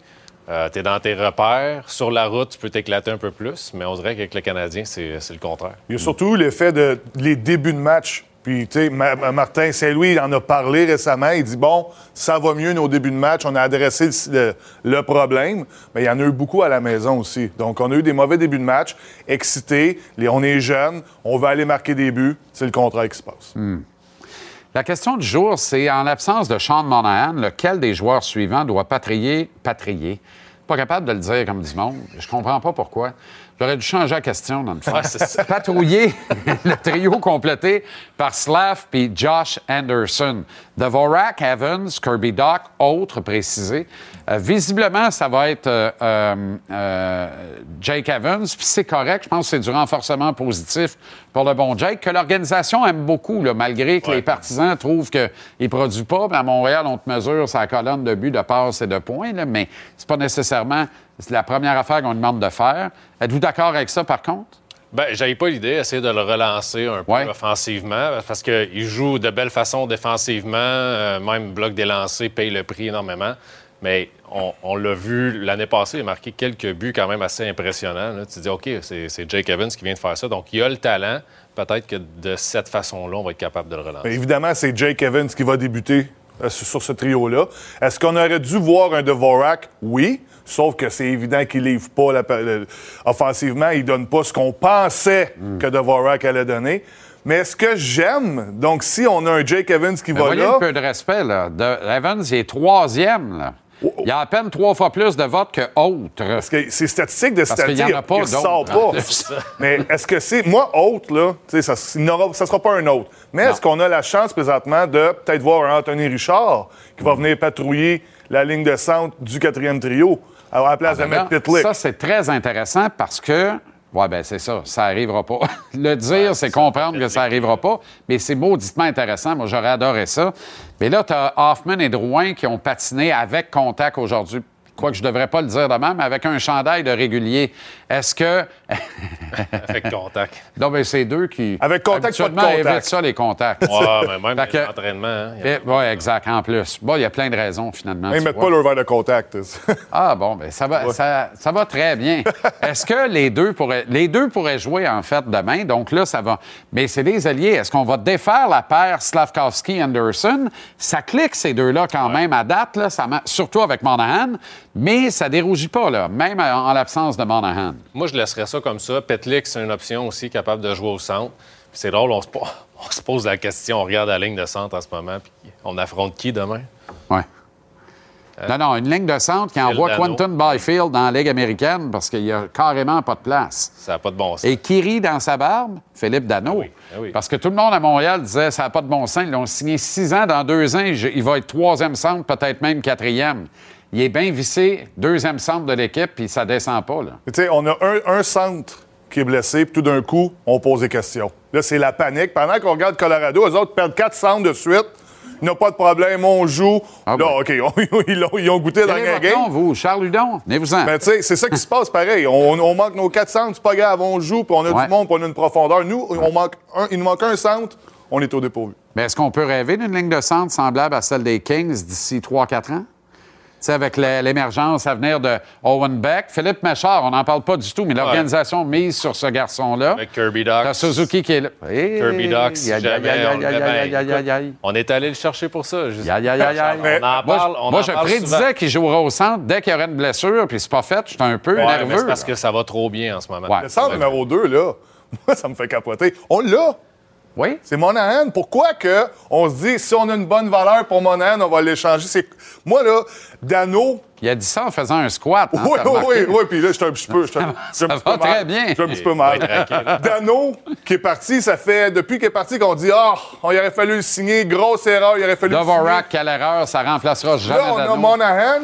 tu es dans tes repères. Sur la route, tu peux t'éclater un peu plus, mais on dirait qu'avec le Canadien, c'est le contraire. Il y a surtout l'effet de les débuts de match. Puis, tu sais, Ma- Ma- Martin Saint-Louis il en a parlé récemment. Il dit, bon, ça va mieux nos débuts de match. On a adressé le, le- le problème. Mais il y en a eu beaucoup à la maison aussi. Donc, on a eu des mauvais débuts de match, excités. Les- on est jeunes. On va aller marquer des buts. C'est le contraire qui se passe. La question du jour, c'est en l'absence de Sean Monahan, lequel des joueurs suivants doit patrier, patrier? Pas capable de le dire comme du monde. Je comprends pas pourquoi. J'aurais dû changer la question dans le fond. Patrouiller le trio complété par Slav puis Josh Anderson. Dvorak, Evans, Kirby Doc, autres précisés. Euh, visiblement, ça va être euh, euh, Jake Evans, puis c'est correct. Je pense que c'est du renforcement positif pour le bon Jake, que l'organisation aime beaucoup, là, malgré que les partisans trouvent qu'il ne produit pas. Puis à Montréal, on te mesure sa colonne de buts, de passes et de points, là, mais c'est pas nécessairement la première affaire qu'on lui demande de faire. Êtes-vous d'accord avec ça, par contre? Ben, j'avais pas l'idée, essayer de le relancer un peu offensivement, parce qu'il joue de belle façon défensivement, euh, même bloc des lancers, paye le prix énormément. Mais on, on l'a vu l'année passée, il a marqué quelques buts quand même assez impressionnants. là. Tu te dis, OK, c'est c'est Jake Evans qui vient de faire ça. Donc, il a le talent. Peut-être que de cette façon-là, on va être capable de le relancer. Mais évidemment, c'est Jake Evans qui va débuter euh, sur sur ce trio-là. Est-ce qu'on aurait dû voir un Dvorak? Oui. Sauf que c'est évident qu'il livre pas la- le- offensivement. Il donne pas ce qu'on pensait que Dvorak allait donner. Mais est-ce que j'aime? Donc, si on a un Jake Evans qui Mais va voyez là... un peu de respect, là. De- Evans, il est troisième, là. Il y a à peine trois fois plus de votes que autres. Parce que c'est statistique de Parce qu'il n'y en a pas il d'autres. ressort pas. Mais est-ce que c'est. Moi, autre, là, tu sais, ça ne sera pas un autre. Mais est-ce qu'on a la chance présentement de peut-être voir un Anthony Richard qui va venir patrouiller la ligne de centre du quatrième trio? À la place Ah, de ben mettre là, Pitlick? Ça, c'est très intéressant parce que. Oui, ben c'est ça, ça arrivera pas. Le dire, c'est comprendre que ça arrivera pas, mais c'est mauditement intéressant. Moi, j'aurais adoré ça. Mais là, tu as Hoffman et Drouin qui ont patiné avec contact aujourd'hui. Quoique je devrais pas le dire de même, mais avec un chandail de régulier. Est-ce que. Avec contact. non, mais c'est deux qui. Avec contact, pas de contact. évitent ça, les contacts. Ouais, mais même que- l'entraînement. hein, a- Oui, exact, en plus. Bon, il y a plein de raisons, finalement. Ils tu mettent vois. pas leur verre de contact. Ah bon, ben ça va, ça, ça va très bien. Est-ce que les deux pourraient, les deux pourraient jouer en fait demain? Donc là, ça va. Mais c'est des alliés. Est-ce qu'on va défaire la paire Slavkovski-Anderson? Ça clique ces deux-là quand même à date là, ça surtout avec Monahan. Mais ça dérougit pas, là, même en, en l'absence de Monahan. Moi, je laisserais ça comme ça. Petlick, c'est une option aussi capable de jouer au centre. Puis c'est drôle, on se, on se pose la question, on regarde la ligne de centre en ce moment, puis on affronte qui demain? Ouais. non, non, une ligne de centre qui envoie. Quentin Byfield dans la Ligue américaine parce qu'il n'y a carrément pas de place. Ça n'a pas de bon sens. Et qui rit dans sa barbe? Philippe Dano. ah oui. Parce que tout le monde à Montréal disait ça n'a pas de bon sens. Ils l'ont signé six ans. Dans deux ans, il va être troisième centre, peut-être même quatrième. Il est bien vissé, deuxième centre de l'équipe, puis ça descend pas. Là. Tu sais, on a un, un centre qui est blessé, puis tout d'un coup, on pose des questions. Là, c'est la panique. Pendant qu'on regarde Colorado, eux autres perdent quatre centres de suite. Ils n'ont pas de problème, on joue. là, OK, ils, ont, ils ont goûté dans la game. nom, vous? Charles Hudon? Venez-vous-en. Ben, tu sais, c'est ça qui se passe pareil. On, on manque nos quatre centres, c'est pas grave, on joue, puis on a Ouais. du monde, puis on a une profondeur. Nous, on manque un, il nous manque un centre, on est au dépourvu. Mais est-ce qu'on peut rêver d'une ligne de centre semblable à celle des Kings d'ici 3-4 ans? Sais, avec l'émergence à venir de Owen Beck. Philippe Méchard, on n'en parle pas du tout, mais l'organisation mise sur ce garçon-là. Avec Kirby. T'as Suzuki qui est là. Hey, Kirby Docs, si aïe, aïe, jamais aïe, on est allé le chercher pour ça. juste- Aïe, aïe, aïe, aïe. On en Moi, parle, on moi, en je parle prédisais qu'il jouera au centre dès qu'il y aurait une blessure, puis c'est pas fait. J'étais un peu Ouais, nerveux. c'est parce là. que ça va trop bien en ce moment. Le centre numéro 2, là, moi, ça me fait capoter. On l'a. Oui. C'est Monahan. Pourquoi que on se dit, si on a une bonne valeur pour Monahan, on va l'échanger? C'est... Moi, là, Dano... Il a dit ça en faisant un squat. hein, Oui, oui, oui, oui, puis là, j'étais un petit peu. j'étais Ça va peu mal. très bien. J'étais un petit peu mal. Dano, qui est parti, ça fait. Depuis qu'il est parti, qu'on dit, ah, on il aurait fallu le signer, grosse erreur, il aurait fallu le signer. Dvorak, quelle erreur, ça remplacera jamais Là, on a. Monahan.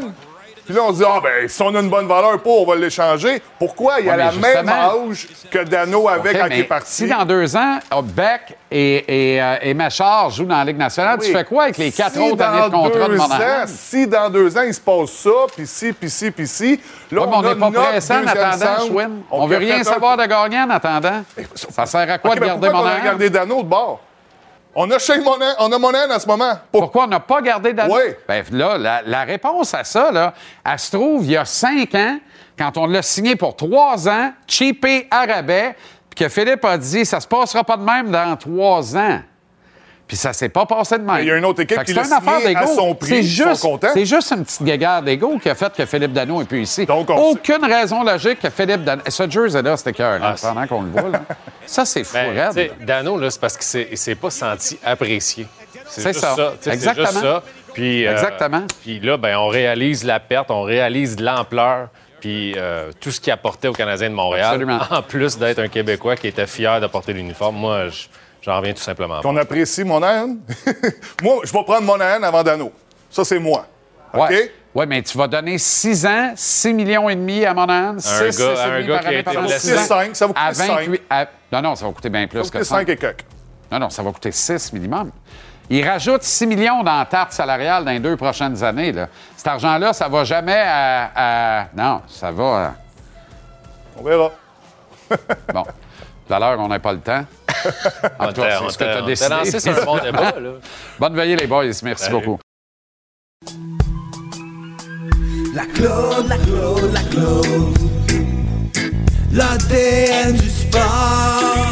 Puis là, on se dit, ah, ben, si on a une bonne valeur pour, on va l'échanger. Pourquoi? Il a Ouais, mais la même âge que Dano avait quand il est parti? Si dans deux ans, oh, Beck et, et, euh, et Machard jouent dans la Ligue nationale, Oui. tu fais quoi avec les quatre Si autres années de contrat de Monahan? Si dans deux ans, il se passe ça, puis ci, puis ci, puis ci, là, Ouais, on a n'est pas pressé en attendant. Schwinn. On qui veut a rien savoir de gagnant en attendant. Ça sert à quoi de garder pourquoi on a Monahan? gardé Dano de bord? On a Shane Monahan, on a Monahan en ce moment. Pourquoi on n'a pas gardé Dano? Oui. Ben, là, la, la réponse à ça, là, elle se trouve il y a cinq ans, quand on l'a signé pour trois ans, cheapé à rabais, puis que Philippe a dit ça se passera pas de même dans trois ans. Puis ça s'est pas passé de même. Il y a une autre équipe qui c'est l'a signé à son prix, C'est ils sont juste, contents. c'est juste une petite guéguerre d'ego qui a fait que Philippe Dano est plus ici. Donc, on Aucune raison logique que Philippe Dano... Ce jersey-là, c'était cœur, Ah, c'est- pendant qu'on le voit. là. Ça, c'est fou, Ben, raide. Dano, là, c'est parce qu'il s'est, il s'est pas senti apprécié. C'est ça. C'est Exactement. juste ça. Puis, euh, Exactement. Puis là, ben, on réalise la perte, on réalise l'ampleur, puis euh, tout ce qu'il apportait aux Canadiens de Montréal. Absolument. En plus d'être un Québécois qui était fier de porter l'uniforme, moi, je- j'en reviens tout simplement. Qu'on apprécie Monahan. moi, je vais prendre Monahan avant Dano. Ça, c'est moi. OK? Ouais. Ouais, mais tu vas donner 6 ans, 6 millions et demi à Monahan, 6, gars- un gars qui a été blessé. 6-5, ça va coûter à 28 5. à- Non, non, ça va coûter bien plus Ça va que coûter 5. 5 et quelques. Non, non, ça va coûter 6 minimum. Il rajoute 6 millions dans la tarte salariale dans les deux prochaines années. Là. Cet argent-là, ça va jamais à, à- Non, ça va... à- On verra. Bon. Tout à l'heure, on n'a pas le temps. En tout cas, c'est ce que tu as décidé. lancé sur un bon débat, là. Bonne veillée, les boys. Merci Salut. beaucoup. La Claude, la Claude, la Claude. L'ADN du sport.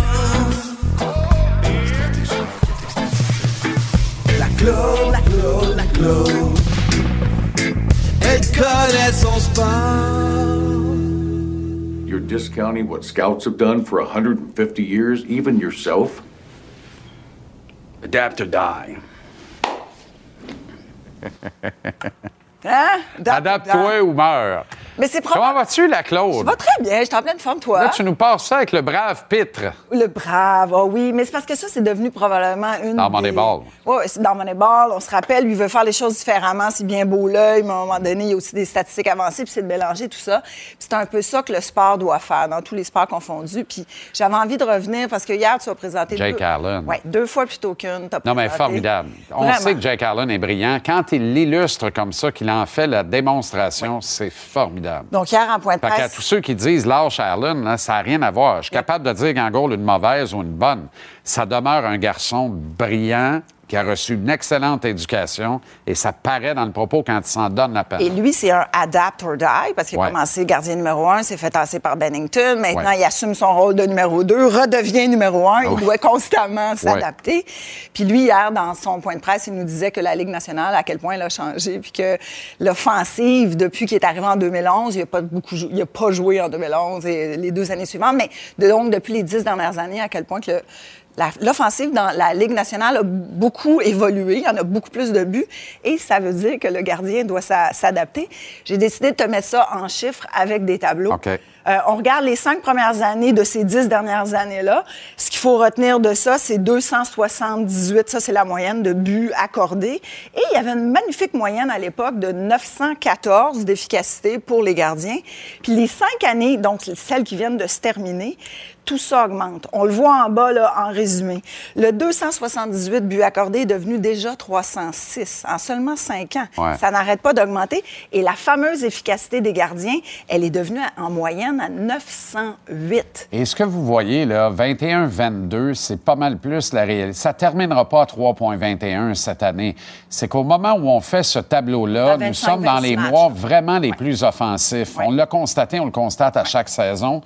La Claude, la Claude, la Claude. Elle connaît son sport. Discounting what scouts have done for 150 years, even yourself? Adapt or die. Hein? Adapte-toi ou meurs. Mais c'est Comment vas-tu, la Claude? Ça va très bien, je suis en pleine forme, toi. Là, tu nous passes ça avec le brave Pitre. Le brave, ah oui, mais c'est parce que ça, c'est devenu probablement une. Dans des- Moneyball. Oui, c'est dans Moneyball. On se rappelle, lui veut faire les choses différemment, c'est bien beau l'œil, mais à un moment donné, il y a aussi des statistiques avancées, puis c'est de mélanger tout ça. Puis c'est un peu ça que le sport doit faire, dans tous les sports confondus. Puis j'avais envie de revenir parce que hier, tu as présenté. Jake deux... Allen. Oui, deux fois plutôt qu'une. Non, mais formidable. On Vraiment. sait que Jake Allen est brillant. Quand il l'illustre comme ça, qu'il en fait la démonstration, c'est formidable. Donc hier, en point de Fait qu'à presse. tous ceux qui disent lâche Allen, là, ça n'a rien à voir. Je suis capable de dire qu'en goal, une mauvaise ou une bonne. Ça demeure un garçon brillant, qui a reçu une excellente éducation et ça paraît dans le propos quand il s'en donne la peine. Et lui, c'est un adapt or die parce qu'il a commencé gardien numéro un, s'est fait tasser par Bennington. Maintenant, Ouais. il assume son rôle de numéro deux, redevient numéro un. Il doit constamment s'adapter. Puis lui, hier, dans son point de presse, il nous disait que la Ligue nationale, à quel point elle a changé, puis que l'offensive, depuis qu'il est arrivé en 2011, il n'a pas beaucoup, il a pas joué en 2011 et les deux années suivantes, mais donc depuis les dix dernières années, à quel point que le- L'offensive dans la Ligue nationale a beaucoup évolué. Il y en a beaucoup plus de buts. Et ça veut dire que le gardien doit s'a- s'adapter. J'ai décidé de te mettre ça en chiffres avec des tableaux. OK. Euh, on regarde les cinq premières années de ces dix dernières années-là. Ce qu'il faut retenir de ça, c'est 278. Ça, c'est la moyenne de buts accordés. Et il y avait une magnifique moyenne à l'époque de 914 d'efficacité pour les gardiens. Puis les cinq années, donc celles qui viennent de se terminer, tout ça augmente. On le voit en bas, là, en résumé. Le 278 buts accordés est devenu déjà 306 en seulement cinq ans. Ouais. Ça n'arrête pas d'augmenter. Et la fameuse efficacité des gardiens, elle est devenue en moyenne à 908. Et ce que vous voyez, là, 21-22, c'est pas mal plus la réalité. Ça terminera pas à 3,21 cette année. C'est qu'au moment où on fait ce tableau-là, nous 25, sommes dans les 26 mois vraiment les plus offensifs. On l'a constaté, on le constate à chaque saison.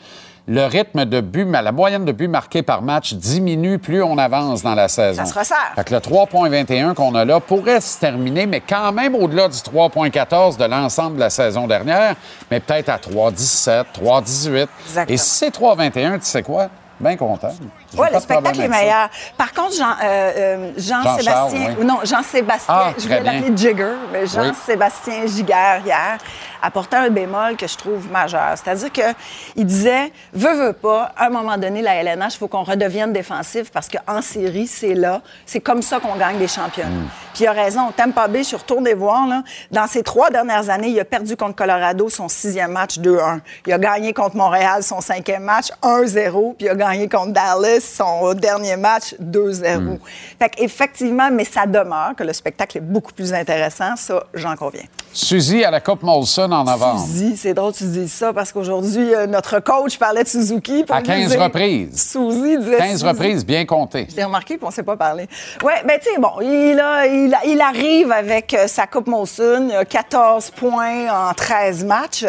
Le rythme de but, la moyenne de buts marqués par match diminue plus on avance dans la saison. Ça se resserre. Fait que le 3,21 qu'on a là pourrait se terminer, mais quand même au-delà du 3,14 de l'ensemble de la saison dernière, mais peut-être à 3,17, 3,18. Exactement. Et si c'est 3,21, tu sais quoi? Bien content. Oui, le spectacle est meilleur. Par contre, Jean, euh, euh, Jean-Sébastien, oui. non, Jean-Sébastien, Ah, je très vais l'appeler. Jigger, mais Jean-Sébastien Giguère, hier, apportait un bémol que je trouve majeur. C'est-à-dire qu'il disait, veut, veut pas, à un moment donné, la LNH, il faut qu'on redevienne défensif parce qu'en série, c'est là, c'est comme ça qu'on gagne des championnats. Mm. Puis il a raison. Tampa Bay, je suis retournée voir, là, dans ces trois dernières années, il a perdu contre Colorado son sixième match 2-1. Il a gagné contre Montréal son cinquième match 1-0, puis il a gagné contre Dallas son dernier match 2-0. Mm. Fait qu'effectivement, mais ça demeure que le spectacle est beaucoup plus intéressant, ça, j'en conviens. Suzy à la Coupe Molson en novembre. Suzy, c'est drôle que tu dises ça parce qu'aujourd'hui, euh, notre coach parlait de Suzuki. À on 15 disait- reprises. Suzy disait 15 Suzy. reprises, bien compté. Je l'ai remarqué, puis on ne s'est pas parlé. Oui, ben tu sais, bon, il, a- il, a- il arrive avec euh, sa Coupe a 14 points en 13 matchs.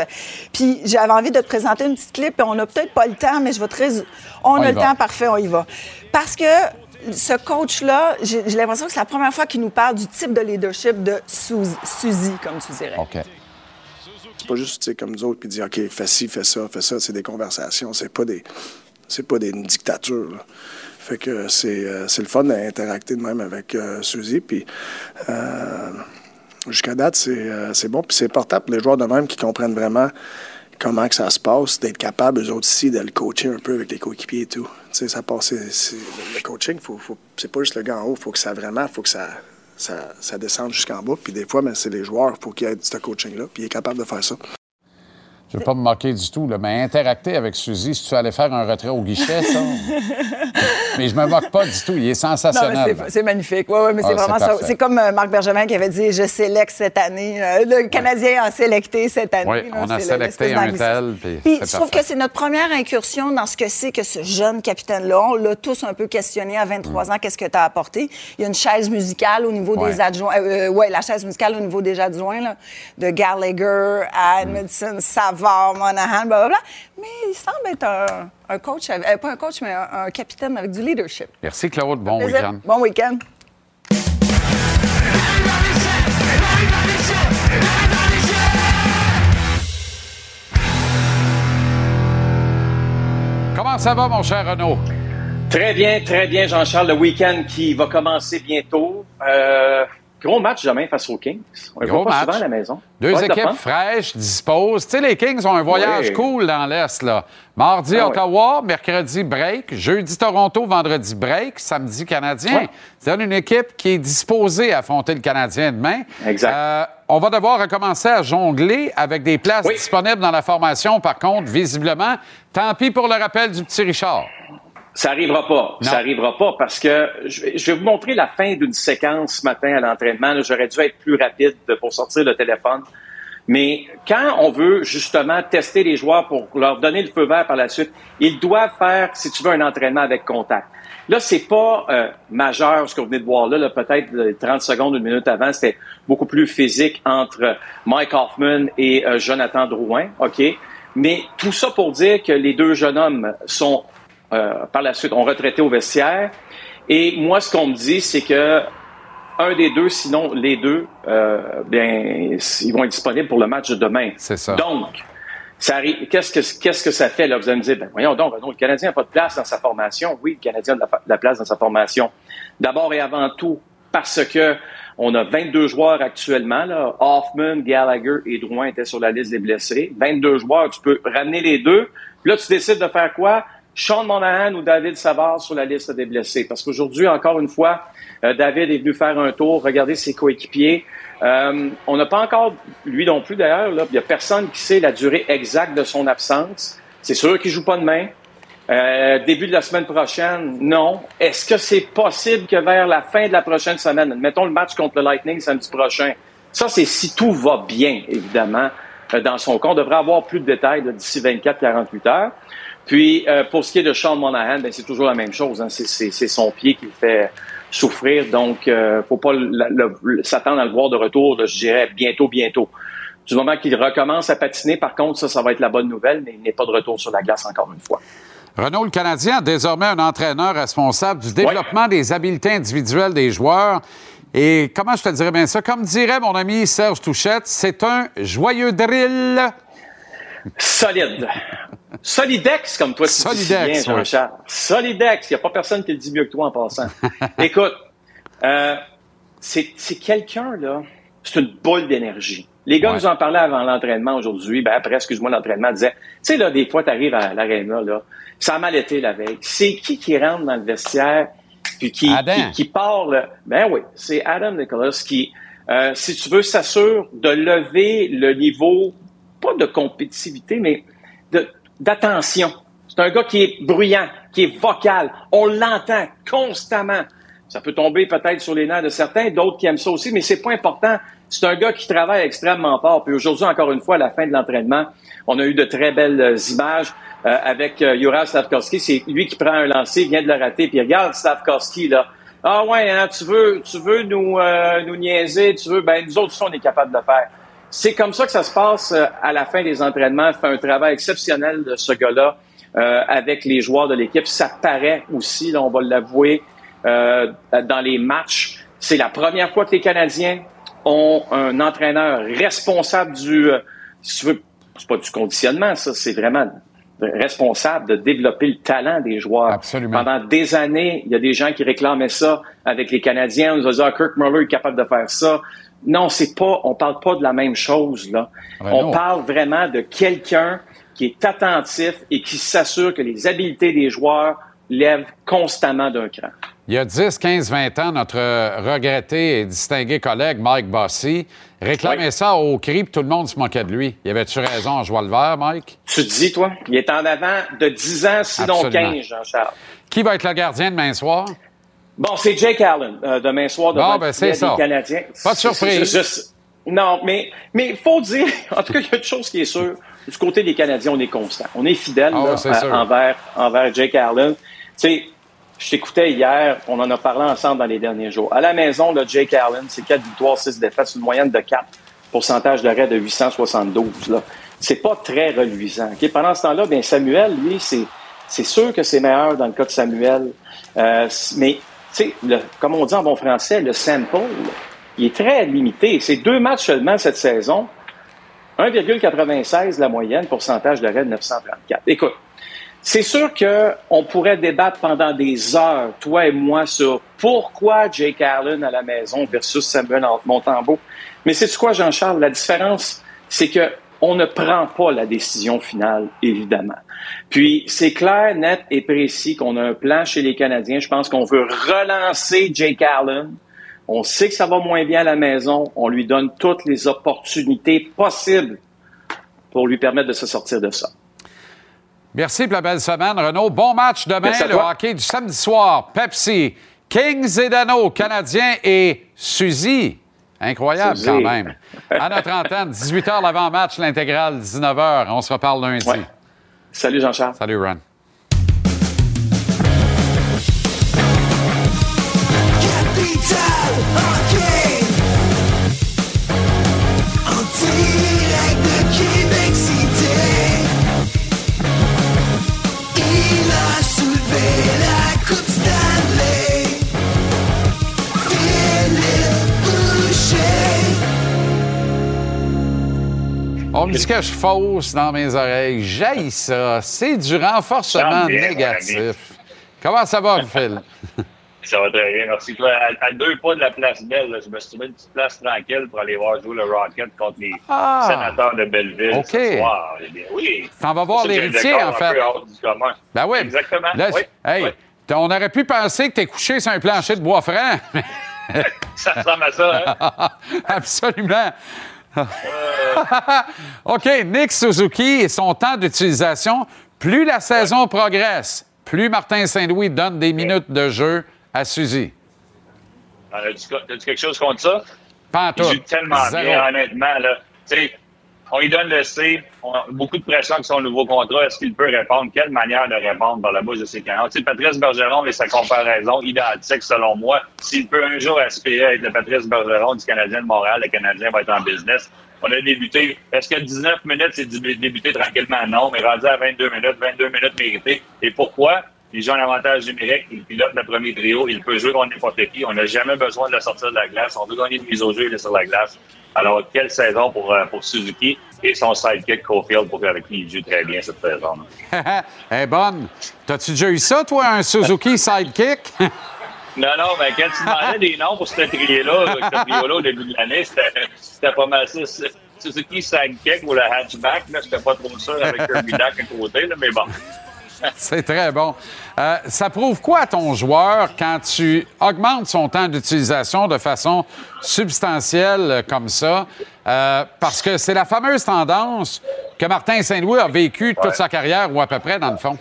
Puis j'avais envie de te présenter une petite clip, on n'a peut-être pas le temps, mais je vais te rés- On, On a le va. temps, parfait, on y va. Parce que ce coach-là, j'ai j'ai l'impression que c'est la première fois qu'il nous parle du type de leadership de Suzy, Suzy, comme tu dirais. OK. C'est pas juste, comme nous autres, puis dire, OK, fais ci, fais ça, fais ça. C'est des conversations. C'est pas des. C'est pas des une dictature. Fait que c'est euh, le fun d'interacter de même avec euh, Suzy. Puis euh, jusqu'à date, c'est euh, c'est bon. Puis c'est important pour les joueurs de même qui comprennent vraiment comment que ça se passe, d'être capable, eux autres aussi, de le coacher un peu avec les coéquipiers et tout. Tu sais, ça passe. le coaching, c'est pas juste le gars en haut. faut que ça vraiment, faut que ça. Ça, ça descende jusqu'en bas. Puis des fois, c'est les joueurs, il faut qu'ils aient ce coaching-là. Puis il est capable de faire ça. Je ne veux pas me moquer du tout, là, mais interacter avec Suzy, si tu allais faire un retrait au guichet, ça. mais je me moque pas du tout. Il est sensationnel. c'est- magnifique. Oui, ouais, mais Ah, c'est vraiment c'est ça. C'est comme euh, Marc Bergevin qui avait dit Je sélecte cette année. Euh, le Canadien a sélecté cette année. Oui, là, on a sélecté un tel, puis je trouve que c'est notre première incursion dans ce que c'est que ce jeune capitaine-là. On l'a tous un peu questionné à 23 ans qu'est-ce que tu as apporté? Il y a une chaise musicale au niveau Mm. Ouais. des adjoints. Euh, oui, la chaise musicale au niveau des adjoints, là, de Gallagher à Mm. Edmondson, Monahan, blablabla. Mais il semble être un, un coach, avec- euh, pas un coach, mais un, un capitaine avec du leadership. Merci, Claude. Bon week-end. Bon week-end. Comment ça va, mon cher Renaud? Très bien, très bien, Jean-Charles. Le week-end qui va commencer bientôt. Euh, gros match demain face aux Kings. On Gros pas match. souvent à la maison. Deux Ouais, équipes fraîches disposent. Tu sais, les Kings ont un voyage Oui. cool dans l'Est, là. Mardi, Ah oui. Ottawa, mercredi, break. Jeudi, Toronto, vendredi, break. Samedi, Canadien. Ouais. C'est une équipe qui est disposée à affronter le Canadien demain. Exact. Euh, on va devoir recommencer à jongler avec des places Oui. disponibles dans la formation, par contre, visiblement. Tant pis pour le rappel du petit Richard. Ça arrivera pas. Non. Ça arrivera pas parce que je vais, vous montrer la fin d'une séquence ce matin à l'entraînement. J'aurais dû être plus rapide pour sortir le téléphone. Mais quand on veut justement tester les joueurs pour leur donner le feu vert par la suite, ils doivent faire, si tu veux, un entraînement avec contact. Là, c'est pas euh, majeur ce qu'on venait de voir là. là Peut-être euh, 30 secondes, une minute avant, c'était beaucoup plus physique entre Mike Hoffman et euh, Jonathan Drouin. OK? Mais tout ça pour dire que les deux jeunes hommes sont, euh, par la suite, ont retraité au vestiaire. Et moi, ce qu'on me dit, c'est que un des deux, sinon les deux, euh, bien, ils vont être disponibles pour le match de demain. C'est ça. Donc, ça arrive. Qu'est-ce que qu'est-ce que ça fait? Là Vous allez me dire, ben voyons donc, le Canadien n'a pas de place dans sa formation. Oui, le Canadien a de la, de la place dans sa formation. D'abord et avant tout, parce que on a 22 joueurs actuellement. Là. Hoffman, Gallagher et Drouin étaient sur la liste des blessés. 22 joueurs, tu peux ramener les deux. Puis là, tu décides de faire quoi? Sean Monahan ou David Savard sur la liste des blessés. Parce qu'aujourd'hui, encore une fois, euh, David est venu faire un tour, regarder ses coéquipiers. Euh, on n'a pas encore, lui non plus d'ailleurs, il n'y a personne qui sait la durée exacte de son absence. C'est sûr qu'il joue pas demain. Euh, début de la semaine prochaine, non. Est-ce que c'est possible que vers la fin de la prochaine semaine, mettons le match contre le Lightning samedi prochain, ça c'est si tout va bien, évidemment, euh, dans son cas. On devrait avoir plus de détails d'ici 24-48 heures. Puis, euh, pour ce qui est de Sean Monahan, ben, c'est toujours la même chose. Hein. C'est, c'est- c'est son pied qui le fait souffrir. Donc, euh, faut pas le- le- le- s'attendre à le voir de retour, là, je dirais, bientôt, bientôt. Du moment qu'il recommence à patiner, par contre, ça, ça va être la bonne nouvelle, mais il n'est pas de retour sur la glace encore une fois. Renault, le Canadien a désormais un entraîneur responsable du développement des habiletés individuelles des joueurs. Et comment je te dirais bien ça? Comme dirait mon ami Serge Touchette, c'est un joyeux drill. Solide. Solidex, comme toi, tu dis Solidex, bien, oui. Jean-Charles. Solidex. Il n'y a pas personne qui le dit mieux que toi en passant. Écoute, euh, c'est c'est quelqu'un, là, c'est une boule d'énergie. Les gars Ouais. nous en parlaient avant l'entraînement aujourd'hui, ben après, excuse-moi, l'entraînement disait, tu sais, là, des fois, tu arrives à l'aréna, là, ça a mal été la veille. C'est qui qui rentre dans le vestiaire puis qui, qui? Ben oui, c'est Adam Nicholas qui, euh, si tu veux, s'assure de lever le niveau, pas de compétitivité, mais d'attention. C'est un gars qui est bruyant, qui est vocal. On l'entend constamment. Ça peut tomber peut-être sur les nerfs de certains, d'autres qui aiment ça aussi, mais c'est pas important. C'est un gars qui travaille extrêmement fort. Puis aujourd'hui, encore une fois, à la fin de l'entraînement, on a eu de très belles euh, images euh, avec euh, Juraj Slavkovski. C'est lui qui prend un lancer, vient de le rater, puis regarde Slavkovski, là. Ah ouais, hein, tu veux, tu veux nous, euh, nous niaiser, tu veux, ben nous autres, on est capable de le faire. C'est comme ça que ça se passe euh, à la fin des entraînements. Fait un travail exceptionnel de ce gars-là euh, avec les joueurs de l'équipe. Ça paraît aussi, là, on va l'avouer, euh, dans les matchs. C'est la première fois que les Canadiens ont un entraîneur responsable du, euh, si tu veux, c'est pas du conditionnement, ça, c'est vraiment responsable de développer le talent des joueurs. Absolument. Pendant des années, il y a des gens qui réclamaient ça avec les Canadiens. On nous a dit, ah, Kirk Muller est capable de faire ça. Non, c'est pas, on parle pas de la même chose, là. Renaud. On parle vraiment de quelqu'un qui est attentif et qui s'assure que les habiletés des joueurs lèvent constamment d'un cran. Il y a 10, 15, 20 ans, notre regretté et distingué collègue Mike Bossy réclamait ça au cri, puis tout le monde se moquait de lui. Y avait-tu raison en jouant le vert, Mike? Tu te dis, toi, il est en avant de 10 ans, sinon Absolument. 15, Jean-Charles. Qui va être le gardien demain soir? Bon, c'est Jake Allen, euh, demain soir, devant Bon, le ben, ça. des Canadiens. Pas de surprise. juste- non, mais il faut dire, en tout cas, il y a une chose qui est sûre. Du côté des Canadiens, on est constant. On est fidèle Ah envers, envers Jake Allen. Tu sais, je t'écoutais hier, on en a parlé ensemble dans les derniers jours. À la maison, là, Jake Allen, c'est 4 victoires, 6 défaites, une moyenne de 4 pourcentage d'arrêt de 872. Là. C'est pas très reluisant. Pendant ce temps-là, bien, Samuel, lui, c'est, c'est sûr que c'est meilleur dans le cas de Samuel. Euh, mais, le- comme on dit en bon français, le sample, il est très limité. C'est deux matchs seulement cette saison. 1,96 la moyenne, pourcentage d'arrêt de 934. Écoute, c'est sûr qu'on pourrait débattre pendant des heures, toi et moi, sur pourquoi Jake Allen à la maison versus Samuel Montembeau. Mais c'est quoi, Jean-Charles? La différence, c'est que on ne prend pas la décision finale, évidemment. Puis, c'est clair, net et précis qu'on a un plan chez les Canadiens. Je pense qu'on veut relancer Jake Allen. On sait que ça va moins bien à la maison. On lui donne toutes les opportunités possibles pour lui permettre de se sortir de ça. Merci pour la belle semaine, Renaud. Bon match demain, le hockey du samedi soir. Pepsi, Kings et Dano, Canadiens et Suzy Incroyable quand même. À notre antenne, 18h l'avant-match, l'intégrale, 19h. On se reparle lundi. Salut Jean-Charles. Salut Ron. On me dit que je fausse dans mes oreilles. J'haïs ça. C'est du renforcement bien, négatif. Comment ça va, Phil? Ça va très bien, merci. À, à deux pas de la place Belle, là, je me suis trouvé une petite place tranquille pour aller voir jouer le Rocket contre les Ah! sénateurs de Belleville OK. ce soir. Eh bien, oui. T'en vas voir l'héritier, en fait. Ben oui. Exactement. Là, oui. hey, oui. on aurait pu penser que t'es couché sur un plancher de bois franc. Ça ressemble à ça, hein? Absolument. OK, Nick Suzuki et son temps d'utilisation, plus la saison progresse, plus Martin Saint-Louis donne des minutes de jeu à Suzy. Euh, As-tu quelque chose contre ça? Pas en tout. tellement Zéro. bien, honnêtement. Là. Tu sais, on lui donne le C. On a beaucoup de pression avec son nouveau contrat. Est-ce qu'il peut répondre? Quelle manière de répondre par la bouche de ses canons? Tu sais, Patrice Bergeron et sa comparaison identique, selon moi. S'il peut un jour aspirer à être le Patrice Bergeron du Canadien de Montréal, le Canadien va être en business. On a débuté. Est-ce que 19 minutes, c'est débuté tranquillement? Non, mais rendu à 22 minutes, 22 minutes méritées. Et pourquoi? Il joue un avantage numérique, il pilote le premier trio, il peut jouer contre n'importe qui. On n'a jamais besoin de le sortir de la glace. On veut gagner une mise au jeu, il est sur la glace. Alors, quelle saison pour, euh, pour Suzuki et son sidekick Cofield, pour avec qui il joue très bien cette saison? Elle est bonne. T'as-tu déjà eu ça, toi, un Suzuki sidekick? Non, non, mais quand tu demandais des noms pour ce trio-là, ce trio-là au début de l'année, c'était c'était pas mal ça. Suzuki sidekick ou le hatchback, là, j'étais pas trop sûr avec Kirby Duck à côté, là, mais bon. C'est très bon. Euh, ça prouve quoi à ton joueur quand tu augmentes son temps d'utilisation de façon substantielle euh, comme ça? Euh, parce que c'est la fameuse tendance que Martin Saint-Louis a vécue toute Ouais. sa carrière, ou à peu près, dans le fond.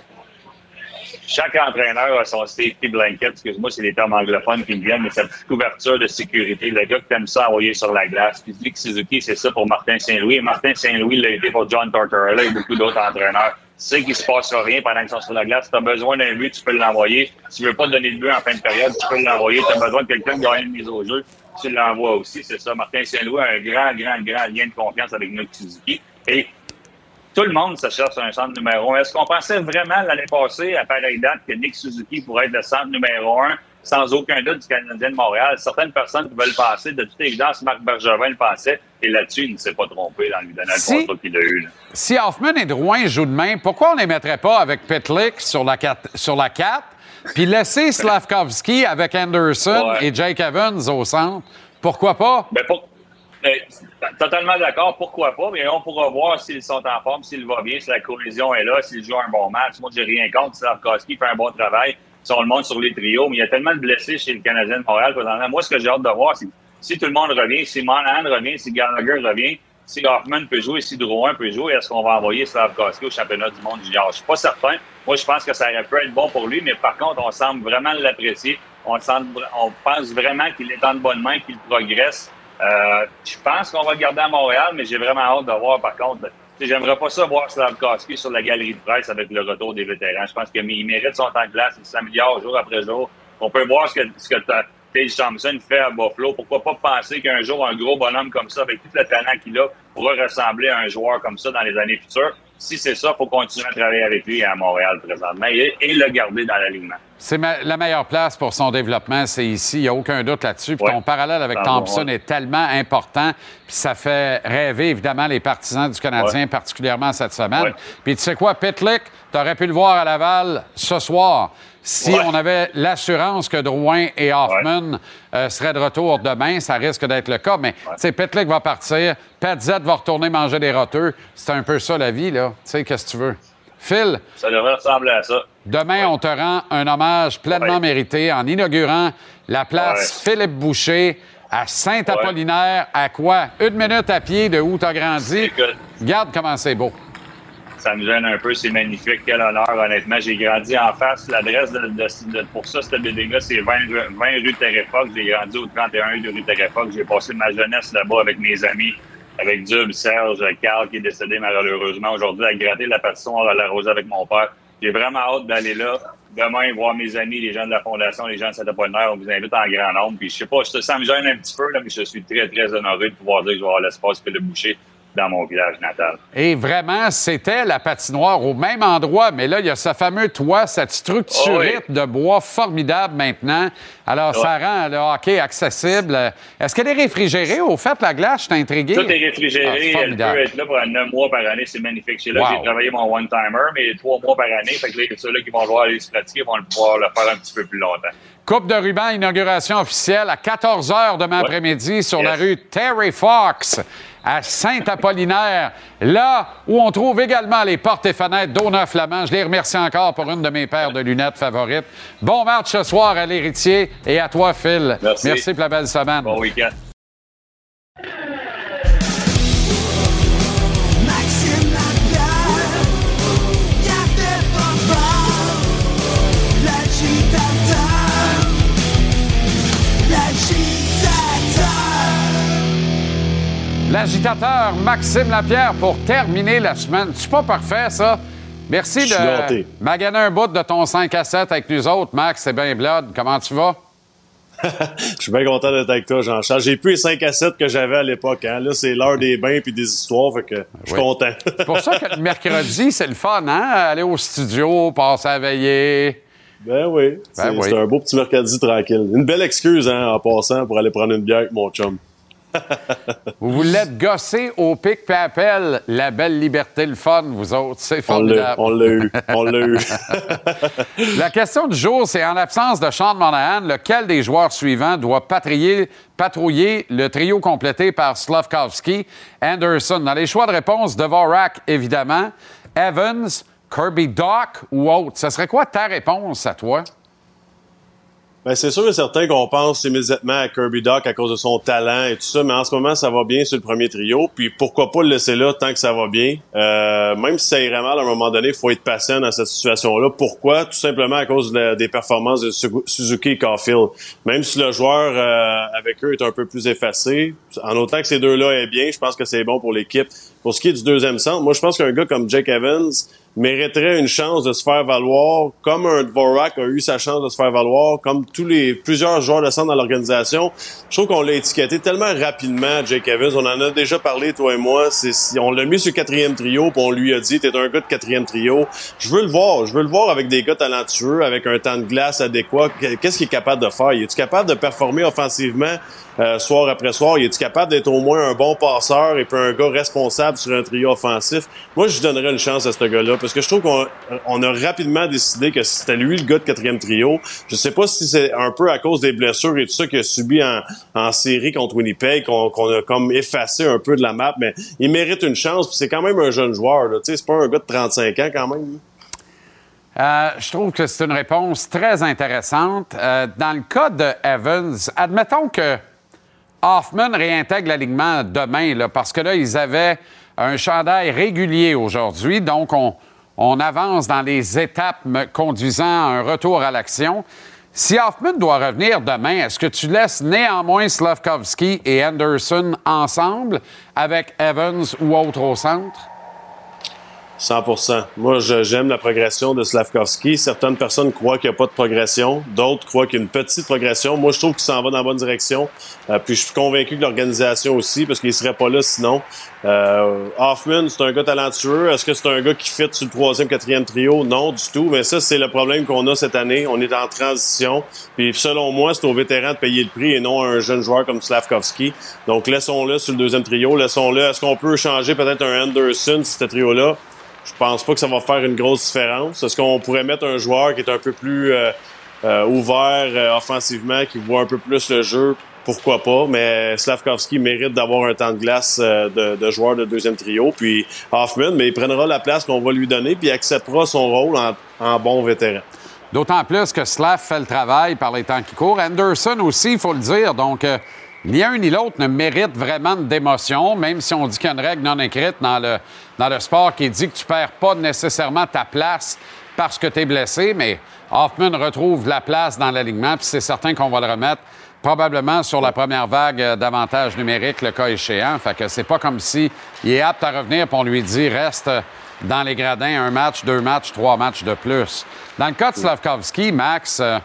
Chaque entraîneur a son safety blanket. Excuse-moi, c'est les termes anglophones qui me viennent, mais sa petite couverture de sécurité. Le gars qui aime ça envoyer sur la glace. Puis Suzuki, c'est ça pour Martin Saint-Louis. Et Martin Saint-Louis l'a été pour John Tortorella et beaucoup d'autres entraîneurs. Sais qu'il se passe rien pendant qu'ils sont sur la glace. Si tu as besoin d'un but, tu peux l'envoyer. Si tu veux pas te donner de but en fin de période, tu peux l'envoyer. Tu as besoin de quelqu'un qui gagne une mise au jeu, tu l'envoies aussi. C'est ça. Martin Saint-Louis a un grand, grand, grand lien de confiance avec Nick Suzuki. Et tout le monde se cherche un centre numéro un. Est-ce qu'on pensait vraiment l'année passée, à pareille date, que Nick Suzuki pourrait être le centre numéro un, sans aucun doute, du Canadien de Montréal? Certaines personnes pouvaient le passer. De toute évidence, Marc Bergevin le passait. Et là-dessus, il ne s'est pas trompé dans lui donnant Si- le contrat qu'il a eu. là. Si Hoffman et Drouin jouent de main, pourquoi on ne les mettrait pas avec Pitlick sur la 4, sur la 4 puis laisser Slavkovski avec Anderson Ouais. et Jake Evans au centre? Pourquoi pas? Ben, pour- ben, totalement d'accord, pourquoi pas, mais on pourra voir s'ils sont en forme, s'il va bien, si la cohésion est là, s'ils jouent un bon match. Moi, j'ai rien contre. Slavkowski fait un bon travail. On le monte sur les trios, mais il y a tellement de blessés chez le Canadien de Montréal. Moi, ce que j'ai hâte de voir, c'est si tout le monde revient, si Monahan revient, si Gallagher revient, si Hoffman peut jouer, si Drouin peut jouer, est-ce qu'on va envoyer Slavkowski au championnat du monde junior? Je suis pas certain. Moi, je pense que ça pu être bon pour lui, mais par contre, on semble vraiment l'apprécier. On, semble- on pense vraiment qu'il est en bonne main, qu'il progresse. Euh, je pense qu'on va le garder à Montréal, mais j'ai vraiment hâte de voir, par contre. J'aimerais pas ça voir Slavkowski sur la galerie de presse avec le retour des vétérans. Je pense qu'il mérite son temps de glace, il s'améliore jour après jour. On peut voir ce que, ce que ta- Tage Thompson fait à Buffalo. Pourquoi pas penser qu'un jour, un gros bonhomme comme ça, avec tout le talent qu'il a, pourra ressembler à un joueur comme ça dans les années futures? Si c'est ça, il faut continuer à travailler avec lui à Montréal présentement et, et le garder dans l'alignement. C'est ma- la meilleure place pour son développement, c'est ici. Il n'y a aucun doute là-dessus. Puis Ouais. ton parallèle avec Ah, Thompson ouais. est tellement important. Puis ça fait rêver, évidemment, les partisans du Canadien, Ouais. particulièrement cette semaine. Puis tu sais quoi, Pitlick, tu aurais pu le voir à Laval ce soir. Si Ouais. on avait l'assurance que Drouin et Hoffman euh, seraient de retour demain, ça risque d'être le cas. Mais tu sais, Pitlick va partir, Petzet va retourner manger des roteux. C'est un peu ça la vie, là. Tu sais, qu'est-ce que tu veux? Phil, Ça devrait ressembler à ça. Demain, on te rend un hommage pleinement Ouais. mérité en inaugurant la place Philippe Boucher à Saint-Apollinaire. À quoi? Une minute à pied de où tu as grandi. Regarde comment c'est beau. Ça me gêne un peu. C'est magnifique. Quel honneur, honnêtement. J'ai grandi en face. L'adresse de, pour ça, ce building-là, c'est 20, rue- 20 rue Terrefoc. J'ai grandi au 31 de rue Terrefoc. J'ai passé ma jeunesse là-bas avec mes amis, avec Dub, Serge, Carl, qui est décédé malheureusement aujourd'hui, à gratter la patinoire à la rose avec mon père. J'ai vraiment hâte d'aller là. Demain, voir mes amis, les gens de la Fondation, les gens de Saint-Apollinaire. On vous invite en grand nombre. Puis je sais pas, ça me gêne un petit peu, là, mais je suis très, très honoré de pouvoir dire que je vais avoir l'espace que le boucher dans mon village natal. Et vraiment, c'était la patinoire au même endroit, mais là, il y a ce fameux toit, cette structurite Oh de bois formidable maintenant. Alors, ça rend le hockey accessible. Est-ce qu'elle est réfrigérée? Au fait, la glace, je suis intrigué. Tout est réfrigéré. Ah, elle formidable. peut être là pour 9 mois par année. C'est magnifique. C'est là Wow. j'ai travaillé mon one-timer, mais 3 mois par année. Fait que là, ceux-là qui vont vouloir aller se pratiquer vont le pouvoir le faire un petit peu plus longtemps. Coupe de ruban, inauguration officielle à 14 h demain après-midi sur la rue Terry Fox à Saint-Apollinaire, là où on trouve également les portes et fenêtres d'Auna Flamand. Je les remercie encore pour une de mes paires de lunettes favorites. Bon match ce soir à l'héritier et à toi, Phil. Merci. pour la belle semaine. Bon week-end. L'agitateur. Maxime Lapierre pour terminer la semaine. C'est pas parfait, ça? Merci de maganer un bout de ton 5 à 7 avec nous autres, Max. C'est bien blood. Comment tu vas? Je suis bien content d'être avec toi, Jean-Charles. J'ai plus les 5 à 7 que j'avais à l'époque. Hein. Là, c'est l'heure des bains puis des histoires, fait que je suis Oui. content. C'est pour ça que le mercredi, c'est le fun, hein? Aller au studio, passer à veiller. Ben oui. C'est Ben oui. c'est un beau petit mercredi tranquille. Une belle excuse, hein, en passant, pour aller prendre une bière avec mon chum. Vous voulez gossé au pic puis appel. La belle liberté, le fun, vous autres. C'est formidable. on l'a eu. On l'a eu. La question du jour, c'est en l'absence de Sean Monahan, lequel des joueurs suivants doit patrouiller, patrouiller le trio complété par Slavkovski, Anderson? Dans les choix de réponse, Dvorak, évidemment, Evans, Kirby Doc ou autre. Ce serait quoi ta réponse à toi? Ben, c'est sûr et certain qu'on pense immédiatement à Kirby Doc à cause de son talent et tout ça, mais en ce moment, ça va bien sur le premier trio. Puis pourquoi pas le laisser là tant que ça va bien? Euh, même si ça irait mal à un moment donné, il faut être patient dans cette situation-là. Pourquoi? Tout simplement à cause des performances de Su- Suzuki et Caulfield. Même si le joueur euh, avec eux est un peu plus effacé, en autant que ces deux-là est bien, je pense que c'est bon pour l'équipe. Pour ce qui est du deuxième centre, moi je pense qu'un gars comme Jake Evans mériterait une chance de se faire valoir, comme un Dvorak a eu sa chance de se faire valoir, comme tous les plusieurs joueurs de centre dans l'organisation. Je trouve qu'on l'a étiqueté tellement rapidement, Jake Evans. On en a déjà parlé, toi et moi. On l'a mis sur le quatrième trio, puis on lui a dit, t'es un gars de quatrième trio. Je veux le voir. Je veux le voir avec des gars talentueux, avec un temps de glace adéquat. Qu'est-ce qu'il est capable de faire? Il est capable de performer offensivement? Euh, soir après soir? Il est capable d'être au moins un bon passeur et puis un gars responsable sur un trio offensif? Moi, je donnerais une chance à ce gars-là parce que je trouve qu'on on a rapidement décidé que c'était lui le gars de quatrième trio. Je sais pas si c'est un peu à cause des blessures et tout ça qu'il a subi en, en série contre Winnipeg qu'on a comme effacé un peu de la map, mais il mérite une chance. puis C'est quand même un jeune joueur. C'est pas un gars de 35 ans quand même. Euh, je trouve que c'est une réponse très intéressante. Euh, dans le cas de Evans, admettons que Hoffman réintègre l'alignement demain, là, parce que là, ils avaient un chandail régulier aujourd'hui, donc on, on avance dans les étapes conduisant à un retour à l'action. Si Hoffman doit revenir demain, est-ce que tu laisses néanmoins Slavkovski et Anderson ensemble avec Evans ou autre au centre? 100% Moi, j'aime la progression de Slavkovski. Certaines personnes croient qu'il n'y a pas de progression. D'autres croient qu'il y a une petite progression. Moi, je trouve qu'il s'en va dans la bonne direction. Euh, puis je suis convaincu que l'organisation aussi, parce qu'il ne serait pas là sinon. Euh, Hoffman, c'est un gars talentueux. Est-ce que c'est un gars qui fit sur le troisième, quatrième trio? Non, du tout. Mais ça, c'est le problème qu'on a cette année. On est en transition. Puis selon moi, c'est aux vétérans de payer le prix et non à un jeune joueur comme Slavkovski. Donc laissons-le sur le deuxième trio. Laissons-le. Est-ce qu'on peut changer peut-être un Anderson ce trio-là? Je pense pas que ça va faire une grosse différence. Est-ce qu'on pourrait mettre un joueur qui est un peu plus euh, euh, ouvert euh, offensivement, qui voit un peu plus le jeu? Pourquoi pas? Mais Slavkovski mérite d'avoir un temps de glace euh, de, de joueur de deuxième trio. Puis Hoffman, mais il prendra la place qu'on va lui donner, puis acceptera son rôle en, en bon vétéran. D'autant plus que Slav fait le travail par les temps qui courent. Anderson aussi, il faut le dire. Donc, euh, ni un ni l'autre ne mérite vraiment d'émotion, même si on dit qu'il y a une règle non écrite dans le, dans le sport qui dit que tu perds pas nécessairement ta place parce que tu es blessé, mais Hoffman retrouve la place dans l'alignement, puis c'est certain qu'on va le remettre probablement sur la première vague euh, d'avantages numériques, le cas échéant. Fait que c'est pas comme si il est apte à revenir, puis on lui dit reste dans les gradins un match, deux matchs, trois matchs de plus. Dans le cas de Slavkovski, Max, euh,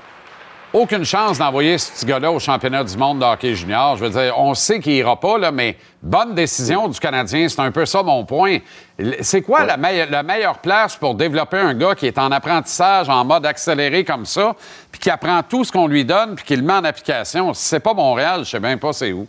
aucune chance d'envoyer ce petit gars-là au championnat du monde de hockey junior. Je veux dire, on sait qu'il ira pas, là, mais bonne décision du Canadien. C'est un peu ça mon point. C'est quoi la, meille- la meilleure place pour développer un gars qui est en apprentissage, en mode accéléré comme ça, puis qui apprend tout ce qu'on lui donne, puis qui le met en application? Si c'est pas Montréal, je sais même pas c'est où.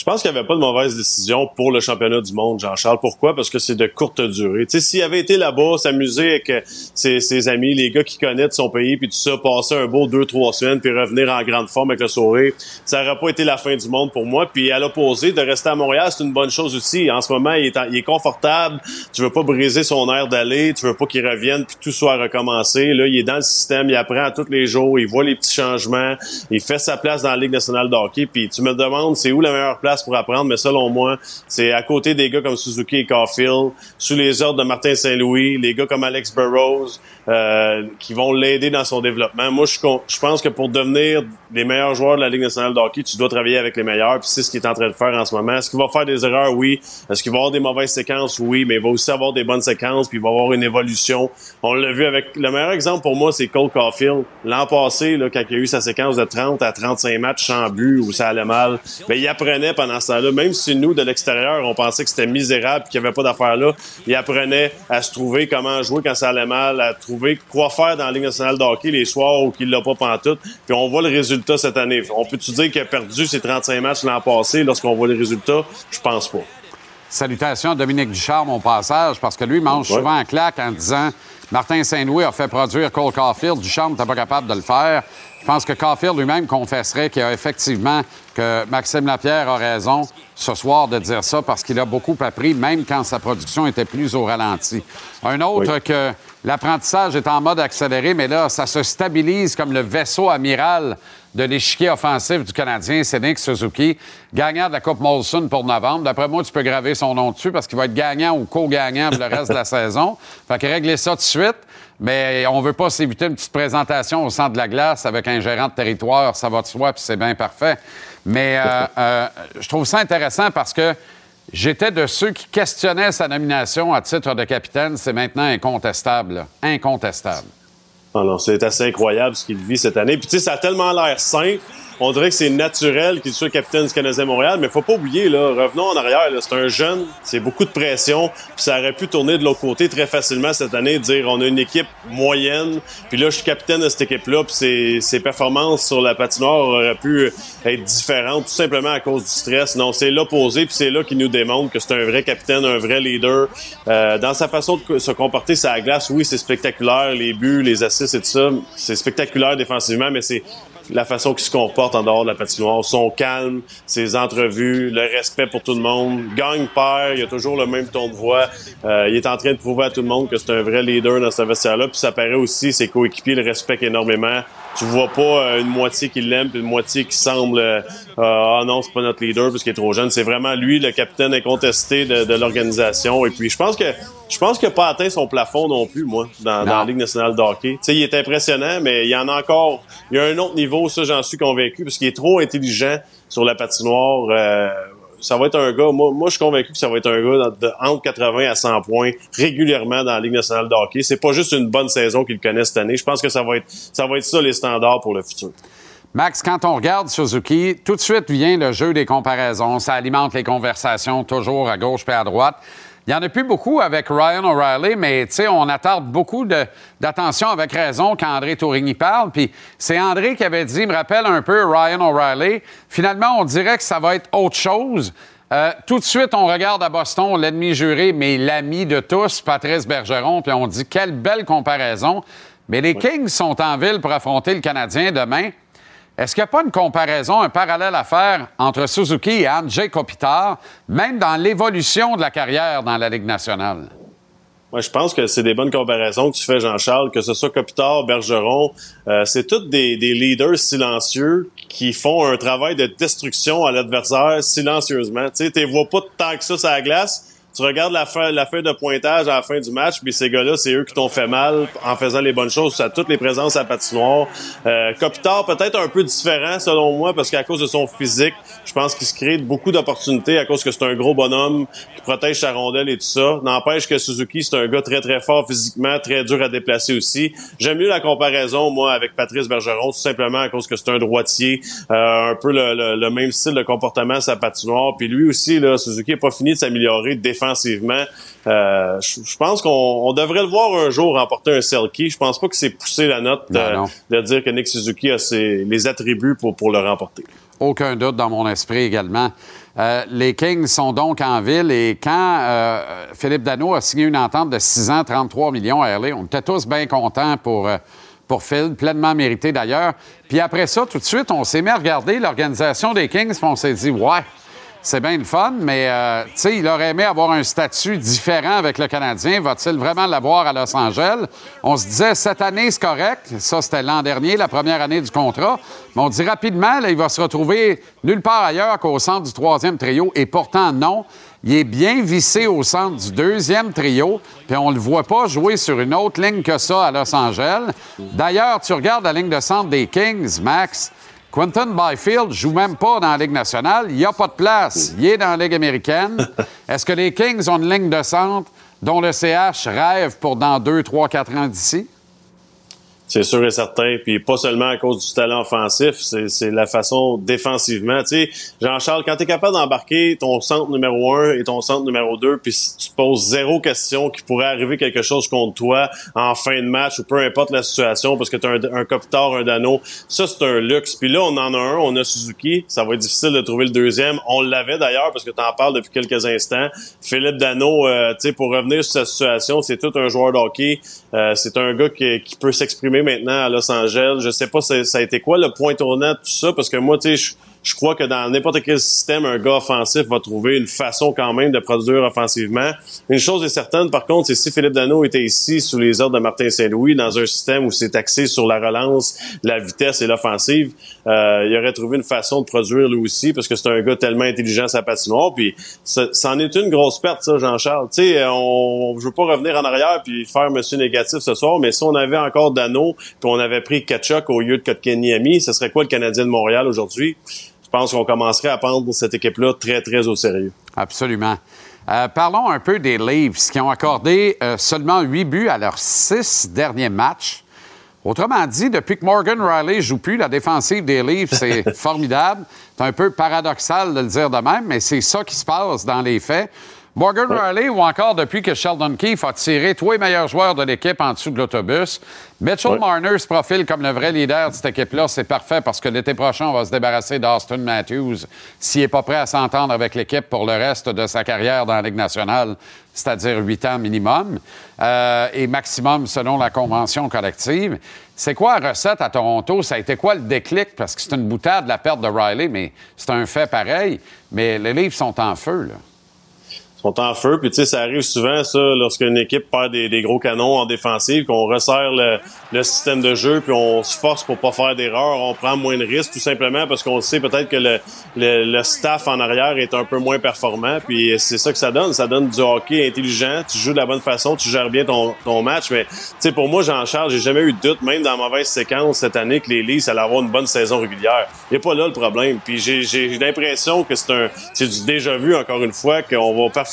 Je pense qu'il n'y avait pas de mauvaise décision pour le championnat du monde, Jean-Charles. Pourquoi? Parce que c'est de courte durée. Tu sais, s'il avait été là-bas, s'amuser avec euh, ses, amis, les gars qui connaissent son pays, puis tout ça, passer un beau deux, trois semaines, puis revenir en grande forme avec le sourire, ça n'aurait pas été la fin du monde pour moi. Puis à l'opposé, de rester à Montréal, c'est une bonne chose aussi. En ce moment, il est, en- il est confortable. Tu veux pas briser son air d'aller. Tu veux pas qu'il revienne, puis tout soit recommencé. Là, il est dans le système. Il apprend à tous les jours. Il voit les petits changements. Il fait sa place dans la Ligue nationale de hockey. Puis tu me demandes, c'est où la meilleure place pour apprendre? Mais selon moi, c'est à côté des gars comme Suzuki et Caulfield, sous les ordres de Martin Saint-Louis, les gars comme Alex Burrows, euh, qui vont l'aider dans son développement. Moi, je, je pense que pour devenir les meilleurs joueurs de la Ligue nationale de hockey, tu dois travailler avec les meilleurs. Puis c'est ce qu'il est en train de faire en ce moment. Est-ce qu'il va faire des erreurs? Oui. Est-ce qu'il va avoir des mauvaises séquences? Oui. Mais il va aussi avoir des bonnes séquences, puis il va avoir une évolution. On l'a vu avec... Le meilleur exemple pour moi, c'est Cole Caulfield. L'an passé, là, quand il a eu sa séquence de 30 à 35 matchs sans but, où ça allait mal, ben, il apprenait pendant ce temps-là. Même si nous, de l'extérieur, on pensait que c'était misérable qu'il n'y avait pas d'affaires là, il apprenait à se trouver comment jouer quand ça allait mal, à trouver quoi faire dans la Ligue nationale de hockey les soirs où il l'a pas pantoute. Puis on voit le résultat cette année. On peut-tu dire qu'il a perdu ses 35 matchs l'an passé lorsqu'on voit les résultats? Je pense pas. Salutations à Dominique Ducharme au passage, parce que lui mange Ouais. souvent en claque en disant Martin Saint-Louis a fait produire Cole Caulfield. Ducharme n'était pas capable de le faire. Je pense que Caulfield lui-même confesserait qu'il a effectivement que Maxime Lapierre a raison ce soir de dire ça parce qu'il a beaucoup appris, même quand sa production était plus au ralenti. Un autre Oui. que l'apprentissage est en mode accéléré, mais là, ça se stabilise comme le vaisseau amiral de l'échiquier offensif du Canadien, Nick Suzuki, gagnant de la Coupe Molson pour novembre. D'après moi, tu peux graver son nom dessus parce qu'il va être gagnant ou co-gagnant pour le reste de la saison. Fait que régler ça tout de suite. Mais on veut pas s'éviter une petite présentation au centre de la glace avec un gérant de territoire, ça va de soi, puis c'est bien parfait. Mais euh, euh, je trouve ça intéressant parce que j'étais de ceux qui questionnaient sa nomination à titre de capitaine. C'est maintenant incontestable. Incontestable. Alors, c'est assez incroyable ce qu'il vit cette année. Puis tu sais, ça a tellement l'air simple. On dirait que c'est naturel qu'il soit capitaine du Canadien Montréal, mais faut pas oublier, là, revenons en arrière, c'est un jeune, c'est beaucoup de pression, puis ça aurait pu tourner de l'autre côté très facilement cette année, dire on a une équipe moyenne, puis là, je suis capitaine de cette équipe-là, puis ses, ses performances sur la patinoire auraient pu être différentes, tout simplement à cause du stress. Non, c'est l'opposé, puis c'est là qu'il nous démontre que c'est un vrai capitaine, un vrai leader. Euh, dans sa façon de se comporter la glace, oui, c'est spectaculaire, les buts, les assists et tout ça, c'est spectaculaire défensivement, mais c'est la façon qu'il se comporte en dehors de la patinoire, son calme, ses entrevues, le respect pour tout le monde, gagne perd, il a toujours le même ton de voix. Euh, il est en train de prouver à tout le monde que c'est un vrai leader dans ce vestiaire-là. Puis ça paraît aussi, ses coéquipiers le respectent énormément. Tu vois pas euh, une moitié qui l'aime puis une moitié qui semble euh, ah non c'est pas notre leader parce qu'il est trop jeune. C'est vraiment lui le capitaine incontesté de, de l'organisation. Et puis je pense que je pense qu'il n'a pas atteint son plafond non plus moi dans, dans la Ligue nationale de hockey. Tu sais il est impressionnant mais il y en a encore. Il y a un autre niveau ça j'en suis convaincu parce qu'il est trop intelligent sur la patinoire. Euh, ça va être un gars, moi, moi je suis convaincu que ça va être un gars de, entre 80 à 100 points régulièrement dans la Ligue nationale de hockey. C'est pas juste une bonne saison qu'il connaît cette année. Je pense que ça va être ça va être ça les standards pour le futur. Max, quand on regarde Suzuki, tout de suite vient le jeu des comparaisons. Ça alimente les conversations toujours à gauche et à droite. Il n'y en a plus beaucoup avec Ryan O'Reilly, mais tu sais, on attarde beaucoup d'attention avec raison quand André Tourigny parle. Puis c'est André qui avait dit, il me rappelle un peu Ryan O'Reilly. Finalement, on dirait que ça va être autre chose. Euh, tout de suite, on regarde à Boston l'ennemi juré, mais l'ami de tous, Patrice Bergeron, puis on dit quelle belle comparaison. Mais les Kings sont en ville pour affronter le Canadien demain. Est-ce qu'il n'y a pas une comparaison, un parallèle à faire entre Suzuki et Andrzej Kopitar, même dans l'évolution de la carrière dans la Ligue nationale? Moi, je pense que c'est des bonnes comparaisons que tu fais, Jean-Charles, que ce soit Kopitar, Bergeron, euh, c'est tous des, leaders silencieux qui font un travail de destruction à l'adversaire silencieusement. Tu sais, vois pas tant que ça sur la glace, tu regardes la, fin, la feuille de pointage à la fin du match, puis ces gars-là, c'est eux qui t'ont fait mal en faisant les bonnes choses à toutes les présences à patinoire. Euh, Kopitar, peut-être un peu différent selon moi, parce qu'à cause de son physique, je pense qu'il se crée beaucoup d'opportunités à cause que c'est un gros bonhomme qui protège sa rondelle et tout ça. N'empêche que Suzuki, c'est un gars très très fort physiquement, très dur à déplacer aussi. J'aime mieux la comparaison, moi, avec Patrice Bergeron, tout simplement à cause que c'est un droitier, euh, un peu le, le- le même style de comportement à sa patinoire. Puis lui aussi, là, Suzuki n'a pas fini de s'améliorer défensivement. Euh, je pense qu'on on devrait le voir un jour remporter un Selkie. Je pense pas que c'est poussé la note Non, de, dire que Nick Suzuki a ses- les attributs pour, pour le remporter. Aucun doute dans mon esprit également. Euh, les Kings sont donc en ville et quand euh, Philippe Dano a signé une entente de 6 ans, 33 millions à LA, on était tous bien contents pour, euh, pour Phil, pleinement mérité d'ailleurs. Puis après ça, tout de suite, on s'est mis à regarder l'organisation des Kings puis on s'est dit, ouais, c'est bien le fun, mais euh, il aurait aimé avoir un statut différent avec le Canadien. Va-t-il vraiment l'avoir à Los Angeles? On se disait, cette année, c'est correct. Ça, c'était l'an dernier, la première année du contrat. Mais on dit rapidement, là, il va se retrouver nulle part ailleurs qu'au centre du troisième trio. Et pourtant, non. Il est bien vissé au centre du deuxième trio, puis on le voit pas jouer sur une autre ligne que ça à Los Angeles. D'ailleurs, tu regardes la ligne de centre des Kings, Max. Quentin Byfield joue même pas dans la Ligue nationale. Il n'y a pas de place. Il est dans la Ligue américaine. Est-ce que les Kings ont une ligne de centre dont le CH rêve pour dans 2, 3, 4 ans d'ici? C'est sûr et certain. Puis pas seulement à cause du talent offensif, c'est la façon défensivement. Tu Jean-Charles, quand tu es capable d'embarquer ton centre numéro un et ton centre numéro deux, puis si tu poses zéro question qu'il pourrait arriver quelque chose contre toi en fin de match ou peu importe la situation, parce que tu as un, un Kopitar, un Dano, ça c'est un luxe. Puis là, on en a un, on a Suzuki. Ça va être difficile de trouver le deuxième. On l'avait d'ailleurs parce que tu en parles depuis quelques instants. Philippe Dano, euh, pour revenir sur sa situation, c'est tout un joueur de hockey. Euh, c'est un gars qui, qui peut s'exprimer maintenant à Los Angeles. Je sais pas ça, ça a été quoi le point tournant de tout ça, parce que moi, tu sais, je- crois que dans n'importe quel système, un gars offensif va trouver une façon quand même de produire offensivement. Une chose est certaine, par contre, c'est si Philippe Dano était ici sous les ordres de Martin Saint-Louis, dans un système où c'est axé sur la relance, la vitesse et l'offensive, euh, il aurait trouvé une façon de produire lui aussi, parce que c'est un gars tellement intelligent sa patinoire. Puis ça, ça en est une grosse perte, ça, Jean-Charles. Tu sais, on, je veux pas revenir en arrière puis faire Monsieur négatif ce soir, mais si on avait encore Dano, puis on avait pris Kachuk au lieu de Kotkaniemi, ce serait quoi le Canadien de Montréal aujourd'hui? Je pense qu'on commencerait à prendre cette équipe-là très, très au sérieux. Absolument. Euh, parlons un peu des Leafs qui ont accordé euh, seulement huit buts à leurs six derniers matchs. Autrement dit, depuis que Morgan Riley joue plus, la défensive des Leafs, c'est formidable. C'est un peu paradoxal de le dire de même, mais c'est ça qui se passe dans les faits. Morgan Riley, ou encore depuis que Sheldon Keefe a tiré tous les meilleurs joueurs de l'équipe en dessous de l'autobus. Mitchell Marner se profile comme le vrai leader de cette équipe-là. C'est parfait parce que l'été prochain, on va se débarrasser d'Austin Matthews s'il n'est pas prêt à s'entendre avec l'équipe pour le reste de sa carrière dans la Ligue nationale, c'est-à-dire huit ans minimum, euh, et maximum selon la convention collective. C'est quoi la recette à Toronto? Ça a été quoi le déclic? Parce que c'est une boutade, la perte de Riley, mais c'est un fait pareil. Mais les livres sont en feu, là. Sont en feu. Puis tu sais, ça arrive souvent, ça, lorsqu'une équipe perd des, gros canons en défensive, qu'on resserre le, le système de jeu, puis on se force pour pas faire d'erreurs, on prend moins de risques, tout simplement parce qu'on sait peut-être que le, le, le staff en arrière est un peu moins performant. Puis c'est ça que ça donne. Ça donne du hockey intelligent. Tu joues de la bonne façon, tu gères bien ton, ton match. Mais tu sais, pour moi, Jean-Charles, j'ai jamais eu de doute, même dans la mauvaise séquence cette année, que les Leafs allaient avoir une bonne saison régulière. Il a pas là le problème. Puis j'ai j'ai l'impression que c'est un c'est du déjà vu encore une fois qu'on va performer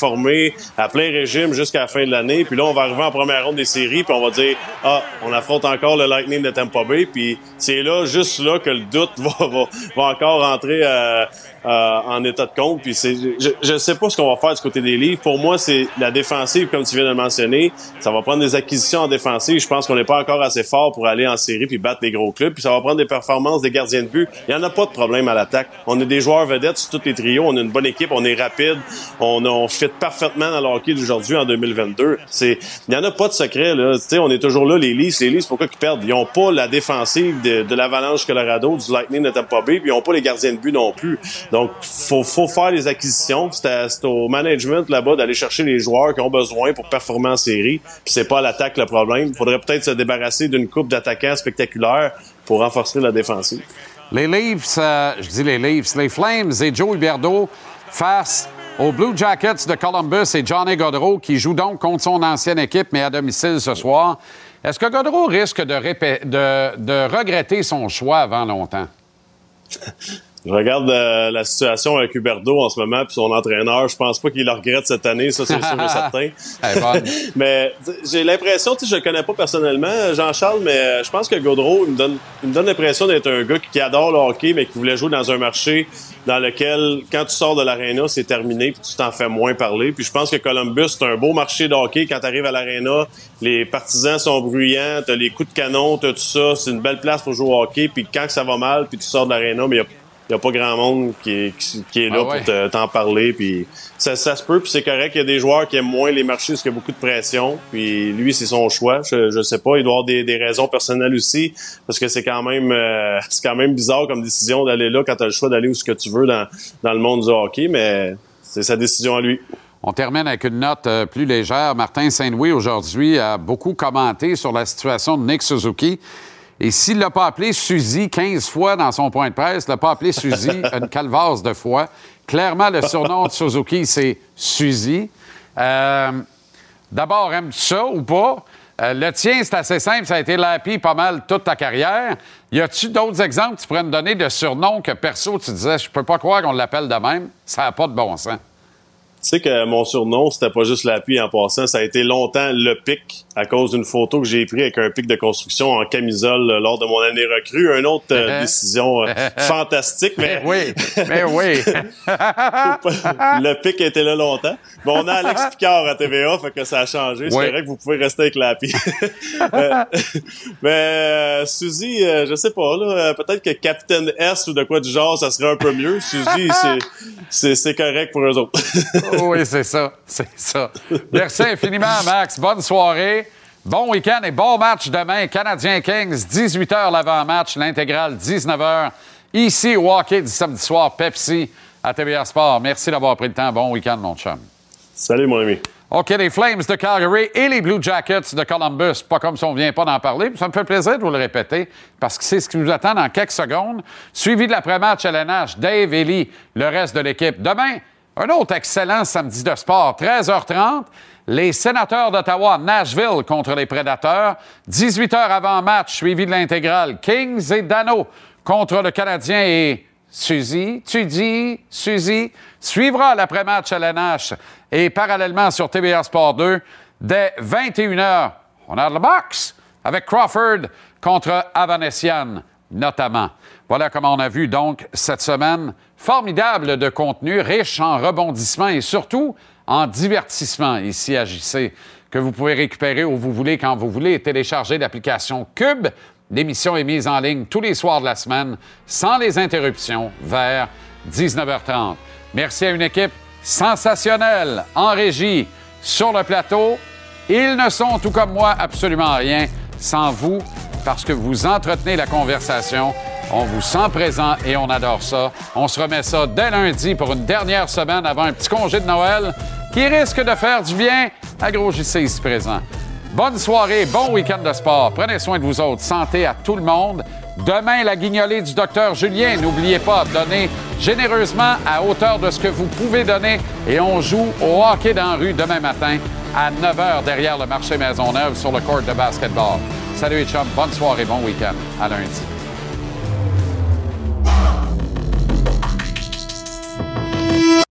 à plein régime jusqu'à la fin de l'année. Puis là, on va arriver en première ronde des séries, puis on va dire ah, on affronte encore le Lightning de Tampa Bay. Puis c'est là, juste là, que le doute va, va, va encore rentrer euh, euh, en état de compte. Puis c'est, je, je sais pas ce qu'on va faire du côté des livres. Pour moi, c'est la défensive, comme tu viens de le mentionner. Ça va prendre des acquisitions en défensive. Je pense qu'on n'est pas encore assez fort pour aller en série puis battre les gros clubs. Puis ça va prendre des performances des gardiens de but. Il y en a pas de problème à l'attaque. On a des joueurs vedettes sur tous les trios. On a une bonne équipe. On est rapide. On, on fit parfaitement dans le hockey d'aujourd'hui en 2022. C'est, il n'y en a pas de secret, là. Tu sais, on est toujours là, les Leafs. Les Leafs, pourquoi ils perdent? Ils n'ont pas la défensive de, de l'Avalanche Colorado, du Lightning de Tampa Bay, puis ils n'ont pas les gardiens de but non plus. Faut, faut faire les acquisitions. C'est, au management là-bas d'aller chercher les joueurs qui ont besoin pour performer en série. Puis c'est pas à l'attaque le problème. Il faudrait peut-être se débarrasser d'une coupe d'attaquants spectaculaires pour renforcer la défensive. Les Leafs, euh, je dis les Leafs, les Flames et Joe Huberdeau face aux Blue Jackets de Columbus et Johnny Godreau qui joue donc contre son ancienne équipe, mais à domicile ce soir. Est-ce que Godreau risque de, répé- de- de regretter son choix avant longtemps? Je regarde euh, la situation avec Huberdo en ce moment puis son entraîneur. Je pense pas qu'il le regrette cette année, ça c'est sûr et certain. Mais j'ai l'impression, tu sais, je le connais pas personnellement, Jean-Charles, mais euh, je pense que Gaudreau, il me donne, il me donne l'impression d'être un gars qui, adore le hockey, mais qui voulait jouer dans un marché dans lequel, quand tu sors de l'aréna, c'est terminé puis tu t'en fais moins parler. Puis je pense que Columbus, c'est un beau marché de hockey. Quand tu arrives à l'aréna, les partisans sont bruyants, t'as les coups de canon, t'as tout ça. C'est une belle place pour jouer au hockey. Puis quand ça va mal, puis tu sors de l'aréna, mais il y a il n'y a pas grand monde qui est, qui, qui est là Ah ouais. pour te- t'en parler. Puis ça, ça se peut, puis c'est correct. Il y a des joueurs qui aiment moins les marchés parce qu'il y a beaucoup de pression. Puis lui, c'est son choix. Je, je sais pas. Il doit avoir des, des raisons personnelles aussi parce que c'est quand même euh, c'est quand même bizarre comme décision d'aller là quand tu as le choix d'aller où ce que tu veux dans, dans le monde du hockey. Mais c'est sa décision à lui. On termine avec une note euh, plus légère. Martin Saint-Louis, aujourd'hui, a beaucoup commenté sur la situation de Nick Suzuki. Et s'il l'a pas appelé Suzy 15 fois dans son point de presse, il l'a pas appelé Suzy une calvasse de fois. Clairement, le surnom de Suzuki, c'est Suzy. Euh, D'abord, aimes-tu ça ou pas? Euh, le tien, c'est assez simple. Ça a été Lappy pas mal toute ta carrière. Y a-tu d'autres exemples que tu pourrais me donner de surnoms que perso, tu disais, je peux pas croire qu'on l'appelle de même? Ça n'a pas de bon sens. Tu sais que mon surnom, c'était pas juste l'appui en passant, ça a été longtemps le pic à cause d'une photo que j'ai prise avec un pic de construction en camisole lors de mon année recrue. Une autre euh, décision euh, fantastique, mais oui, mais oui. le pic était là longtemps. Bon, on a Alex Picard à TVA, fait que ça a changé. C'est vrai que vous pouvez rester avec l'appui. Euh, mais euh, Suzy, je sais pas, là, peut-être que Captain S ou de quoi du genre, ça serait un peu mieux. Suzy, c'est correct pour eux autres. oui, c'est ça. C'est ça. Merci infiniment, Max. Bonne soirée. Bon week-end et bon match demain. Canadien Kings, 18h l'avant-match, l'intégrale 19h. Ici au hockey du samedi soir, Pepsi à TVA Sport. Merci d'avoir pris le temps. Bon week-end, mon chum. Salut, mon ami. OK, les Flames de Calgary et les Blue Jackets de Columbus. Pas comme si on ne vient pas d'en parler. Ça me fait plaisir de vous le répéter parce que c'est ce qui nous attend dans quelques secondes. Suivi de l'après-match LNH, Dave, Ellie, le reste de l'équipe. Demain, un autre excellent samedi de sport, 13h30. Les sénateurs d'Ottawa, Nashville contre les Prédateurs. 18h avant match, suivi de l'intégrale. Kings et Dano contre le Canadien et Suzy, tu dis, Suzy, suivra l'après-match à l'NH et parallèlement sur TVA Sport 2 dès 21h. On a le box avec Crawford contre Avanesian, notamment. Voilà comment on a vu donc cette semaine formidable de contenu, riche en rebondissements et surtout en divertissement ici à JC, que vous pouvez récupérer où vous voulez, quand vous voulez, et télécharger l'application Cube. L'émission est mise en ligne tous les soirs de la semaine, sans les interruptions, vers 19h30. Merci à une équipe sensationnelle en régie, sur le plateau. Ils ne sont, tout comme moi, absolument rien sans vous, parce que vous entretenez la conversation. On vous sent présent et on adore ça. On se remet ça dès lundi pour une dernière semaine avant un petit congé de Noël qui risque de faire du bien à Gros JC ici présent. Bonne soirée, bon week-end de sport. Prenez soin de vous autres. Santé à tout le monde. Demain, la guignolée du docteur Julien. N'oubliez pas, donnez généreusement à hauteur de ce que vous pouvez donner. Et on joue au hockey dans la rue demain matin à 9 h derrière le marché Maisonneuve sur le court de basketball. Salut les bonne soirée, bon week-end. À lundi.